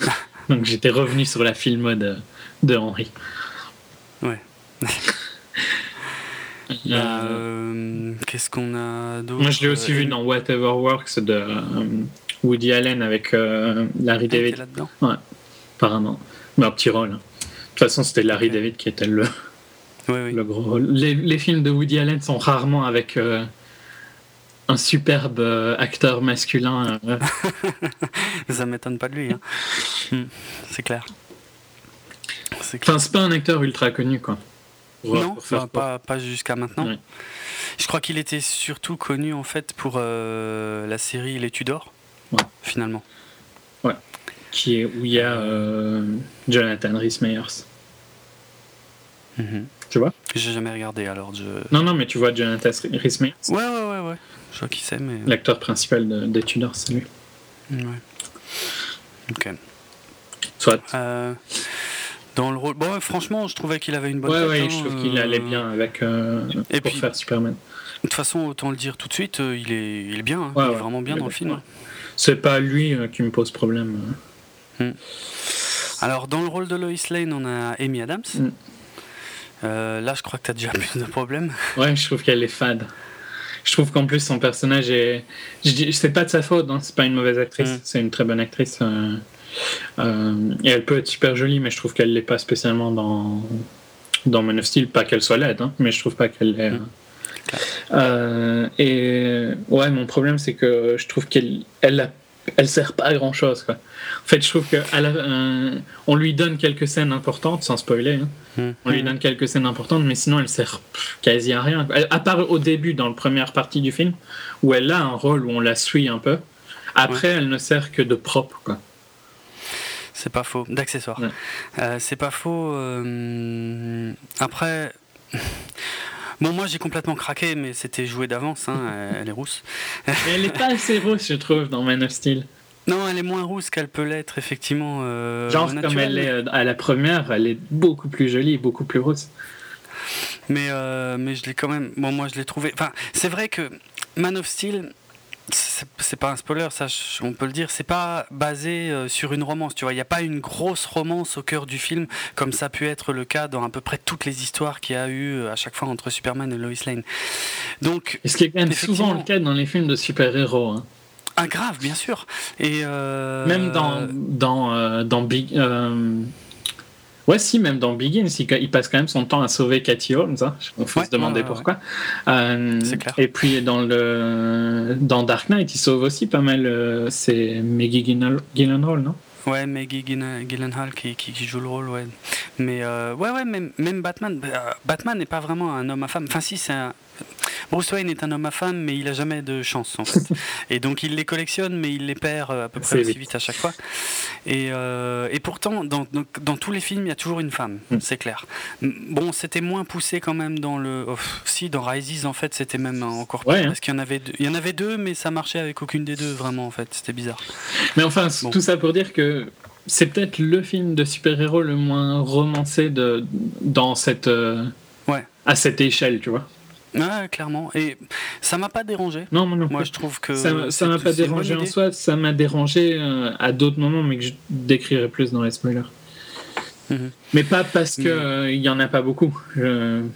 S2: Donc j'étais revenu sur la film de, de Henry.
S1: Ouais. Euh, qu'est-ce qu'on a d'autre
S2: Moi, je l'ai aussi vu dans Whatever Works de euh, Woody Allen avec Larry ah, David.
S1: là-dedans
S2: Ouais, apparemment. Mais un petit rôle. Hein. De toute façon, c'était Larry David qui était le, le gros Les, films de Woody Allen sont rarement avec euh, un superbe euh, acteur masculin.
S1: Euh. Ça m'étonne pas de lui. Hein. Hmm, c'est clair.
S2: C'est Enfin, c'est pas un acteur ultra connu, quoi.
S1: Non, pas, pas jusqu'à maintenant. Je crois qu'il était surtout connu en fait pour la série Les Tudors, finalement.
S2: Ouais. Qui est où il y a Jonathan Rhys Meyers. Mhm. Tu vois?
S1: J'ai jamais regardé alors. Je...
S2: Non, non, mais tu vois Jonathan Rhys
S1: Ouais, ouais, ouais, ouais. Je vois qui c'est, mais.
S2: L'acteur principal des Tudors, c'est lui.
S1: Ouais. Ok.
S2: Soit.
S1: Euh, dans le rôle. Bon, franchement, je trouvais qu'il avait une bonne.
S2: Ouais, ouais, hein, je trouve qu'il allait euh, bien avec. Euh, Et pour puis, faire Superman.
S1: De toute façon, autant le dire tout de suite, il, est, il est bien. Hein. il est vraiment bien dans le film.
S2: C'est pas lui qui me pose problème. Hmm.
S1: Alors, dans le rôle de Lois Lane, on a Amy Adams. Hmm. Euh, là, je crois que tu as déjà plus de problèmes.
S2: Ouais, je trouve qu'elle est fade. Je trouve qu'en plus, son personnage est. Je dis, c'est pas de sa faute, hein. c'est pas une mauvaise actrice, mm. c'est une très bonne actrice. Euh, euh, et elle peut être super jolie, mais je trouve qu'elle l'est pas spécialement dans, dans Man of Steel. Pas qu'elle soit laide, hein, mais je trouve pas qu'elle l'est. Mm. et ouais, mon problème, c'est que je trouve qu'elle elle elle sert pas à grand chose. Quoi. En fait, je trouve qu'on lui donne quelques scènes importantes, sans spoiler. Hein. Hmm. On lui donne quelques scènes importantes, mais sinon elle sert quasi à rien. à part au début, dans la première partie du film, où elle a un rôle où on la suit un peu. Après, elle ne sert que de propre. Quoi.
S1: C'est pas faux, d'accessoires. Euh, c'est pas faux. Euh, après. Bon, moi j'ai complètement craqué, mais c'était joué d'avance, hein, elle est rousse.
S2: elle n'est pas assez rousse, je trouve, dans Man of Steel.
S1: Non, elle est moins rousse qu'elle peut l'être, effectivement. Euh,
S2: Genre, comme elle est à la première, elle est beaucoup plus jolie, beaucoup plus rousse.
S1: Mais, euh, mais je l'ai quand même. Bon, moi je l'ai trouvé. Enfin, c'est vrai que Man of Steel, c'est pas un spoiler, ça, on peut le dire, c'est pas basé euh, sur une romance, tu vois. Il n'y a pas une grosse romance au cœur du film, comme ça a pu être le cas dans à peu près toutes les histoires qu'il y a eu euh, à chaque fois entre Superman et Lois Lane. Donc,
S2: ce qui est quand même souvent le cas dans les films de super-héros. Hein.
S1: Ah, grave, bien sûr. Et euh,
S2: Même dans, dans, dans Big. Ouais, si, même dans Begins, il, passe quand même son temps à sauver Cathy Holmes. Hein. On faut se demander pourquoi. Euh, clair. Et puis dans, le, dans Dark Knight, il sauve aussi pas mal. Euh, c'est Maggie Gyllenhaal, non?
S1: Ouais, Maggie Gyllenhaal qui, qui, joue le rôle, ouais. Mais euh, ouais, ouais, même, même Batman. Batman n'est pas vraiment un homme à femme. Enfin, si, c'est un, Bruce Wayne est un homme à femme, mais il a jamais de chance en fait. et donc il les collectionne, mais il les perd euh, à peu près aussi vite à chaque fois. Et, euh, et pourtant, dans, dans, tous les films, il y a toujours une femme, mm. c'est clair. Bon, c'était moins poussé quand même dans le. Oh, si, dans Rises, en fait, c'était même encore plus. Hein. Parce qu'il y en avait deux. Il y en avait deux, mais ça marchait avec aucune des deux vraiment en fait. C'était bizarre.
S2: Mais enfin, tout ça pour dire que c'est peut-être le film de super-héros le moins romancé de, dans cette, euh,
S1: ouais.
S2: à cette échelle, tu vois.
S1: Ouais, clairement. Et ça m'a pas dérangé.
S2: Non, non.
S1: Moi, je trouve que.
S2: Ça m'a pas dérangé en soi, ça m'a dérangé euh, à d'autres moments, mais que je décrirai plus dans les spoilers. Mhm. Mais pas parce qu'il il y en a pas beaucoup.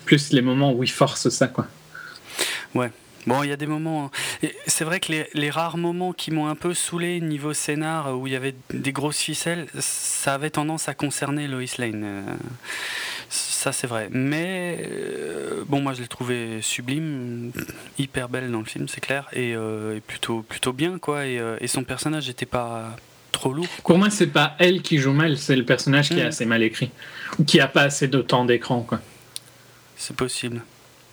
S2: plus les moments où il force ça, quoi.
S1: Ouais. Bon, il y a des moments. C'est vrai que les, rares moments qui m'ont un peu saoulé niveau scénar, où il y avait des grosses ficelles, ça avait tendance à concerner Lois Lane. Euh, ça, c'est vrai. Mais euh, bon, moi, je l'ai trouvé sublime, hyper belle dans le film, c'est clair, et, euh, plutôt, plutôt bien, quoi. Et, son personnage n'était pas trop lourd.
S2: Pour moi, c'est pas elle qui joue mal, c'est le personnage qui est mm. assez mal écrit, ou qui a pas assez de temps d'écran, quoi.
S1: C'est possible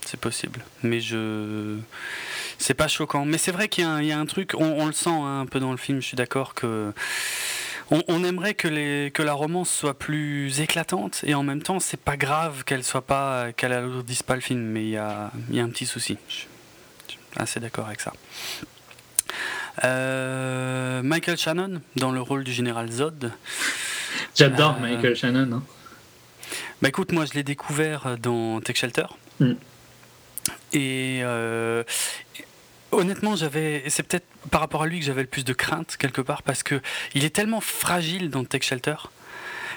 S1: c'est possible. Mais je. C'est pas choquant. Mais c'est vrai qu'il y, a un truc, on, le sent hein, un peu dans le film, je suis d'accord que. On, aimerait que, les, que la romance soit plus éclatante et en même temps c'est pas grave qu'elle soit pas qu'elle alourdisse pas le film mais il y a, y a, un petit souci je suis assez d'accord avec ça euh, Michael Shannon dans le rôle du général Zod
S2: j'adore euh, Michael Shannon hein.
S1: bah écoute moi je l'ai découvert dans Tech Shelter mm. Et euh, honnêtement, j'avais, c'est peut-être par rapport à lui que j'avais le plus de crainte quelque part parce que il est tellement fragile dans Tech Shelter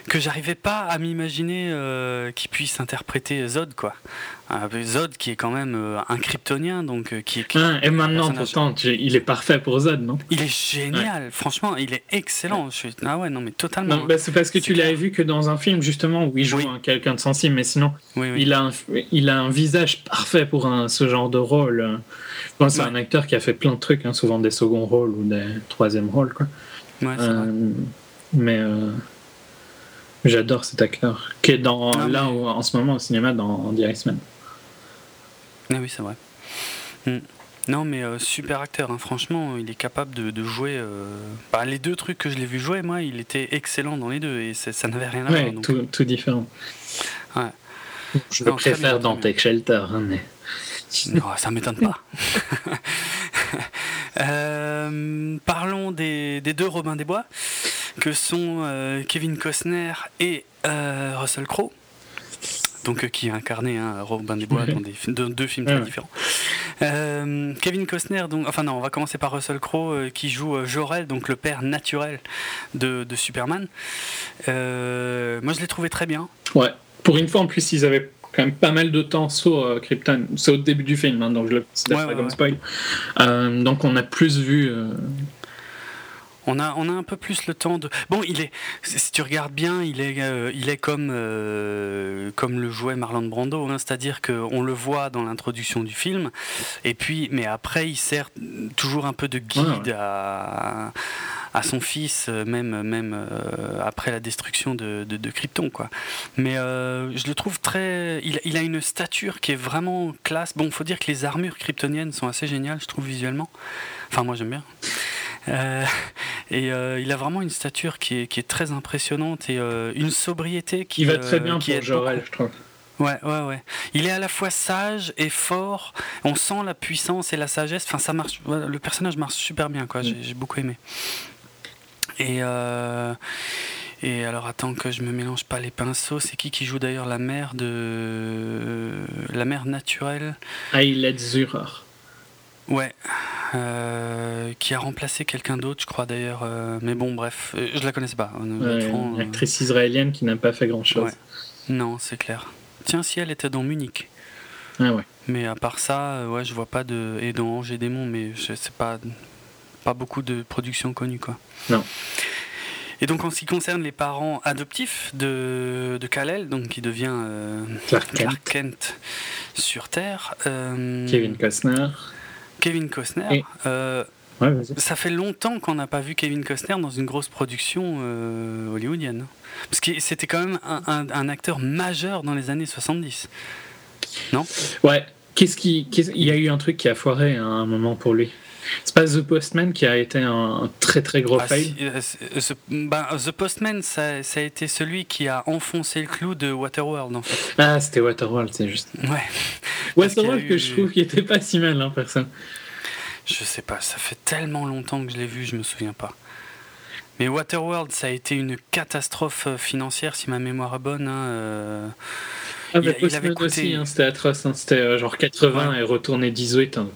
S1: que j'arrivais pas à m'imaginer euh, qu'il puisse interpréter Zod quoi. Euh, Zod qui est quand même euh, un kryptonien donc qui,
S2: ah, et maintenant pourtant il est parfait pour Zod non?
S1: Il est génial, franchement il est excellent. Ah ouais non mais totalement.
S2: Bah, c'est parce que tu l'avais vu que dans un film justement où il joue quelqu'un de sensible mais sinon il a un, il a un visage parfait pour un, ce genre de rôle. c'est un acteur qui a fait plein de trucs hein, souvent des seconds rôles ou des troisième rôles quoi. mais J'adore cet acteur, qui est dans, là en ce moment au cinéma dans The Iceman.
S1: Ah oui, c'est vrai. Hmm. Non, mais euh, super acteur, hein. franchement, il est capable de, jouer. Euh, bah, les deux trucs que je l'ai vu jouer, moi, il était excellent dans les deux et ça n'avait rien à voir.
S2: Tout, tout, différent. Ouais. Je préfère dans Shelter, hein, mais.
S1: Non, ça m'étonne pas. Euh, parlons des, des, deux Robin des Bois que sont euh, Kevin Costner et euh, Russell Crowe. Donc, qui a incarné hein, Robin des Bois dans, des, deux films très différents. Kevin Costner, donc, enfin non, on va commencer par Russell Crowe qui joue Jorel, donc le père naturel de, de Superman. moi, je l'ai trouvé très bien.
S2: Ouais, pour une fois en plus, ils avaient quand même pas mal de temps sur Krypton. C'est au début du film, hein, donc je le considère pas comme spoil. donc on a plus vu
S1: on a, on a un peu plus le temps de. Bon, il est, si tu regardes bien, il est, euh, il est comme, euh, comme le jouait Marlon Brando, hein, c'est-à-dire qu'on le voit dans l'introduction du film, et puis, mais après, il sert toujours un peu de guide À, à, son fils, même, même euh, après la destruction de, de, Krypton, quoi. Mais je le trouve très. Il, il, a une stature qui est vraiment classe. Bon, faut dire que les armures kryptoniennes sont assez géniales, je trouve, visuellement. Enfin, moi, j'aime bien. Euh, et euh, il a vraiment une stature qui est, qui est très impressionnante et euh, une sobriété qui.
S2: Il va très bien qui pour Jorel, je trouve.
S1: Ouais, ouais, ouais. Il est à la fois sage et fort. On sent la puissance et la sagesse. Enfin, ça marche. Le personnage marche super bien, quoi. J'ai beaucoup aimé. Et. Et alors attends que je me mélange pas les pinceaux, c'est qui qui joue d'ailleurs la mère de la mère naturelle?
S2: Ailette Zurer.
S1: Ouais, euh, qui a remplacé quelqu'un d'autre, je crois d'ailleurs. Euh, mais bon, bref, euh, je la connaissais pas.
S2: une actrice israélienne qui n'a pas fait grand chose.
S1: Non, c'est clair. Tiens, si elle était dans Munich.
S2: Ah ouais.
S1: Mais à part ça, ouais, je vois pas de. Et dans Angers Démon, mais c'est pas pas beaucoup de productions connues, quoi.
S2: Non.
S1: Et donc en ce qui concerne les parents adoptifs de, de Kal-El, donc qui devient
S2: Clark,
S1: Kent. sur Terre.
S2: Kevin Costner.
S1: Kevin Costner. Euh, ça fait longtemps qu'on n'a pas vu Kevin Costner dans une grosse production euh, hollywoodienne. Parce que c'était quand même un, acteur majeur dans les années 70. Non?
S2: Ouais. Qu'est-ce qui, il y a eu un truc qui a foiré à un moment pour lui. C'est pas The Postman qui a été un, très très gros ah, fail euh,
S1: ben, The Postman, ça, a été celui qui a enfoncé le clou de Waterworld en fait.
S2: Ah, c'était Waterworld, c'est juste.
S1: Ouais.
S2: Waterworld que je trouve qui était pas si mal, hein, personne.
S1: Je sais pas, ça fait tellement longtemps que je l'ai vu, je me souviens pas. Mais Waterworld, ça a été une catastrophe euh, financière, si ma mémoire est bonne. Hein, euh...
S2: Ah, bah, il, avait coûté... aussi, hein, c'était atroce. Hein, c'était euh, genre 80 et retourner 18. Hein,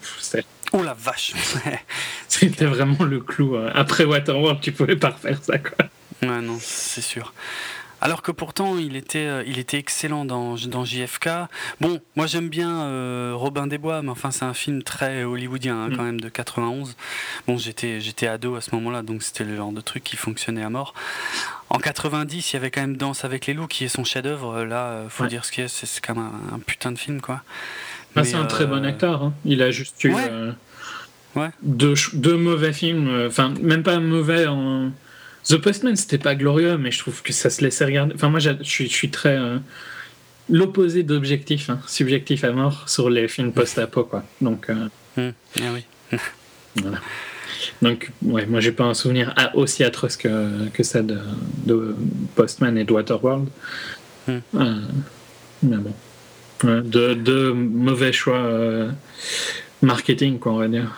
S1: oh la vache
S2: C'était vraiment le clou. Après Waterworld, tu pouvais pas refaire ça, quoi.
S1: Ouais, non, c'est sûr. Alors que pourtant, il était, euh, il était excellent dans, dans JFK. Bon, moi j'aime bien euh, Robin des Bois, mais enfin, c'est un film très hollywoodien, hein, quand mm. même, de 91. Bon, j'étais, j'étais ado à ce moment-là, donc c'était le genre de truc qui fonctionnait à mort. En 90, il y avait quand même Danse avec les loups, qui est son chef-d'œuvre. Là, faut dire ce qu'il y a, c'est quand même un, putain de film, quoi.
S2: Ah, c'est un très bon acteur. Hein. Il a juste eu. Ouais. Deux, deux, mauvais films, enfin, même pas mauvais en, The Postman, c'était pas glorieux, mais je trouve que ça se laissait regarder. Enfin, moi, je suis, je suis très. Euh, l'opposé d'objectif, hein, subjectif à mort sur les films post-apo, quoi. Donc. Euh,
S1: hmm. Ah oui.
S2: voilà. Donc, ouais, moi, j'ai pas un souvenir aussi atroce que, que ça de, de Postman et de Waterworld. Euh, mais bon. De, de, mauvais choix marketing, quoi, on va dire.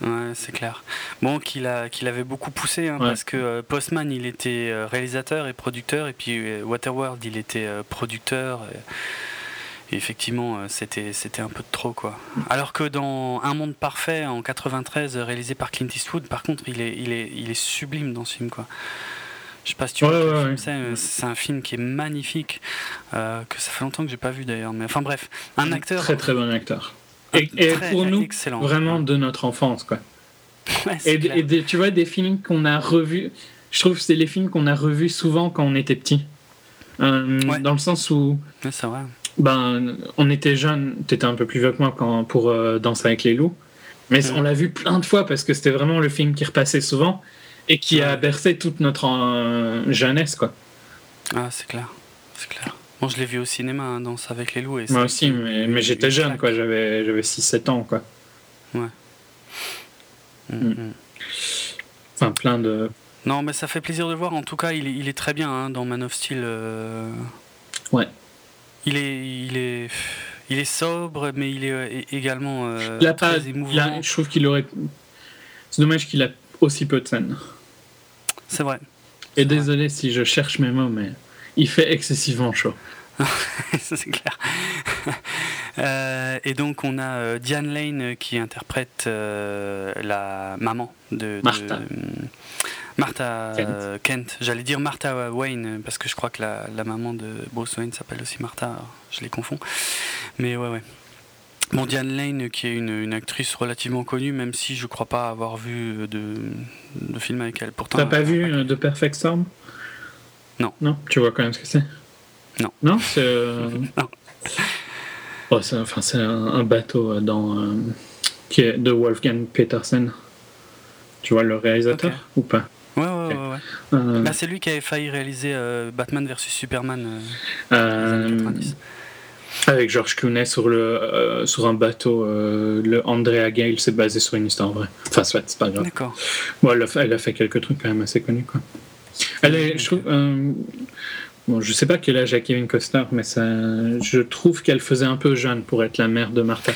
S1: Ouais, c'est clair. Bon, qu'il qu'il avait beaucoup poussé, hein, parce que euh, Postman, il était euh, réalisateur et producteur, et puis euh, Waterworld, il était producteur. Et, effectivement, c'était, c'était un peu de trop, quoi. Alors que dans Un monde parfait, en 93, réalisé par Clint Eastwood, par contre, il est, il est, il est sublime dans ce film, quoi. Je sais pas si tu vois c'est, un film qui est magnifique, que ça fait longtemps que j'ai pas vu d'ailleurs. Mais enfin bref, un acteur.
S2: Très très bon acteur et, pour nous, vraiment de notre enfance, quoi. et, tu vois, des films qu'on a revus, je trouve que c'est les films qu'on a revus souvent quand on était petit. Euh, dans le sens où.
S1: c'est vrai.
S2: Ben, on était jeunes, t'étais un peu plus vieux que moi quand, pour euh, Danser avec les loups. Mais on l'a vu plein de fois parce que c'était vraiment le film qui repassait souvent et qui a bercé toute notre euh, jeunesse, quoi.
S1: Ah, c'est clair. C'est clair je l'ai vu au cinéma, hein, Danse avec les loups. Et
S2: Moi aussi, mais, mais j'étais jeune, quoi. J'avais, j'avais 6-7 ans, quoi.
S1: Ouais. Mm, mm. Mm.
S2: Enfin, plein de.
S1: Non, mais ça fait plaisir de voir. En tout cas, il est, il est très bien hein, dans Man of Steel. Euh.
S2: Ouais.
S1: Il est, il est, il est sobre, mais il est euh, également euh, très pas, émouvant.
S2: je trouve qu'il aurait. C'est dommage qu'il a aussi peu de scènes.
S1: C'est vrai.
S2: Et désolé si je cherche mes mots, mais il fait excessivement chaud.
S1: Ça c'est clair. Euh, et donc on a euh, Diane Lane euh, qui interprète la maman de,
S2: Martha.
S1: Martha Kent. J'allais dire Martha Wayne parce que je crois que la, la maman de Bruce Wayne s'appelle aussi Martha. Je les confonds. Mais ouais ouais. Bon, Diane Lane, qui est une, une, actrice relativement connue, même si je crois pas avoir vu de, de film avec elle. Pourtant,
S2: T'as pas vu The Perfect Storm?
S1: Non.
S2: Non Tu vois quand même ce que c'est?
S1: Non.
S2: Non C'est. Euh, non. Oh, c'est enfin, c'est un, bateau euh, dans, euh, qui est de Wolfgang Petersen. Tu vois le réalisateur ou pas?
S1: Ouais, ouais, ouais. Bah, c'est lui qui avait failli réaliser Batman vs Superman
S2: Avec George Clooney sur, le, sur un bateau. le Andrea Gale, c'est basé sur une histoire vraie. Enfin, c'est pas grave.
S1: D'accord.
S2: Bon, elle a, fait, elle a fait quelques trucs quand même assez connus, quoi. Elle est, je, trouve, euh, bon, je sais pas quel âge a Kevin Costner, mais ça, je trouve qu'elle faisait un peu jeune pour être la mère de Martha.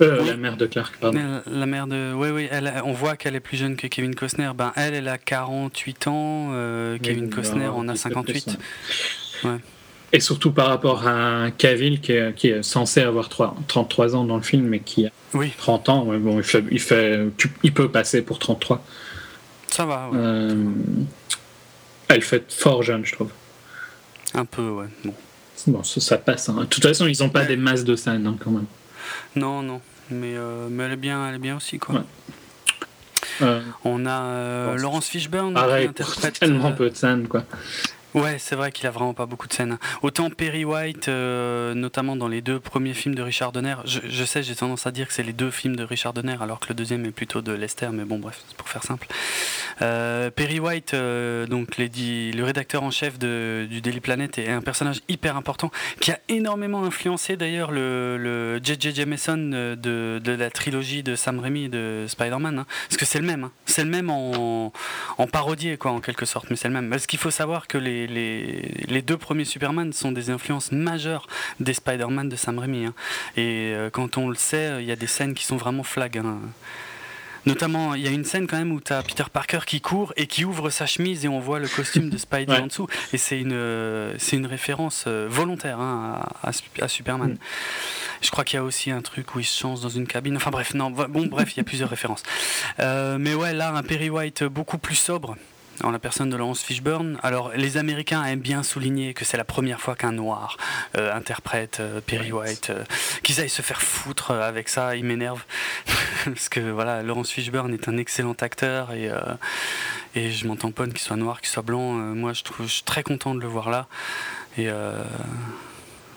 S2: Euh, La mère de Clark, pardon.
S1: La, mère de. Oui, oui, elle, on voit qu'elle est plus jeune que Kevin Costner. Ben, elle, elle a 48 ans, euh, Kevin Costner en a 58. Ouais.
S2: Et surtout par rapport à Cavill, qui est, qui est censé avoir 3, 33 ans dans le film, mais qui a
S1: oui.
S2: 30 ans. bon, il, fait, il, fait, il peut passer pour 33.
S1: Ça va, ouais. Euh,
S2: elle fait fort jeune, je trouve.
S1: Un peu, ouais. Bon,
S2: bon ça, passe. Hein. De toute façon, ils n'ont pas des masses de scènes, hein, quand même.
S1: Non, non. Mais, euh, mais elle, est bien, elle est bien aussi, quoi. Euh, On a euh, Laurence Fishburne
S2: qui interprète tellement peu de scènes quoi.
S1: Ouais, c'est vrai qu'il a vraiment pas beaucoup de scènes. Autant Perry White, euh, notamment dans les deux premiers films de Richard Donner, je, sais, j'ai tendance à dire que c'est les deux films de Richard Donner, alors que le deuxième est plutôt de Lester, mais bon, bref, c'est pour faire simple. Euh, Perry White, euh, donc le rédacteur en chef du Daily Planet, est un personnage hyper important qui a énormément influencé d'ailleurs le J.J. Jameson de, la trilogie de Sam Raimi de Spider-Man, hein. parce que c'est le même, hein. c'est le même en, en parodier, quoi, en quelque sorte, mais c'est le même. Parce qu'il faut savoir que les les, deux premiers Superman sont des influences majeures des Spider-Man de Sam Raimi. Hein. Et euh, quand on le sait, il y a des scènes qui sont vraiment flag. Hein. Notamment, il y a une scène quand même où tu as Peter Parker qui court et qui ouvre sa chemise et on voit le costume de Spidey en dessous. Et c'est une, c'est une référence euh, volontaire hein, à, Superman. Mm. Je crois qu'il y a aussi un truc où il se change dans une cabine. Enfin bref, non, bon, bref, il y a plusieurs références. Euh, mais ouais, là, un Perry White beaucoup plus sobre en la personne de Laurence Fishburne. Alors, les Américains aiment bien souligner que c'est la première fois qu'un noir euh, interprète euh, Perry White. Euh, qu'ils aillent se faire foutre avec ça, il m'énerve. Parce que voilà, Laurence Fishburne est un excellent acteur et, et je m'entends pas qu'il soit noir, qu'il soit blanc. moi, je, trouve, je suis très content de le voir là. Et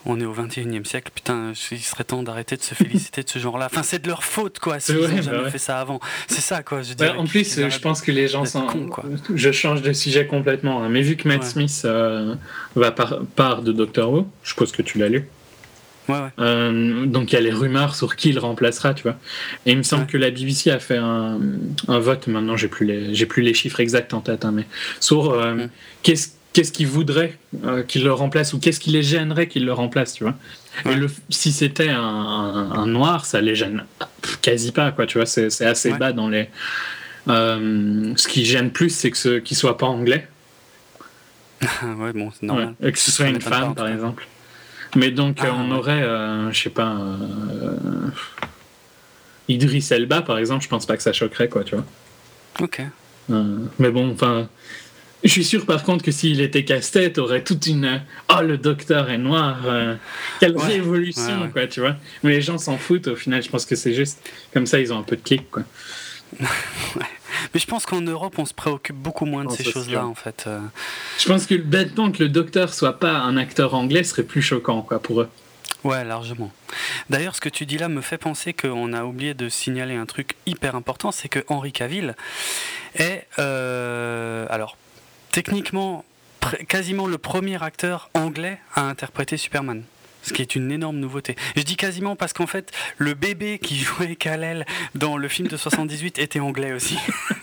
S1: on est au 21e siècle, putain, il serait temps d'arrêter de se féliciter de ce genre-là. Enfin, c'est de leur faute, quoi, s'ils n'ont bah jamais fait ça avant. C'est ça, quoi, je
S2: en plus, je pense que les gens sont. quoi. Je change de sujet complètement, hein, mais vu que Matt Smith euh, va par, part de Doctor Who, je suppose que tu l'as lu.
S1: Ouais, ouais.
S2: Euh, donc il y a les rumeurs sur qui il remplacera, tu vois. Et il me semble que la BBC a fait un, vote, maintenant j'ai plus, les, plus les chiffres exacts en tête, hein, mais sur euh, qu'est-ce qu'est-ce qu'ils voudraient euh, qu'il le remplace ou qu'est-ce qui les gênerait qu'il le remplace, tu vois. Et le, si c'était un, noir, ça les gêne quasi pas, quoi, tu vois. C'est assez bas dans les. Euh, ce qui gêne plus, c'est que ce, qu'il soit pas anglais.
S1: ouais, bon, c'est normal.
S2: Et que ce soit une femme, par exemple. Mais donc, ah, on aurait, euh, je sais pas, Idris Elba, par exemple, je pense pas que ça choquerait, quoi, tu vois.
S1: Ok.
S2: mais bon, enfin je suis sûr par contre que s'il était casse-tête, aurait toute une oh le docteur est noir, euh, quelle révolution quoi, tu vois. Mais les gens s'en foutent au final. Je pense que c'est juste comme ça, ils ont un peu de clic quoi.
S1: Mais je pense qu'en Europe, on se préoccupe beaucoup moins de ces choses-là en fait. Euh.
S2: Je pense que bêtement que le docteur soit pas un acteur anglais serait plus choquant quoi pour eux.
S1: Ouais, largement. D'ailleurs, ce que tu dis là me fait penser qu'on a oublié de signaler un truc hyper important, c'est que Henri Cavill est, euh, alors techniquement quasiment le premier acteur anglais à interpréter Superman. Ce qui est une énorme nouveauté. Je dis quasiment parce qu'en fait, le bébé qui jouait Kal-El dans le film de 78 était anglais aussi.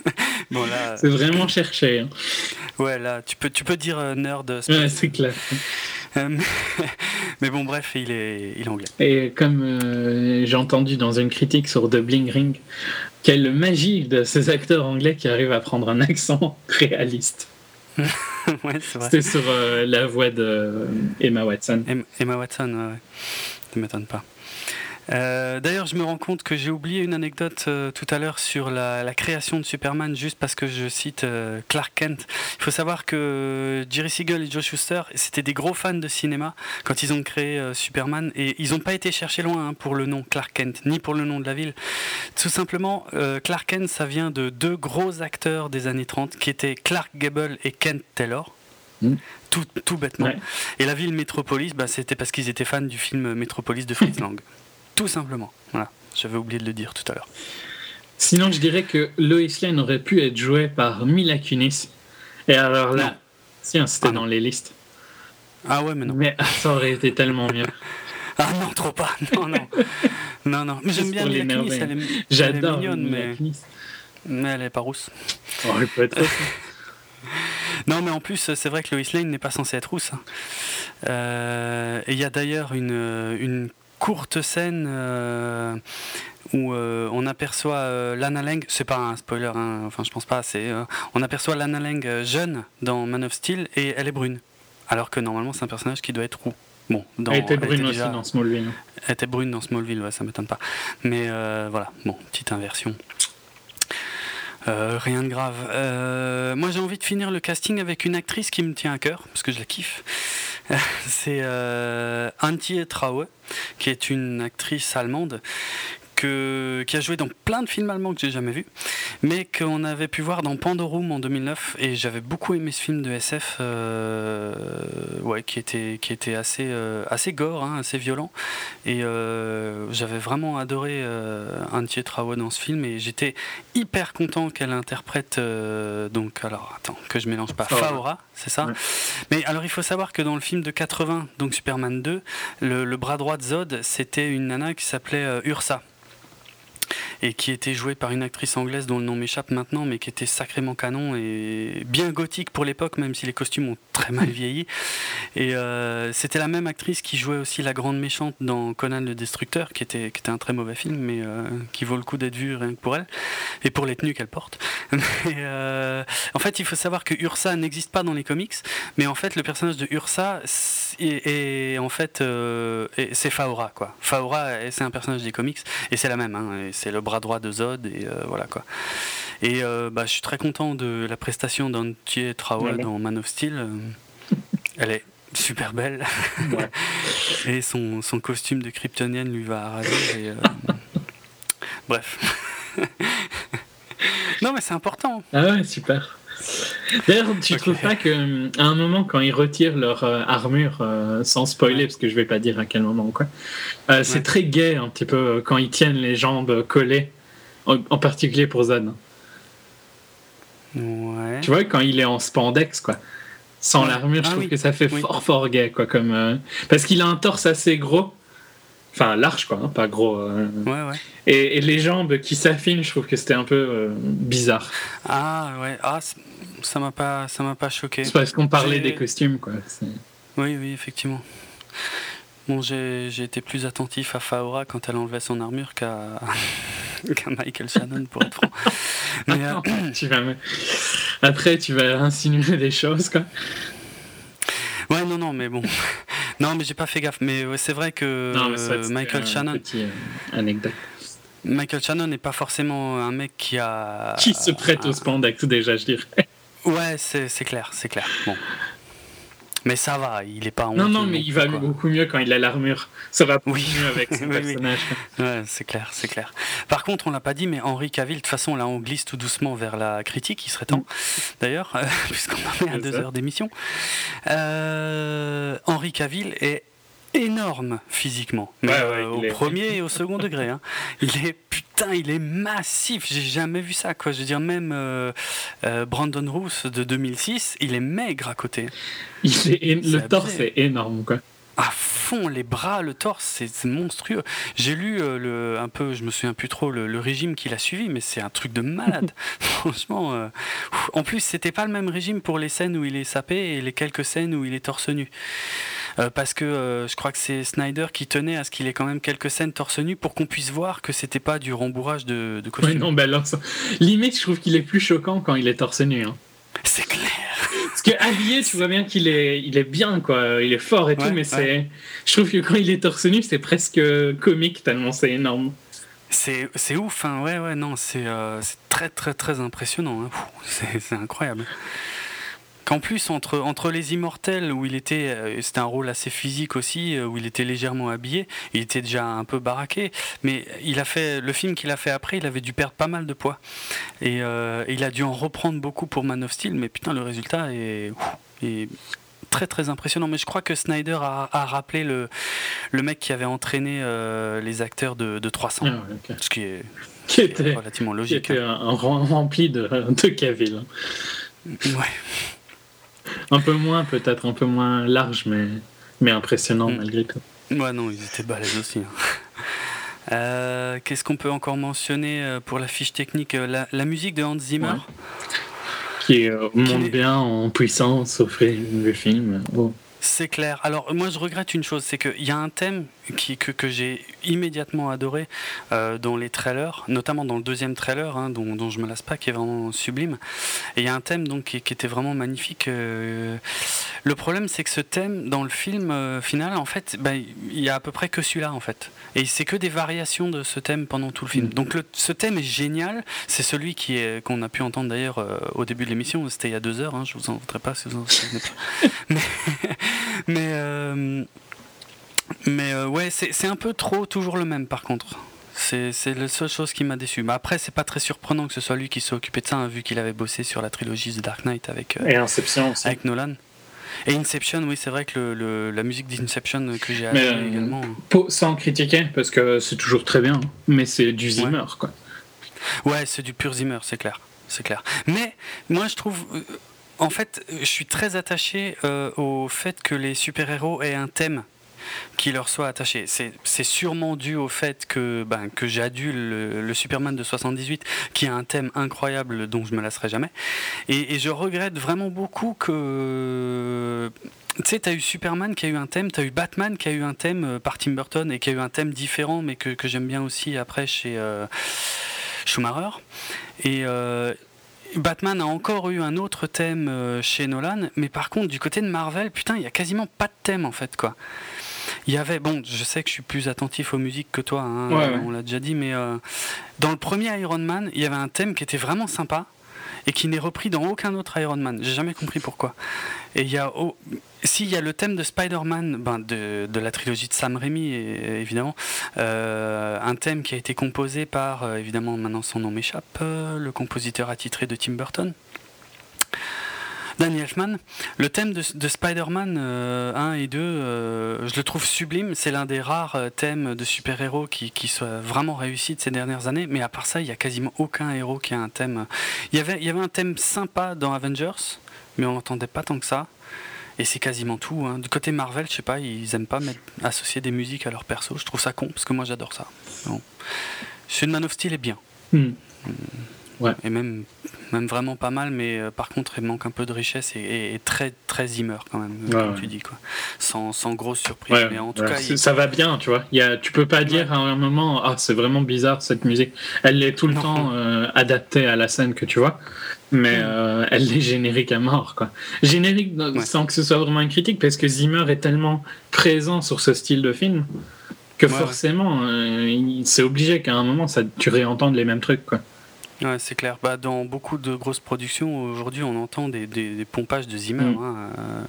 S2: bon, c'est vraiment cherché. Hein.
S1: Ouais, là, tu peux, tu peux dire euh, nerd.
S2: Ouais, c'est clair.
S1: Euh, mais bon, bref, il est, il est anglais.
S2: Et comme euh, j'ai entendu dans une critique sur The Bling Ring, quelle magie de ces acteurs anglais qui arrivent à prendre un accent réaliste. C'était sur euh, la voix de Emma Watson.
S1: Emma Watson, ouais. ne m'étonne pas. Euh, d'ailleurs, je me rends compte que j'ai oublié une anecdote euh, tout à l'heure sur la, création de Superman, juste parce que je cite euh, Clark Kent. Il faut savoir que Jerry Siegel et Joe Schuster, c'était des gros fans de cinéma quand ils ont créé Superman, et ils n'ont pas été chercher loin hein, pour le nom Clark Kent, ni pour le nom de la ville. Tout simplement, Clark Kent, ça vient de deux gros acteurs des années 30, qui étaient Clark Gable et Kent Taylor. Hmm. Tout, tout, bêtement. Et la ville Métropolis, bah, c'était parce qu'ils étaient fans du film Métropolis de Fritz Lang. Tout simplement. Voilà. J'avais oublié de le dire tout à l'heure.
S2: Sinon, je dirais que Lois Lane aurait pu être jouée par Mila Kunis. Et alors là, si, c'était ah dans les listes.
S1: Ah ouais, mais non.
S2: Mais ça aurait été tellement mieux.
S1: Ah non, trop pas. Non, non. non, non. Mais j'aime bien Mila Kunis. Elle est, J'adore mignonne, mais... mais elle est pas rousse.
S2: Oh, elle peut être
S1: Non, mais en plus, c'est vrai que Lois Lane n'est pas censée être rousse. Hein. Euh, et il y a d'ailleurs une, une courte scène euh, où euh, on aperçoit euh, Lana Lang, c'est pas un spoiler, hein, enfin je pense pas, c'est on aperçoit Lana Lang jeune dans Man of Steel et elle est brune, alors que normalement c'est un personnage qui doit être roux. Bon,
S2: dans, elle était brune aussi dans Smallville.
S1: Elle était brune dans Smallville, ouais, ça m'étonne pas. Mais voilà, bon, petite inversion. Rien de grave. moi j'ai envie de finir le casting avec une actrice qui me tient à cœur, parce que je la kiffe. c'est euh, Antje Traue, qui est une actrice allemande qui a joué dans plein de films allemands que j'ai jamais vus, mais qu'on avait pu voir dans Pandorum en 2009, et j'avais beaucoup aimé ce film de SF, euh, ouais, qui était, qui était assez, euh, assez gore, hein, assez violent, et euh, j'avais vraiment adoré Antje Traue dans ce film, et j'étais hyper content qu'elle interprète, donc, alors, attends, que je mélange pas, Faora, c'est ça? Mais alors, il faut savoir que dans le film de 80, donc Superman 2, le, le bras droit de Zod, c'était une nana qui s'appelait Ursa et qui était jouée par une actrice anglaise dont le nom m'échappe maintenant, mais qui était sacrément canon et bien gothique pour l'époque, même si les costumes ont très mal vieilli. Et euh, c'était la même actrice qui jouait aussi la grande méchante dans Conan le Destructeur, qui était, qui était un très mauvais film, mais euh, qui vaut le coup d'être vu rien que pour elle, et pour les tenues qu'elle porte. Euh, en fait, il faut savoir que Ursa n'existe pas dans les comics, mais en fait, le personnage de Ursa est, en fait, c'est Faora, quoi. Faora, c'est un personnage des comics, et c'est la même, hein, c'est le bras droit de Zod et voilà quoi. Et bah, je suis très content de la prestation d'Antier Trawa dans Man of Steel. Elle est super belle. et son, son, costume de kryptonienne lui va à ravir. Bref. non, mais c'est important.
S2: Ah ouais, super. D'ailleurs, tu trouves pas qu'à un moment, quand ils retirent leur euh, armure, euh, sans spoiler, parce que je vais pas dire à quel moment quoi, euh, c'est très gai un petit peu quand ils tiennent les jambes collées, en, particulier pour Zan.
S1: Ouais.
S2: Tu vois, quand il est en spandex, quoi. Sans l'armure, je ah trouve que ça fait fort, fort gay, quoi. Comme, parce qu'il a un torse assez gros Enfin, large, quoi, hein, pas gros.
S1: Euh. Ouais, ouais.
S2: Et, les jambes qui s'affinent, je trouve que c'était un peu euh, bizarre.
S1: Ah, ouais. Ah, ça m'a pas, ça m'a pas choqué.
S2: C'est parce qu'on parlait des costumes, quoi.
S1: Oui, oui, effectivement. Bon, j'ai été plus attentif à Faora quand elle enlevait son armure qu'à Michael Shannon, pour être franc.
S2: Mais, euh, tu vas Après, tu vas insinuer des choses, quoi.
S1: Ouais, non, non, mais bon. Non, mais j'ai pas fait gaffe. Mais c'est vrai que Michael Shannon.
S2: Euh,
S1: Michael Shannon n'est pas forcément un mec qui a.
S2: Qui se prête au spandex déjà, je dirais.
S1: Ouais, c'est clair, c'est clair. Bon. Mais ça va, il est pas
S2: Non, non, mais il va beaucoup mieux quand il a l'armure. Ça va beaucoup mieux avec son personnage.
S1: Ouais, c'est clair, c'est clair. Par contre, on l'a pas dit, mais Henri Cavill, de toute façon, là, on glisse tout doucement vers la critique. Il serait temps, d'ailleurs, puisqu'on en est à deux heures d'émission. Euh, Henri Cavill est énorme physiquement, mais euh, au premier et au second degré. Hein. Il est putain, il est massif. J'ai jamais vu ça, quoi. Je veux dire, même euh, euh, Brandon Roos de 2006, il est maigre à côté.
S2: Il est, le torse est énorme, quoi.
S1: À fond, les bras, le torse, c'est monstrueux. J'ai lu le, un peu, je me souviens plus trop, le, régime qu'il a suivi, mais c'est un truc de malade. Franchement, en plus, c'était pas le même régime pour les scènes où il est sapé et les quelques scènes où il est torse nu. Euh, parce que euh, je crois que c'est Snyder qui tenait à ce qu'il ait quand même quelques scènes torse nu pour qu'on puisse voir que c'était pas du rembourrage de, de costume.
S2: Non, ben limite, je trouve qu'il est plus choquant quand il est torse nu. Hein.
S1: C'est clair.
S2: Parce que habillé, tu vois bien qu'il est, il est bien, quoi. Il est fort et tout, mais c'est. Je trouve que quand il est torse nu, c'est presque comique tellement c'est énorme.
S1: C'est, ouf, hein. ouais, ouais, non, c'est, euh, très, très, très impressionnant. Hein. C'est, incroyable. En plus, entre, entre les immortels, où il était, euh, c'était un rôle assez physique aussi, euh, où il était légèrement habillé, il était déjà un peu baraqué, mais il a fait, le film qu'il a fait après, il avait dû perdre pas mal de poids. Et euh, il a dû en reprendre beaucoup pour Man of Steel, mais putain, le résultat est, très très impressionnant. Mais je crois que Snyder a, rappelé le, le mec qui avait entraîné les acteurs de, de 300, ah ce qui est,
S2: qui était, relativement logique. Qui était hein. un, rempli de, de Cavill.
S1: Ouais.
S2: un peu moins, peut-être un peu moins large, mais, mais impressionnant mm. malgré tout.
S1: Ouais, non, ils étaient balèzes aussi. Hein. Euh, qu'est-ce qu'on peut encore mentionner euh, pour la fiche technique euh, la, musique de Hans Zimmer?
S2: Qui monte bien en puissance au fil du film.
S1: C'est clair. Alors moi je regrette une chose, c'est qu'il y a un thème qui, que, que j'ai immédiatement adoré euh, dans les trailers, notamment dans le deuxième trailer, hein, dont, dont, je me lasse pas, qui est vraiment sublime. Et il y a un thème donc qui, qui était vraiment magnifique. Euh. Le problème c'est que ce thème dans le film euh, final, en fait, bah, il y a à peu près que celui-là en fait. Et c'est que des variations de ce thème pendant tout le film. Mm. Donc le, ce thème est génial. C'est celui qui est qu'on a pu entendre d'ailleurs au début de l'émission. C'était il y a deux heures. Hein, je vous en voudrais pas si vous en souvenez pas. Mais mais, mais euh, ouais, c'est un peu trop toujours le même par contre. C'est la seule chose qui m'a déçu. Mais après, c'est pas très surprenant que ce soit lui qui s'est occupé de ça, hein, vu qu'il avait bossé sur la trilogie The Dark Knight avec,
S2: euh, Et Inception aussi.
S1: avec Nolan. Et Inception, oui, c'est vrai que le, la musique d'Inception que j'ai également.
S2: sans critiquer, parce que c'est toujours très bien, mais c'est du Zimmer, quoi.
S1: Ouais, c'est du pur Zimmer, c'est clair. C'est clair. Mais moi, je trouve en fait, je suis très attaché euh, au fait que les super-héros aient un thème qui leur soit attaché. C'est sûrement dû au fait que, ben, que j'adule le, Superman de 78, qui a un thème incroyable dont je me lasserai jamais. Et, je regrette vraiment beaucoup que. Tu sais, tu as eu Superman qui a eu un thème, tu as eu Batman qui a eu un thème euh, par Tim Burton et qui a eu un thème différent, mais que, j'aime bien aussi après chez euh, Schumacher. Et. Batman a encore eu un autre thème euh, chez Nolan, mais par contre, du côté de Marvel, putain, il y a quasiment pas de thème en fait, quoi. Il y avait, bon, je sais que je suis plus attentif aux musiques que toi, hein, on l'a déjà dit, mais euh, dans le premier Iron Man, il y avait un thème qui était vraiment sympa et qui n'est repris dans aucun autre Iron Man. J'ai jamais compris pourquoi. Et il y a, oh, s'il y a le thème de Spider-Man, ben de, de, la trilogie de Sam Raimi, évidemment, euh, un thème qui a été composé par, euh, évidemment, maintenant son nom m'échappe, le compositeur attitré de Tim Burton. Danny Elfman. Le thème de, Spider-Man 1 euh, et 2, euh, je le trouve sublime. C'est l'un des rares euh, thèmes de super-héros qui, qui soit vraiment réussi de ces dernières années. Mais à part ça, il n'y a quasiment aucun héros qui a un thème. Il y avait, il y avait un thème sympa dans Avengers, mais on n'entendait pas tant que ça. Et c'est quasiment tout. Hein. Du côté Marvel, je sais pas, ils aiment pas mettre, associer des musiques à leur perso. Je trouve ça con, parce que moi j'adore ça. Bon. Man of Steel est bien. Hmm. Hmm. Ouais. Et même, même vraiment pas mal, mais euh, par contre, il manque un peu de richesse et, très, très Zimmer quand même, comme tu dis, quoi. Sans, sans grosse surprise. mais en tout cas,
S2: Ça va bien, tu vois. Y a, tu peux pas dire à un moment, ah, c'est vraiment bizarre cette musique. Elle est tout le temps euh, adaptée à la scène que tu vois, mais euh, elle est générique à mort, quoi. Générique sans que ce soit vraiment une critique, parce que Zimmer est tellement présent sur ce style de film que forcément, c'est obligé qu'à un moment, ça, tu réentendes les mêmes trucs, quoi.
S1: Ouais, c'est clair. Bah, dans beaucoup de grosses productions, aujourd'hui, on entend des, pompages de Zimmer. Mm. Hein, euh,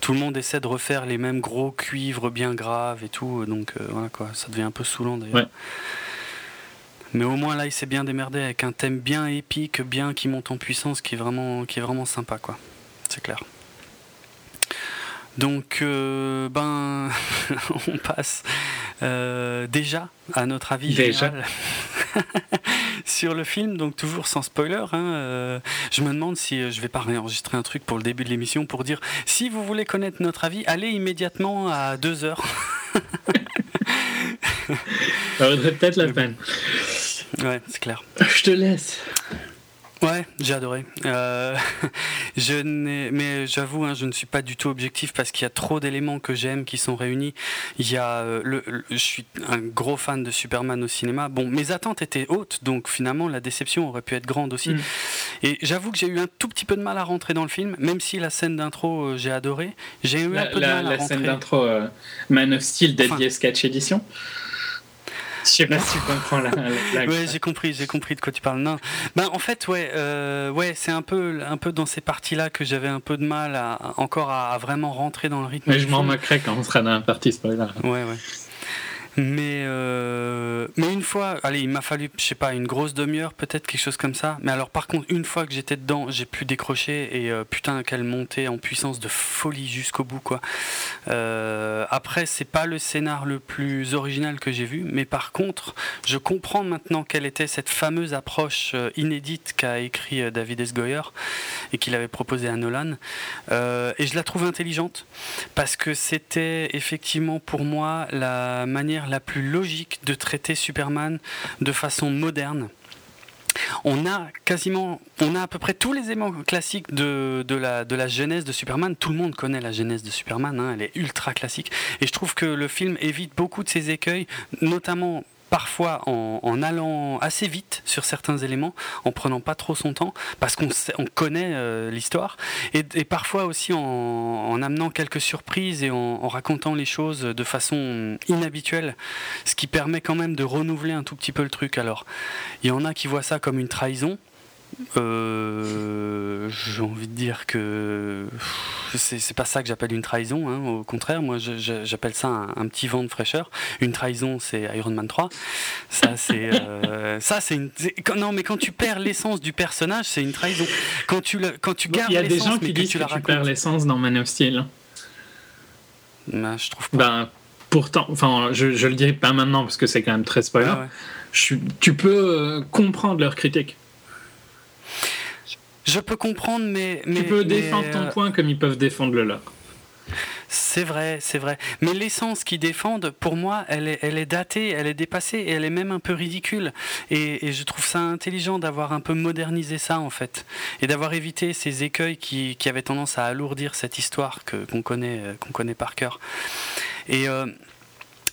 S1: tout le monde essaie de refaire les mêmes gros cuivres bien graves et tout. Donc, euh, voilà, quoi. Ça devient un peu saoulant d'ailleurs. Mais au moins, là, il s'est bien démerdé avec un thème bien épique, bien qui monte en puissance, qui est vraiment, qui est vraiment sympa, quoi. C'est clair. Donc, euh, ben, on passe déjà à notre avis déjà. sur le film, donc toujours sans spoiler. Hein, euh, je me demande si euh, je vais pas réenregistrer un truc pour le début de l'émission pour dire si vous voulez connaître notre avis, allez immédiatement à 2 heures.
S2: Ça vaudrait peut-être la peine.
S1: Ouais, c'est clair.
S2: Je te laisse.
S1: Ouais, j'ai adoré. Euh, je mais j'avoue, hein, je ne suis pas du tout objectif parce qu'il y a trop d'éléments que j'aime qui sont réunis. Il y a, euh, le, je suis un gros fan de Superman au cinéma. Bon, mes attentes étaient hautes, donc finalement la déception aurait pu être grande aussi. Mm. Et j'avoue que j'ai eu un tout petit peu de mal à rentrer dans le film, même si la scène d'intro euh, j'ai adoré. J'ai eu un peu de mal
S2: à rentrer. La scène d'intro Man of Steel Deadly Sketch Edition. Je sais pas si tu comprends la,
S1: Ouais, j'ai compris, j'ai compris de quoi tu parles. Non. Ben, en fait, ouais, euh, ouais c'est un peu, un peu dans ces parties-là que j'avais un peu de mal à, encore à, vraiment rentrer dans le rythme.
S2: Mais je m'en moquerais quand on sera dans la partie spoiler.
S1: Ouais, ouais. Mais, euh, mais une fois, allez, il m'a fallu, je sais pas, une grosse demi-heure, peut-être quelque chose comme ça. Mais alors, par contre, une fois que j'étais dedans, j'ai pu décrocher et euh, putain, qu'elle montait en puissance de folie jusqu'au bout, quoi. Euh, après, c'est pas le scénar le plus original que j'ai vu, mais par contre, je comprends maintenant quelle était cette fameuse approche inédite qu'a écrit David S. Goyer et qu'il avait proposé à Nolan. et je la trouve intelligente parce que c'était effectivement pour moi la manière la plus logique de traiter Superman de façon moderne. On a quasiment, on a à peu près tous les éléments classiques de, la, de genèse de Superman. Tout le monde connaît la genèse de Superman, hein, elle est ultra classique. Et je trouve que le film évite beaucoup de ces écueils, notamment parfois en, allant assez vite sur certains éléments, en prenant pas trop son temps, parce qu'on on connaît euh, l'histoire, et, parfois aussi en, amenant quelques surprises et en, racontant les choses de façon inhabituelle, ce qui permet quand même de renouveler un tout petit peu le truc. Alors, il y en a qui voient ça comme une trahison, euh, j'ai envie de dire que c'est pas ça que j'appelle une trahison. Hein. Au contraire, moi j'appelle ça un, petit vent de fraîcheur. Une trahison, c'est Iron Man 3. Ça, c'est euh, ça, c'est une. Non, mais quand tu perds l'essence du personnage, c'est une trahison. Quand tu le, quand tu gardes.
S2: Il y a des gens qui disent que, tu, perds l'essence dans Man of Steel.
S1: Ben, je trouve pas.
S2: Ben, pourtant, enfin, je, je le dirai pas maintenant parce que c'est quand même très spoiler. tu peux euh, comprendre leurs critiques.
S1: Je peux comprendre, mais.
S2: tu peux défendre ton euh, point comme ils peuvent défendre le leur.
S1: C'est vrai, c'est vrai. Mais l'essence qu'ils défendent, pour moi, elle est, elle est datée, elle est dépassée et elle est même un peu ridicule. Et, je trouve ça intelligent d'avoir un peu modernisé ça, en fait. Et d'avoir évité ces écueils qui, qui, avaient tendance à alourdir cette histoire qu'on connaît, euh, qu'on connaît par cœur. Et. Euh,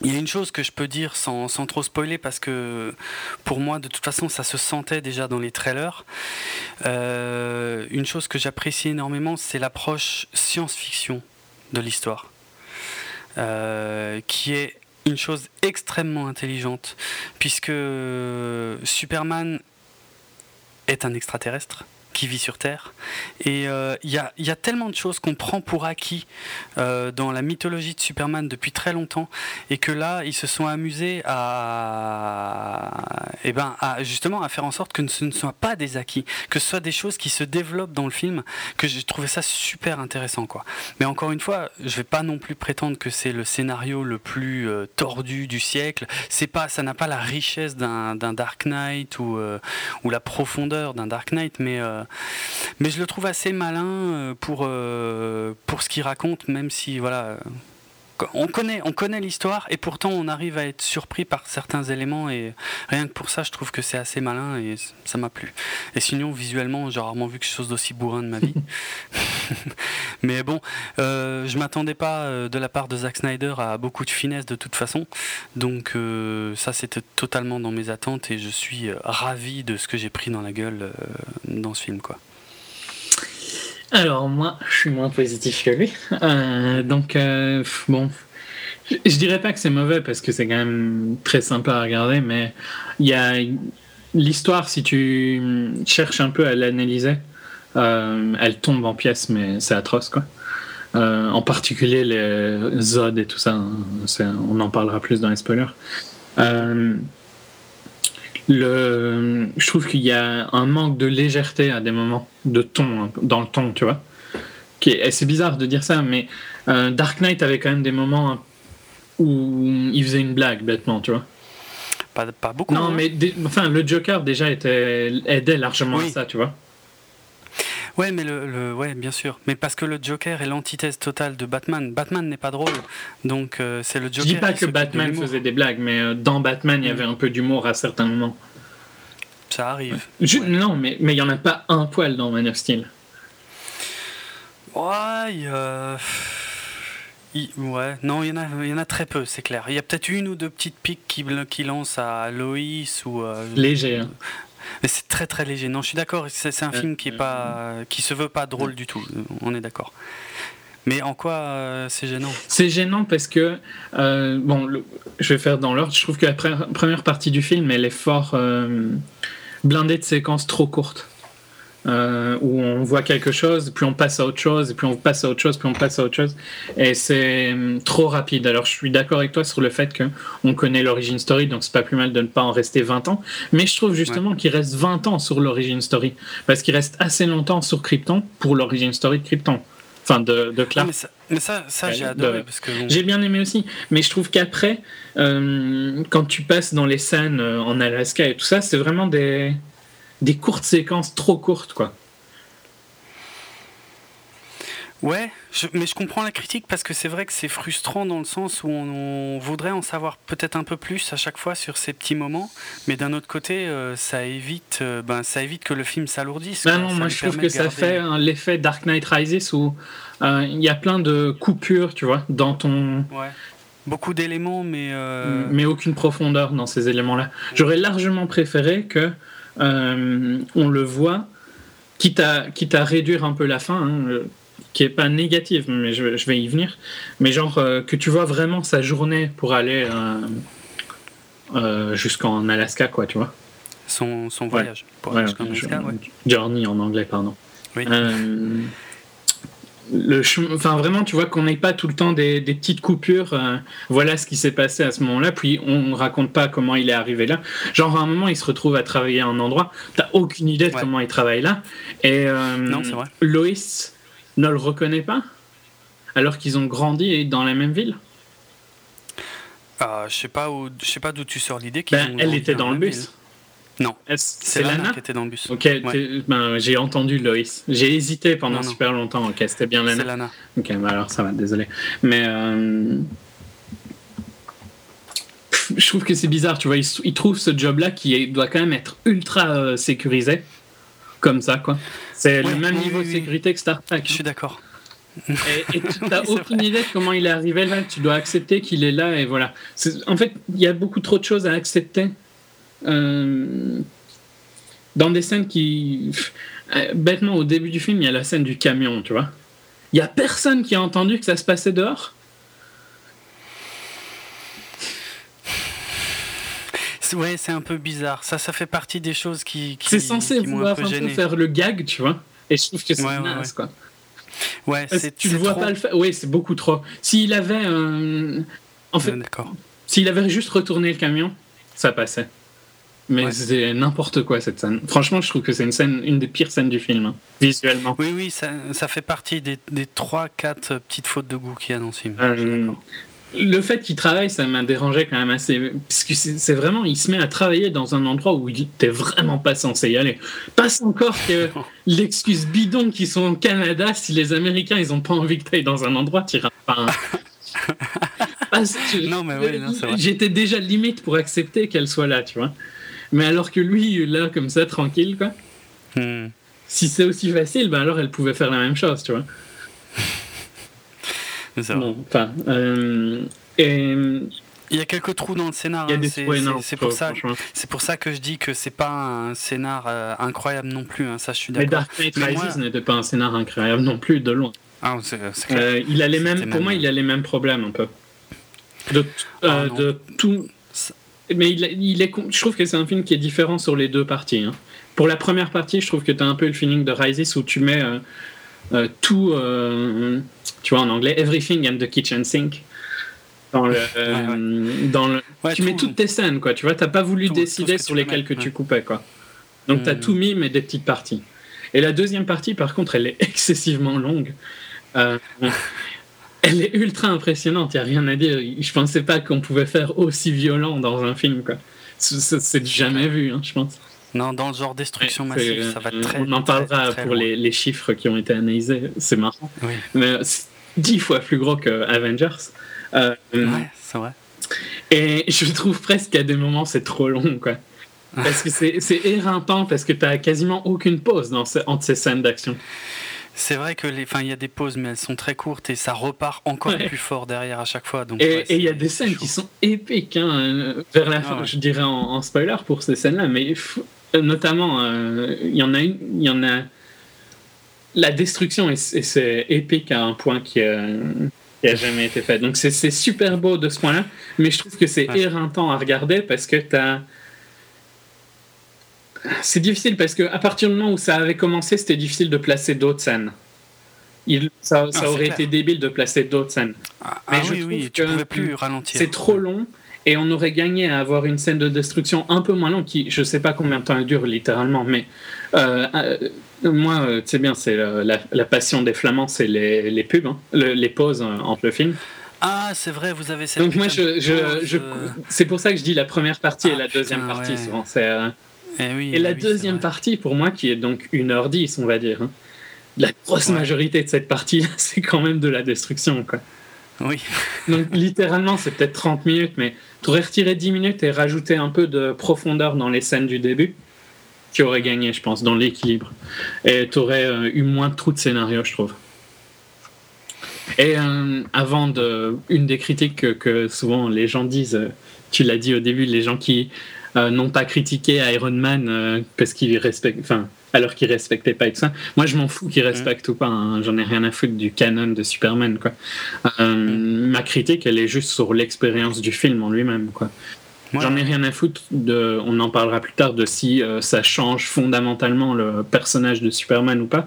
S1: il y a une chose que je peux dire sans, trop spoiler parce que pour moi de toute façon ça se sentait déjà dans les trailers. Euh, une chose que j'apprécie énormément c'est l'approche science-fiction de l'histoire. qui est une chose extrêmement intelligente, puisque Superman est un extraterrestre qui vit sur Terre. Et il euh, y, a, y, a, tellement de choses qu'on prend pour acquis euh, dans la mythologie de Superman depuis très longtemps, et que là, ils se sont amusés à, eh ben, justement à faire en sorte que ce ne soit pas des acquis, que ce soit des choses qui se développent dans le film, que j'ai trouvé ça super intéressant. Quoi. Mais encore une fois, je vais pas non plus prétendre que c'est le scénario le plus euh, tordu du siècle. C'est pas, ça n'a pas la richesse d'un Dark Knight ou, ou la profondeur d'un Dark Knight, mais mais je le trouve assez malin euh, euh, pour ce qu'il raconte, même si voilà. On connaît, on connaît l'histoire et pourtant on arrive à être surpris par certains éléments et rien que pour ça je trouve que c'est assez malin et ça m'a plu. Et sinon visuellement j'ai rarement vu quelque chose d'aussi bourrin de ma vie. Mais bon, euh, je m'attendais pas de la part de Zack Snyder à beaucoup de finesse de toute façon. Donc ça c'était totalement dans mes attentes et je suis ravi de ce que j'ai pris dans la gueule dans ce film quoi.
S2: Alors moi, je suis moins positif que lui. Euh, donc euh, bon, je, dirais pas que c'est mauvais parce que c'est quand même très sympa à regarder, mais il y a l'histoire si tu cherches un peu à l'analyser, euh, elle tombe en pièces, mais c'est atroce quoi. en particulier les Zod et tout ça, hein, on en parlera plus dans les spoilers. Le, je trouve qu'il y a un manque de légèreté à des moments, de ton, dans le ton, tu vois. Et c'est bizarre de dire ça, mais euh, Dark Knight avait quand même des moments où il faisait une blague, bêtement, tu vois.
S1: Pas, pas beaucoup.
S2: Non, hein. mais enfin, le Joker déjà était, aidait largement à ça, tu vois.
S1: Ouais, mais le, ouais, bien sûr. Mais parce que le Joker est l'antithèse totale de Batman. Batman n'est pas drôle, donc euh, c'est le Joker.
S2: Je dis pas que Batman faisait des blagues, mais euh, dans Batman, il y mm. avait un peu d'humour à certains moments.
S1: Ça arrive.
S2: Non, mais il n'y en a pas un poil dans Man of Steel.
S1: Ouais, Ouais, non, il y, en a, il y en a très peu, c'est clair. Il y a peut-être une ou deux petites piques qui, qui lancent à Loïs ou. Euh,
S2: Léger. Hein.
S1: Mais c'est très très léger. Non, je suis d'accord. C'est un film qui est pas, qui se veut pas drôle du tout. On est d'accord. Mais en quoi euh, c'est gênant?
S2: C'est gênant parce que, euh, bon, je vais faire dans l'ordre. Je trouve que la première partie du film, elle est fort euh, blindée de séquences trop courtes. Euh, où on voit quelque chose, puis on passe à autre chose, et puis on passe à autre chose, puis on passe à autre chose. Et c'est hum, trop rapide. Alors je suis d'accord avec toi sur le fait qu'on connaît l'origine story, donc c'est pas plus mal de ne pas en rester 20 ans. Mais je trouve justement qu'il reste 20 ans sur l'origine story. Parce qu'il reste assez longtemps sur Krypton pour l'origine story de Krypton. Enfin, de, de Clark.
S1: mais ça, ça, j'ai adoré. Que...
S2: J'ai bien aimé aussi. Mais je trouve qu'après, euh, quand tu passes dans les scènes euh, en Alaska et tout ça, c'est vraiment des des courtes séquences trop courtes, quoi.
S1: Ouais, mais je comprends la critique parce que c'est vrai que c'est frustrant dans le sens où on, voudrait en savoir peut-être un peu plus à chaque fois sur ces petits moments, mais d'un autre côté, euh, ça évite, euh, ben, ça évite que le film s'alourdisse.
S2: Ben non, moi je trouve que ça fait l'effet Dark Knight Rises où euh, il y a plein de coupures, tu vois, dans ton.
S1: Ouais. Beaucoup d'éléments, mais.
S2: Mais aucune profondeur dans ces éléments-là. J'aurais largement préféré que euh, on le voit, quitte à, quitte à réduire un peu la fin, hein, euh, qui est pas négative, mais je, vais y venir, mais genre euh, que tu vois vraiment sa journée pour aller jusqu'en Alaska, quoi, tu vois.
S1: Son, voyage pour
S2: jusqu'en Alaska, Journey en anglais, pardon. Oui le enfin vraiment tu vois qu'on n'ait pas tout le temps des, petites coupures euh, voilà ce qui s'est passé à ce moment-là puis on raconte pas comment il est arrivé là. Genre à un moment il se retrouve à travailler à un endroit t'as aucune idée de comment il travaille là et euh, Loïs ne le reconnaît pas alors qu'ils ont grandi dans la même ville?
S1: Ah, je sais pas où je sais pas d'où tu sors l'idée
S2: ben, elle était dans, le bus
S1: non, c'est Lana, qui était dans le bus.
S2: Ok, ben, j'ai entendu Loïs. J'ai hésité pendant super longtemps. Ok, c'était bien Lana.
S1: C'est Lana.
S2: Ok, ben alors ça va, désolé. Mais euh, je trouve que c'est bizarre, tu vois. Il, trouve ce job-là qui doit quand même être ultra euh, sécurisé, comme ça, quoi. C'est le même niveau de sécurité que Star Trek.
S1: Je suis d'accord.
S2: Et, tu n'as aucune idée de comment il est arrivé là. Tu dois accepter qu'il est là et voilà. En fait, il y a beaucoup trop de choses à accepter euh, dans des scènes qui. Euh, bêtement, au début du film, il y a la scène du camion, tu vois. Il n'y a personne qui a entendu que ça se passait dehors.
S1: Ouais, c'est un peu bizarre. Ça, ça fait partie des choses qui.
S2: qui c'est censé qui vouloir un peu faire le gag, tu vois. Et je trouve que c'est ouais, quoi.
S1: Ouais, c'est.
S2: Tu ne vois pas le faire. Oui, c'est beaucoup trop. S'il avait. En fait. S'il avait juste retourné le camion, ça passait. Mais c'est n'importe quoi cette scène. Franchement, je trouve que c'est une scène, une des pires scènes du film, hein, visuellement.
S1: Oui, oui, ça, ça fait partie des, des 3-4 petites fautes de goût qu'il y a dans ce film. Euh,
S2: le fait qu'il travaille, ça m'a dérangé quand même assez. Parce que c'est vraiment, il se met à travailler dans un endroit où il était vraiment pas censé y aller. Passe encore que l'excuse bidon qu'ils sont au Canada, si les Américains ils ont pas envie que tu ailles dans un endroit, tu iras pas. non, mais oui, J'étais déjà limite pour accepter qu'elle soit là, tu vois. Mais alors que lui, là, comme ça, tranquille, quoi. Hmm. Si c'est aussi facile, ben alors elle pouvait faire la même chose, tu vois.
S1: c'est enfin, euh, et... Il y a quelques trous dans le scénar. Hein, c'est pour ça. Pour ça que je dis que c'est pas un scénar euh, incroyable non plus. Hein, ça, je suis d'accord.
S2: Mais Dark Knight Rises n'était pas un scénar incroyable non plus de loin.
S1: Ah,
S2: euh, il a les mêmes. Pour moi, il a les mêmes problèmes un peu. De, ah, de tout mais il, est, je trouve que c'est un film qui est différent sur les deux parties. Hein. Pour la première partie, je trouve que tu as un peu le feeling de Rises où tu mets euh, euh, tout, euh, tu vois en anglais, everything and the kitchen sink. Dans le, Dans le, tu mets toutes tes scènes, quoi. Tu vois, t'as pas voulu décider sur lesquelles que tu coupais, quoi. Donc tu as tout mis, mais des petites parties. Et la deuxième partie, par contre, elle est excessivement longue elle est ultra impressionnante, il n'y a rien à dire. Je pensais pas qu'on pouvait faire aussi violent dans un film. quoi. C'est jamais vu, hein, je pense.
S1: Non, dans le genre destruction massive, ça va
S2: euh,
S1: très
S2: On en parlera pour les, les, chiffres qui ont été analysés, c'est marrant. Oui. Mais c'est dix fois plus gros que Avengers.
S1: Euh, ouais, c'est vrai.
S2: Et je trouve presque qu'à des moments, c'est trop long, quoi. Parce que c'est éreintant, parce que tu n'as quasiment aucune pause dans entre ces scènes d'action.
S1: C'est vrai que les, il y a des pauses, mais elles sont très courtes et ça repart encore plus fort derrière à chaque fois. Donc,
S2: et il y a des scènes qui sont épiques hein, vers la fin, ah je dirais en, spoiler pour ces scènes-là, mais notamment, euh, il y en a une, il y en a. La destruction et c'est épique à un point qui a, a jamais été fait. Donc c'est super beau de ce point-là, mais je trouve que c'est éreintant à regarder parce que tu as c'est difficile parce que à partir du moment où ça avait commencé, c'était difficile de placer d'autres scènes. Il, ça, ça ah, aurait été débile de placer d'autres scènes.
S1: Ah, Mais ah je oui, oui, tu pouvais plus ralentir.
S2: C'est trop long et on aurait gagné à avoir une scène de destruction un peu moins longue qui, je sais pas combien de temps elle dure littéralement, mais euh, euh, moi, euh, tu sais bien, c'est la, passion des Flamands, c'est les, les, pubs, hein, les pauses entre le film.
S1: Ah, c'est vrai, vous avez cette.
S2: Donc moi, je, je, c'est pour ça que je dis la première partie et la deuxième partie. Souvent, c'est eh et la eh deuxième partie, pour moi, qui est donc 1h10, on va dire, hein, la grosse majorité de cette partie, c'est quand même de la destruction. Quoi.
S1: Oui.
S2: donc littéralement, c'est peut-être 30 minutes, mais tu aurais retiré 10 minutes et rajouté un peu de profondeur dans les scènes du début, tu aurais gagné, je pense, dans l'équilibre. Et tu aurais euh, eu moins de trous de scénario, je trouve. Et euh, avant de, une des critiques que, souvent les gens disent, euh, tu l'as dit au début, les gens qui n'ont pas critiqué Iron Man euh, parce qu'il respecte, enfin, alors qu'il respectait pas et tout ça. Moi, je m'en fous qu'il respecte ou pas. Hein. J'en ai rien à foutre du canon de Superman, quoi. Euh, ma critique, elle est juste sur l'expérience du film en lui-même, quoi. J'en ai rien à foutre de, on en parlera plus tard, de si ça change fondamentalement le personnage de Superman ou pas.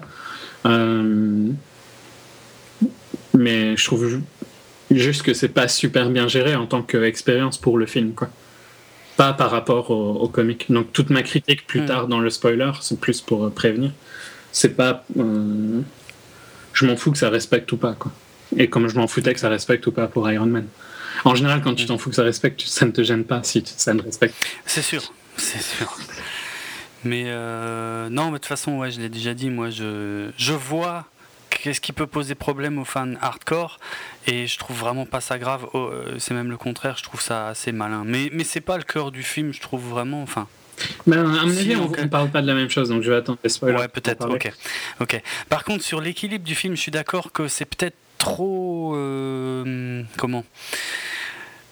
S2: mais je trouve juste que c'est pas super bien géré en tant qu'expérience pour le film, quoi pas par rapport au, comic. Donc toute ma critique plus hmm. tard dans le spoiler, c'est plus pour euh, prévenir. C'est pas, euh, je m'en fous que ça respecte ou pas quoi. Et comme je m'en foutais que ça respecte ou pas pour Iron Man. En général, quand tu hmm. t'en fous que ça respecte, ça ne te gêne pas si ça ne respecte.
S1: C'est sûr, c'est sûr. Mais euh, non, mais de toute façon, ouais, je l'ai déjà dit, moi, je, je vois qu'est-ce qui peut poser problème aux fans hardcore et je trouve vraiment pas ça grave oh, euh, c'est même le contraire je trouve ça assez malin mais mais c'est pas le cœur du film je trouve vraiment enfin
S2: mais à mon avis, on ne parle pas de la même chose, donc je vais attendre les spoilers.
S1: Ouais, peut-être, ok. ok. Par contre, sur l'équilibre du film, je suis d'accord que c'est peut-être trop. Euh, comment?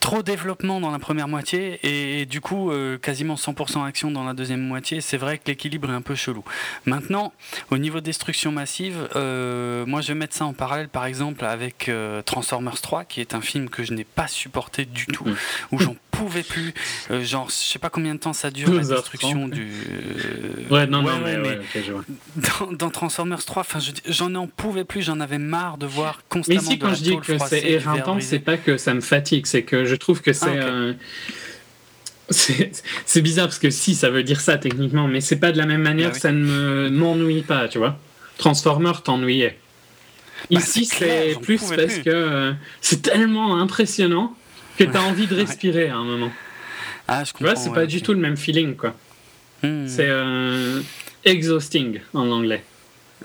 S1: Trop développement dans la première moitié et, du coup euh, quasiment 100% action dans la deuxième moitié. C'est vrai que l'équilibre est un peu chelou. Maintenant, au niveau destruction massive, euh, moi je vais mettre ça en parallèle par exemple avec euh, Transformers 3 qui est un film que je n'ai pas supporté du tout, mm. où j'en pouvais plus. Euh, genre, je sais pas combien de temps ça dure la destruction du.
S2: ouais, non, non, mais,
S1: Dans, Transformers 3, enfin, j'en en pouvais plus, j'en avais marre de voir constamment.
S2: Mais ici, quand je dis que c'est éreintant, c'est pas que ça me fatigue, c'est que je trouve que c'est. Ah, c'est bizarre parce que si, ça veut dire ça techniquement, mais c'est pas de la même manière, bah ça ne m'ennuie pas, tu vois. Transformer t'ennuyait. Bah, Ici, c'est plus parce que euh, c'est tellement impressionnant que tu as envie de respirer à un moment.
S1: Ah, je comprends.
S2: Tu vois, c'est pas du tout le même feeling, quoi. Hmm. C'est euh, exhausting en anglais.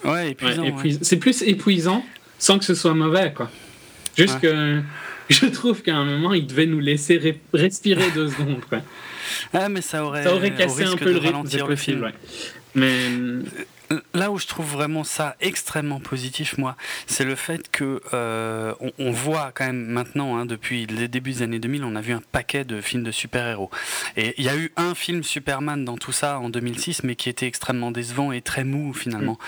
S1: Ouais, épuisant.
S2: C'est plus épuisant sans que ce soit mauvais, quoi. Juste que je trouve qu'à un moment, il devait nous laisser respirer deux secondes, quoi.
S1: Ah, mais ça aurait,
S2: ça aurait cassé un peu le rythme le film. Ouais. Mais
S1: là où je trouve vraiment ça extrêmement positif, moi, c'est le fait que euh, on, voit quand même maintenant, hein, depuis les débuts des années 2000, on a vu un paquet de films de super-héros. Et il y a eu un film Superman dans tout ça en 2006, mais qui était extrêmement décevant et très mou finalement.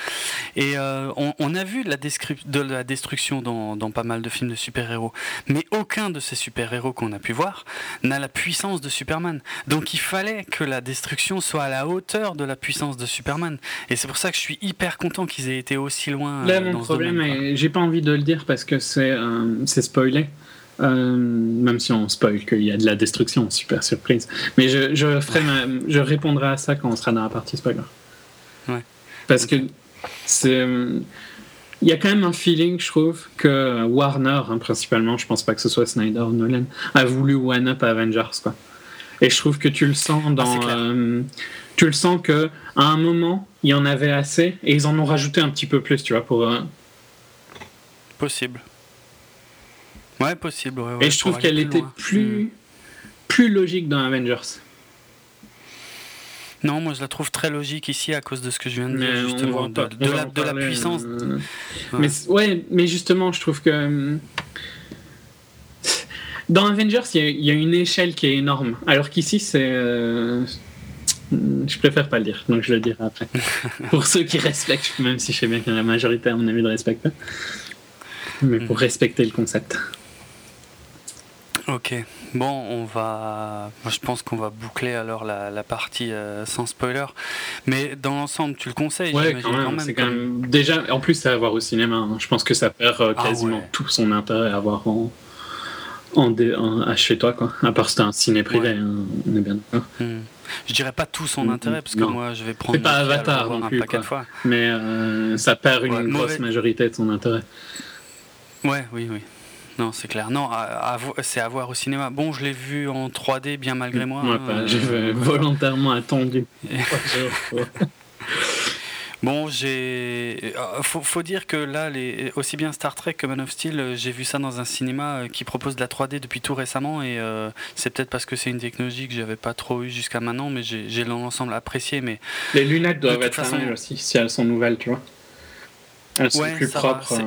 S1: Mm. Et euh, on, a vu la de la destruction dans, dans, pas mal de films de super-héros, mais aucun de ces super-héros qu'on a pu voir n'a la puissance de Superman. Donc il fallait que la destruction soit à la hauteur de la puissance de Superman. Et c'est pour ça je suis hyper content qu'ils aient été aussi loin.
S2: Là, mon problème, et j'ai pas envie de le dire parce que c'est euh, spoilé. Euh, même si on spoil qu'il y a de la destruction, super surprise. Mais je, je, ferai je répondrai à ça quand on sera dans la partie spoiler.
S1: Ouais.
S2: Parce que c'est. Il y a quand même un feeling, je trouve, que Warner, hein, principalement, je pense pas que ce soit Snyder ou Nolan, a voulu one-up Avengers. Quoi. Et je trouve que tu le sens dans. Ah, euh, tu le sens que à un moment, il y en avait assez et ils en ont rajouté un petit peu plus, tu vois, pour. Euh,
S1: possible. Ouais, possible.
S2: et je trouve qu'elle était plus, hmm. plus logique dans Avengers.
S1: Non, moi je la trouve très logique ici à cause de ce que je viens de dire, justement, de, la, puissance. Euh,
S2: mais, ouais, mais justement, je trouve que. Euh, dans Avengers, il y, a une échelle qui est énorme, alors qu'ici, c'est. Hmm, je préfère pas le dire, donc je le dirai après. pour ceux qui respectent, même si je sais bien que la majorité, à mon avis, ne respecte pas. Mais pour hmm. respecter le concept.
S1: Ok, bon, on va. Moi, je pense qu'on va boucler alors la, partie euh, sans spoiler. Mais dans l'ensemble, tu le conseilles
S2: Ouais, quand même. c'est quand même... Déjà, en plus, c'est à voir au cinéma. Hein. Je pense que ça perd euh, ah quasiment tout son intérêt à voir en, en, chez toi, quoi. À part si c'est un ciné privé, hein, on est bien d'accord.
S1: Hmm. Je dirais pas tout son intérêt, parce que moi, je vais prendre.
S2: C'est pas Avatar non plus, un fois. Mais euh, ça perd une grosse majorité de son intérêt.
S1: Ouais, oui, oui. Non, c'est clair. Non, c'est à voir au cinéma. Bon, je l'ai vu en 3D, bien malgré moi.
S2: Ouais, hein, J'ai euh, volontairement attendu.
S1: Bon, j'ai. Euh, faut, faut, dire que là, les... aussi bien Star Trek que Man of Steel, euh, j'ai vu ça dans un cinéma euh, qui propose de la 3D depuis tout récemment et c'est peut-être parce que c'est une technologie que j'avais pas trop eu jusqu'à maintenant, mais j'ai l'ensemble apprécié. Mais
S2: les lunettes doivent être façon... aussi si elles sont nouvelles, tu vois. Elles sont plus propres.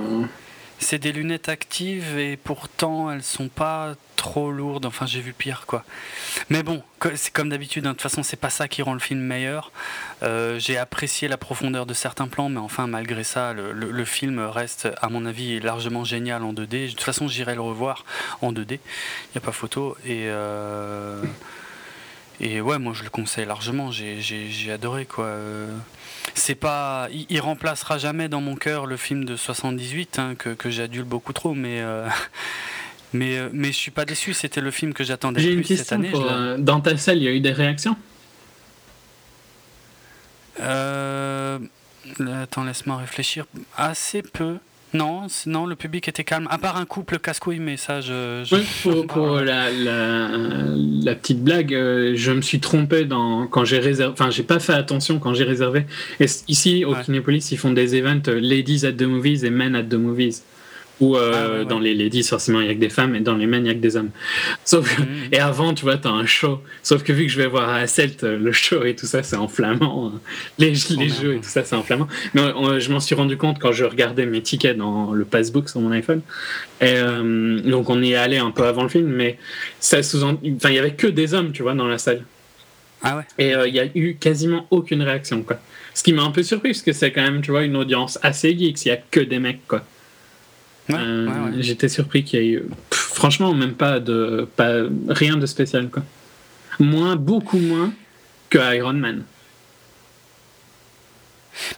S1: C'est des lunettes actives et pourtant elles sont pas trop lourdes. Enfin, j'ai vu pire quoi. Mais bon, c'est comme d'habitude. Hein. De toute façon, c'est pas ça qui rend le film meilleur. Euh, j'ai apprécié la profondeur de certains plans, mais enfin, malgré ça, le, film reste, à mon avis, largement génial en 2D. De toute façon, j'irai le revoir en 2D. Il n'y a pas photo. Et. Euh, et ouais, moi je le conseille largement, j'ai adoré quoi. C'est pas, il, remplacera jamais dans mon cœur le film de 78 hein, que, que j'adule beaucoup trop, mais euh, mais euh, mais je suis pas déçu. C'était le film que j'attendais plus cette année.
S2: Euh, dans ta salle, il y a eu des réactions?
S1: attends, laisse-moi réfléchir. Assez peu. Non, non, le public était calme, à part un couple casse-couille, mais ça, je.
S2: pour, la, la, petite blague, euh, je me suis trompé dans, quand j'ai réservé. Enfin, j'ai pas fait attention quand j'ai réservé. Et ici, au Kinépolis, ils font des events euh, Ladies at the Movies et Men at the Movies. Ou euh, ah, dans les ladies, forcément, il n'y a que des femmes, et dans les men, il n'y a que des hommes. Sauf, mm. Et avant, tu vois, tu as un show. Sauf que vu que je vais voir à Celt, euh, le show et tout ça, c'est en flamand. Hein. Les, les jeux et tout ça, c'est en flamand. Mais je m'en suis rendu compte quand je regardais mes tickets dans le passbook sur mon iPhone. Et, euh, donc, on y est allé un peu avant le film, mais ça sous Enfin, il n'y avait que des hommes, tu vois, dans la salle.
S1: Ah ouais
S2: Et il n'y a eu quasiment aucune réaction, quoi. Ce qui m'a un peu surpris, parce que c'est quand même, tu vois, une audience assez geek, s'il n'y a que des mecs, quoi. J'étais surpris qu'il y ait eu, franchement, même pas de, pas rien de spécial quoi. Moins, beaucoup moins que Iron Man.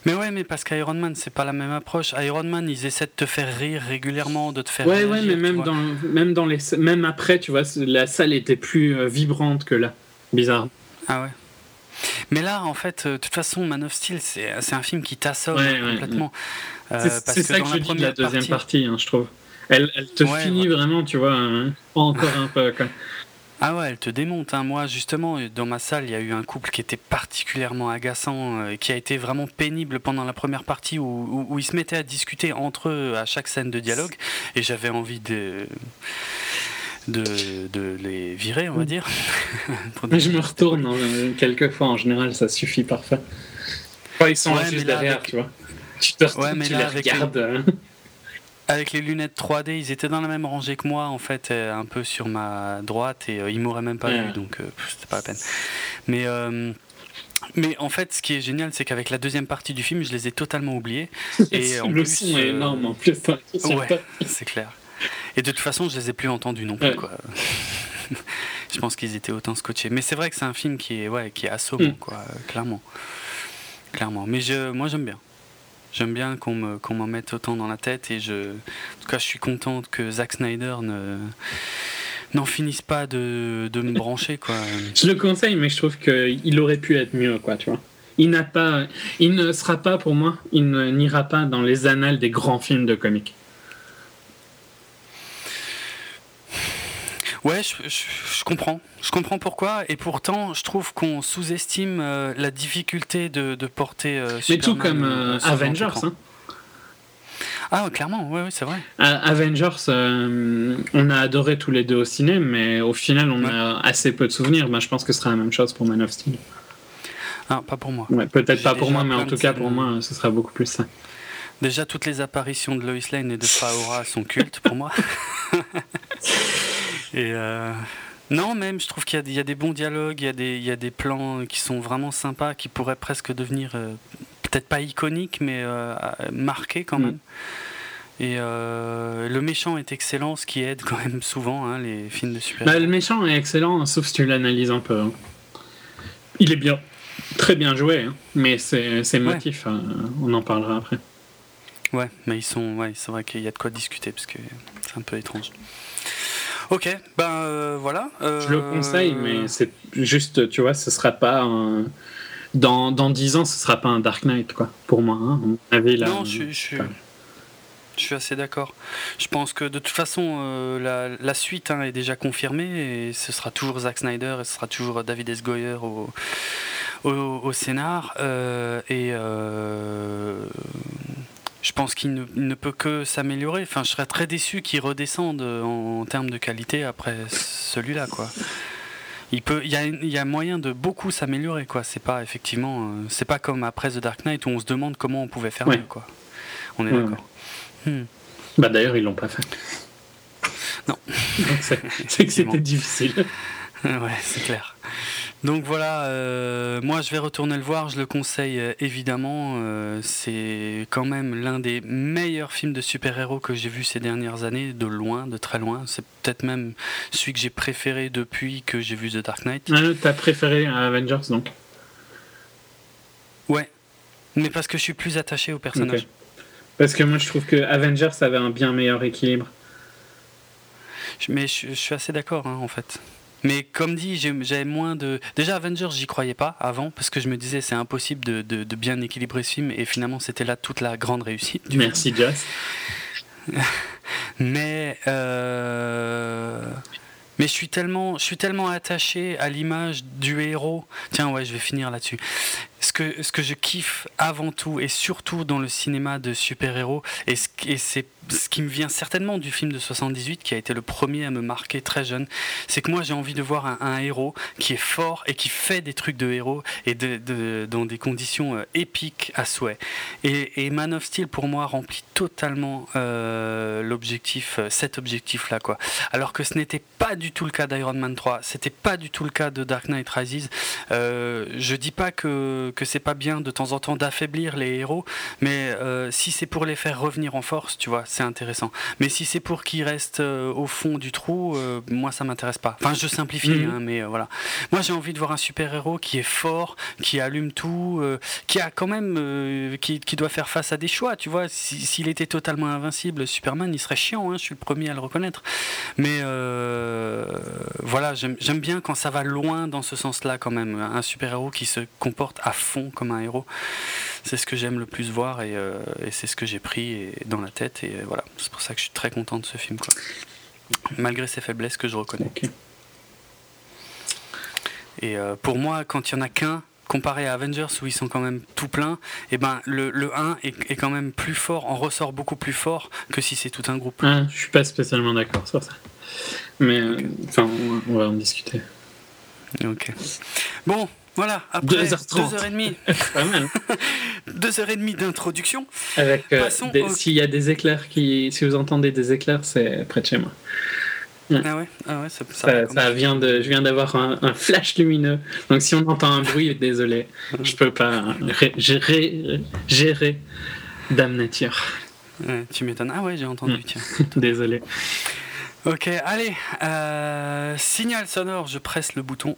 S1: Mais ouais, mais parce qu'Iron Man, c'est pas la même approche. Iron Man, ils essaient de te faire rire régulièrement, de te faire.
S2: Ouais, ouais, mais même dans, même dans les, même après, tu vois, la salle était plus euh, vibrante que là. Bizarre.
S1: Ah ouais. Mais là, en fait, euh, de toute façon, Man of Steel, c'est un film qui t'assomme complètement.
S2: Euh, c'est ça que je dis de la deuxième partie, hein, je trouve. Elle, elle te finit vraiment, tu vois, hein, encore un peu. Quoi.
S1: Ah ouais, elle te démonte. Hein. Moi, justement, dans ma salle, il y a eu un couple qui était particulièrement agaçant, euh, qui a été vraiment pénible pendant la première partie où, où, ils se mettaient à discuter entre eux à chaque scène de dialogue. Et j'avais envie de, de, de, les virer, on va dire.
S2: je me retourne hein, quelques fois, en général, ça suffit parfait. ils sont juste derrière, tu vois. Tu te retournes, tu les regardes. Hein
S1: avec les lunettes 3D, ils étaient dans la même rangée que moi, en fait, euh, un peu sur ma droite, et euh, ils m'auraient même pas vu, donc euh, c'était pas la peine. Mais. mais en fait, ce qui est génial, c'est qu'avec la deuxième partie du film, je les ai totalement oubliés.
S2: Et en le plus, son est énorme en plus.
S1: ouais, c'est clair. Et de toute façon, je les ai plus entendus non plus. Quoi. je pense qu'ils étaient autant scotchés. Mais c'est vrai que c'est un film qui est, ouais, qui est assommant, mm. quoi, clairement. Clairement. Mais je, moi, j'aime bien. J'aime bien qu'on me, qu'on m'en mette autant dans la tête et je, en tout cas, je suis contente que Zack Snyder ne, n'en finisse pas de, de me brancher. Quoi.
S2: je le conseille, mais je trouve qu'il aurait pu être mieux, quoi, tu vois. Il, n'a pas, il ne sera pas, pour moi, il n'ira pas dans les annales des grands films de comics.
S1: Ouais, je, comprends. Je comprends pourquoi. Et pourtant, je trouve qu'on sous-estime euh, la difficulté de, porter. Euh,
S2: Mais tout comme euh, Avengers. Hein.
S1: Ah, clairement, oui, ouais, c'est vrai.
S2: Avengers, on a adoré tous les deux au cinéma, mais au final, on a assez peu de souvenirs. Ben, je pense que ce sera la même chose pour Man of Steel.
S1: Ah, pas pour moi.
S2: Ouais, Peut-être pas pour moi, mais en tout cas, pour moi, ce sera beaucoup plus ça.
S1: Déjà, toutes les apparitions de Lois Lane et de Faora sont cultes pour moi. Et euh, non, même, je trouve qu'il y, a des bons dialogues, il y, a des, il y a des plans qui sont vraiment sympas, qui pourraient presque devenir euh, peut-être pas iconiques, mais euh, marqués quand mm. même. Et le méchant est excellent, ce qui aide quand même souvent hein, les films de super.
S2: Bah, le méchant est excellent, sauf si tu l'analyses un peu. Hein. Il est bien, très bien joué, hein. mais ses, motifs, on en parlera après.
S1: Ouais, mais ils sont, ouais, c'est vrai qu'il y a de quoi discuter parce que c'est un peu étrange. Ok, ben euh, voilà.
S2: Je le conseille, mais euh, c'est juste, tu vois, ce sera pas un... Dans, dans 10 ans, ce sera pas un Dark Knight, quoi, pour moi. Hein.
S1: non, je, je, je, suis assez d'accord. Je pense que de toute façon, euh, la, la, suite hein, est déjà confirmée et ce sera toujours Zack Snyder et ce sera toujours David S. Goyer au, au, au scénar. et je pense qu'il ne, peut que s'améliorer. Enfin, je serais très déçu qu'il redescende en, termes de qualité après celui-là, quoi. Il peut, il y a, il y a moyen de beaucoup s'améliorer, quoi. C'est pas effectivement, euh, c'est pas comme après The Dark Knight où on se demande comment on pouvait faire mieux, quoi. On est d'accord.
S2: Hmm. Bah d'ailleurs, ils l'ont pas fait.
S1: Non.
S2: c'est que c'était difficile.
S1: ouais, c'est clair. Donc voilà, euh, moi je vais retourner le voir, je le conseille euh, évidemment. Euh, c'est quand même l'un des meilleurs films de super-héros que j'ai vu ces dernières années, de loin, de très loin. C'est peut-être même celui que j'ai préféré depuis que j'ai vu The Dark Knight.
S2: Ah, T'as préféré Avengers donc
S1: Ouais, mais parce que je suis plus attaché au personnage.
S2: Parce que moi je trouve que Avengers avait un bien meilleur équilibre.
S1: Mais je, suis assez d'accord hein, en fait. Mais comme dit, j'avais moins de. Déjà, Avengers, j'y croyais pas avant, parce que je me disais c'est impossible de, de, bien équilibrer ce film, et finalement, c'était là toute la grande réussite.
S2: Merci, Joss.
S1: Mais. Euh, mais je suis tellement, je suis tellement attaché à l'image du héros. Tiens, ouais, je vais finir là-dessus. Ce que, je kiffe avant tout et surtout dans le cinéma de super-héros, et, et c'est ce qui me vient certainement du film de 78, qui a été le premier à me marquer très jeune, c'est que moi j'ai envie de voir un, héros qui est fort et qui fait des trucs de héros et dans des conditions euh, épiques à souhait. Et, Man of Steel pour moi remplit totalement euh, l'objectif, euh, cet objectif-là, quoi. Alors que ce n'était pas du tout le cas d'Iron Man 3, c'était pas du tout le cas de Dark Knight Rises. je dis pas que que, que c'est pas bien de temps en temps d'affaiblir les héros, mais si c'est pour les faire revenir en force, tu vois, c'est intéressant. Mais si c'est pour qu'ils restent au fond du trou, moi ça m'intéresse pas. Enfin, je simplifie, hein, mais voilà. Moi j'ai envie de voir un super héros qui est fort, qui allume tout, qui a quand même, qui, qui, doit faire face à des choix, tu vois. S'il était totalement invincible, Superman, il serait chiant. Hein, je suis le premier à le reconnaître. Mais voilà, j'aime bien quand ça va loin dans ce sens-là quand même. Un super-héros qui se comporte à fond comme un héros. C'est ce que j'aime le plus voir et, euh, c'est ce que j'ai pris dans la tête. Et voilà, c'est pour ça que je suis très content de ce film. Quoi. Malgré ses faiblesses que je reconnais. Et euh, pour moi, quand il n'y en a qu'un, comparé à Avengers où ils sont quand même tout pleins, et eh ben le, le 1 est, quand même plus fort, en ressort beaucoup plus fort que si c'est tout un groupe.
S2: Ah, je suis pas spécialement d'accord sur ça. Mais euh, enfin, on va en discuter.
S1: Ok. Bon, voilà, après 2h30. 2h30 d'introduction.
S2: Avec euh, s'il y a des éclairs qui si vous entendez des éclairs, c'est près de chez moi.
S1: Ah ouais, ah ouais ça,
S2: ça, vient de je viens d'avoir un, flash lumineux. Donc si on entend un bruit, désolé, je peux pas gérer gérer Dame Nature.
S1: tu m'étonnes. Ah ouais, j'ai entendu, tiens.
S2: désolé.
S1: Ok, allez, euh, signal sonore, je presse le bouton.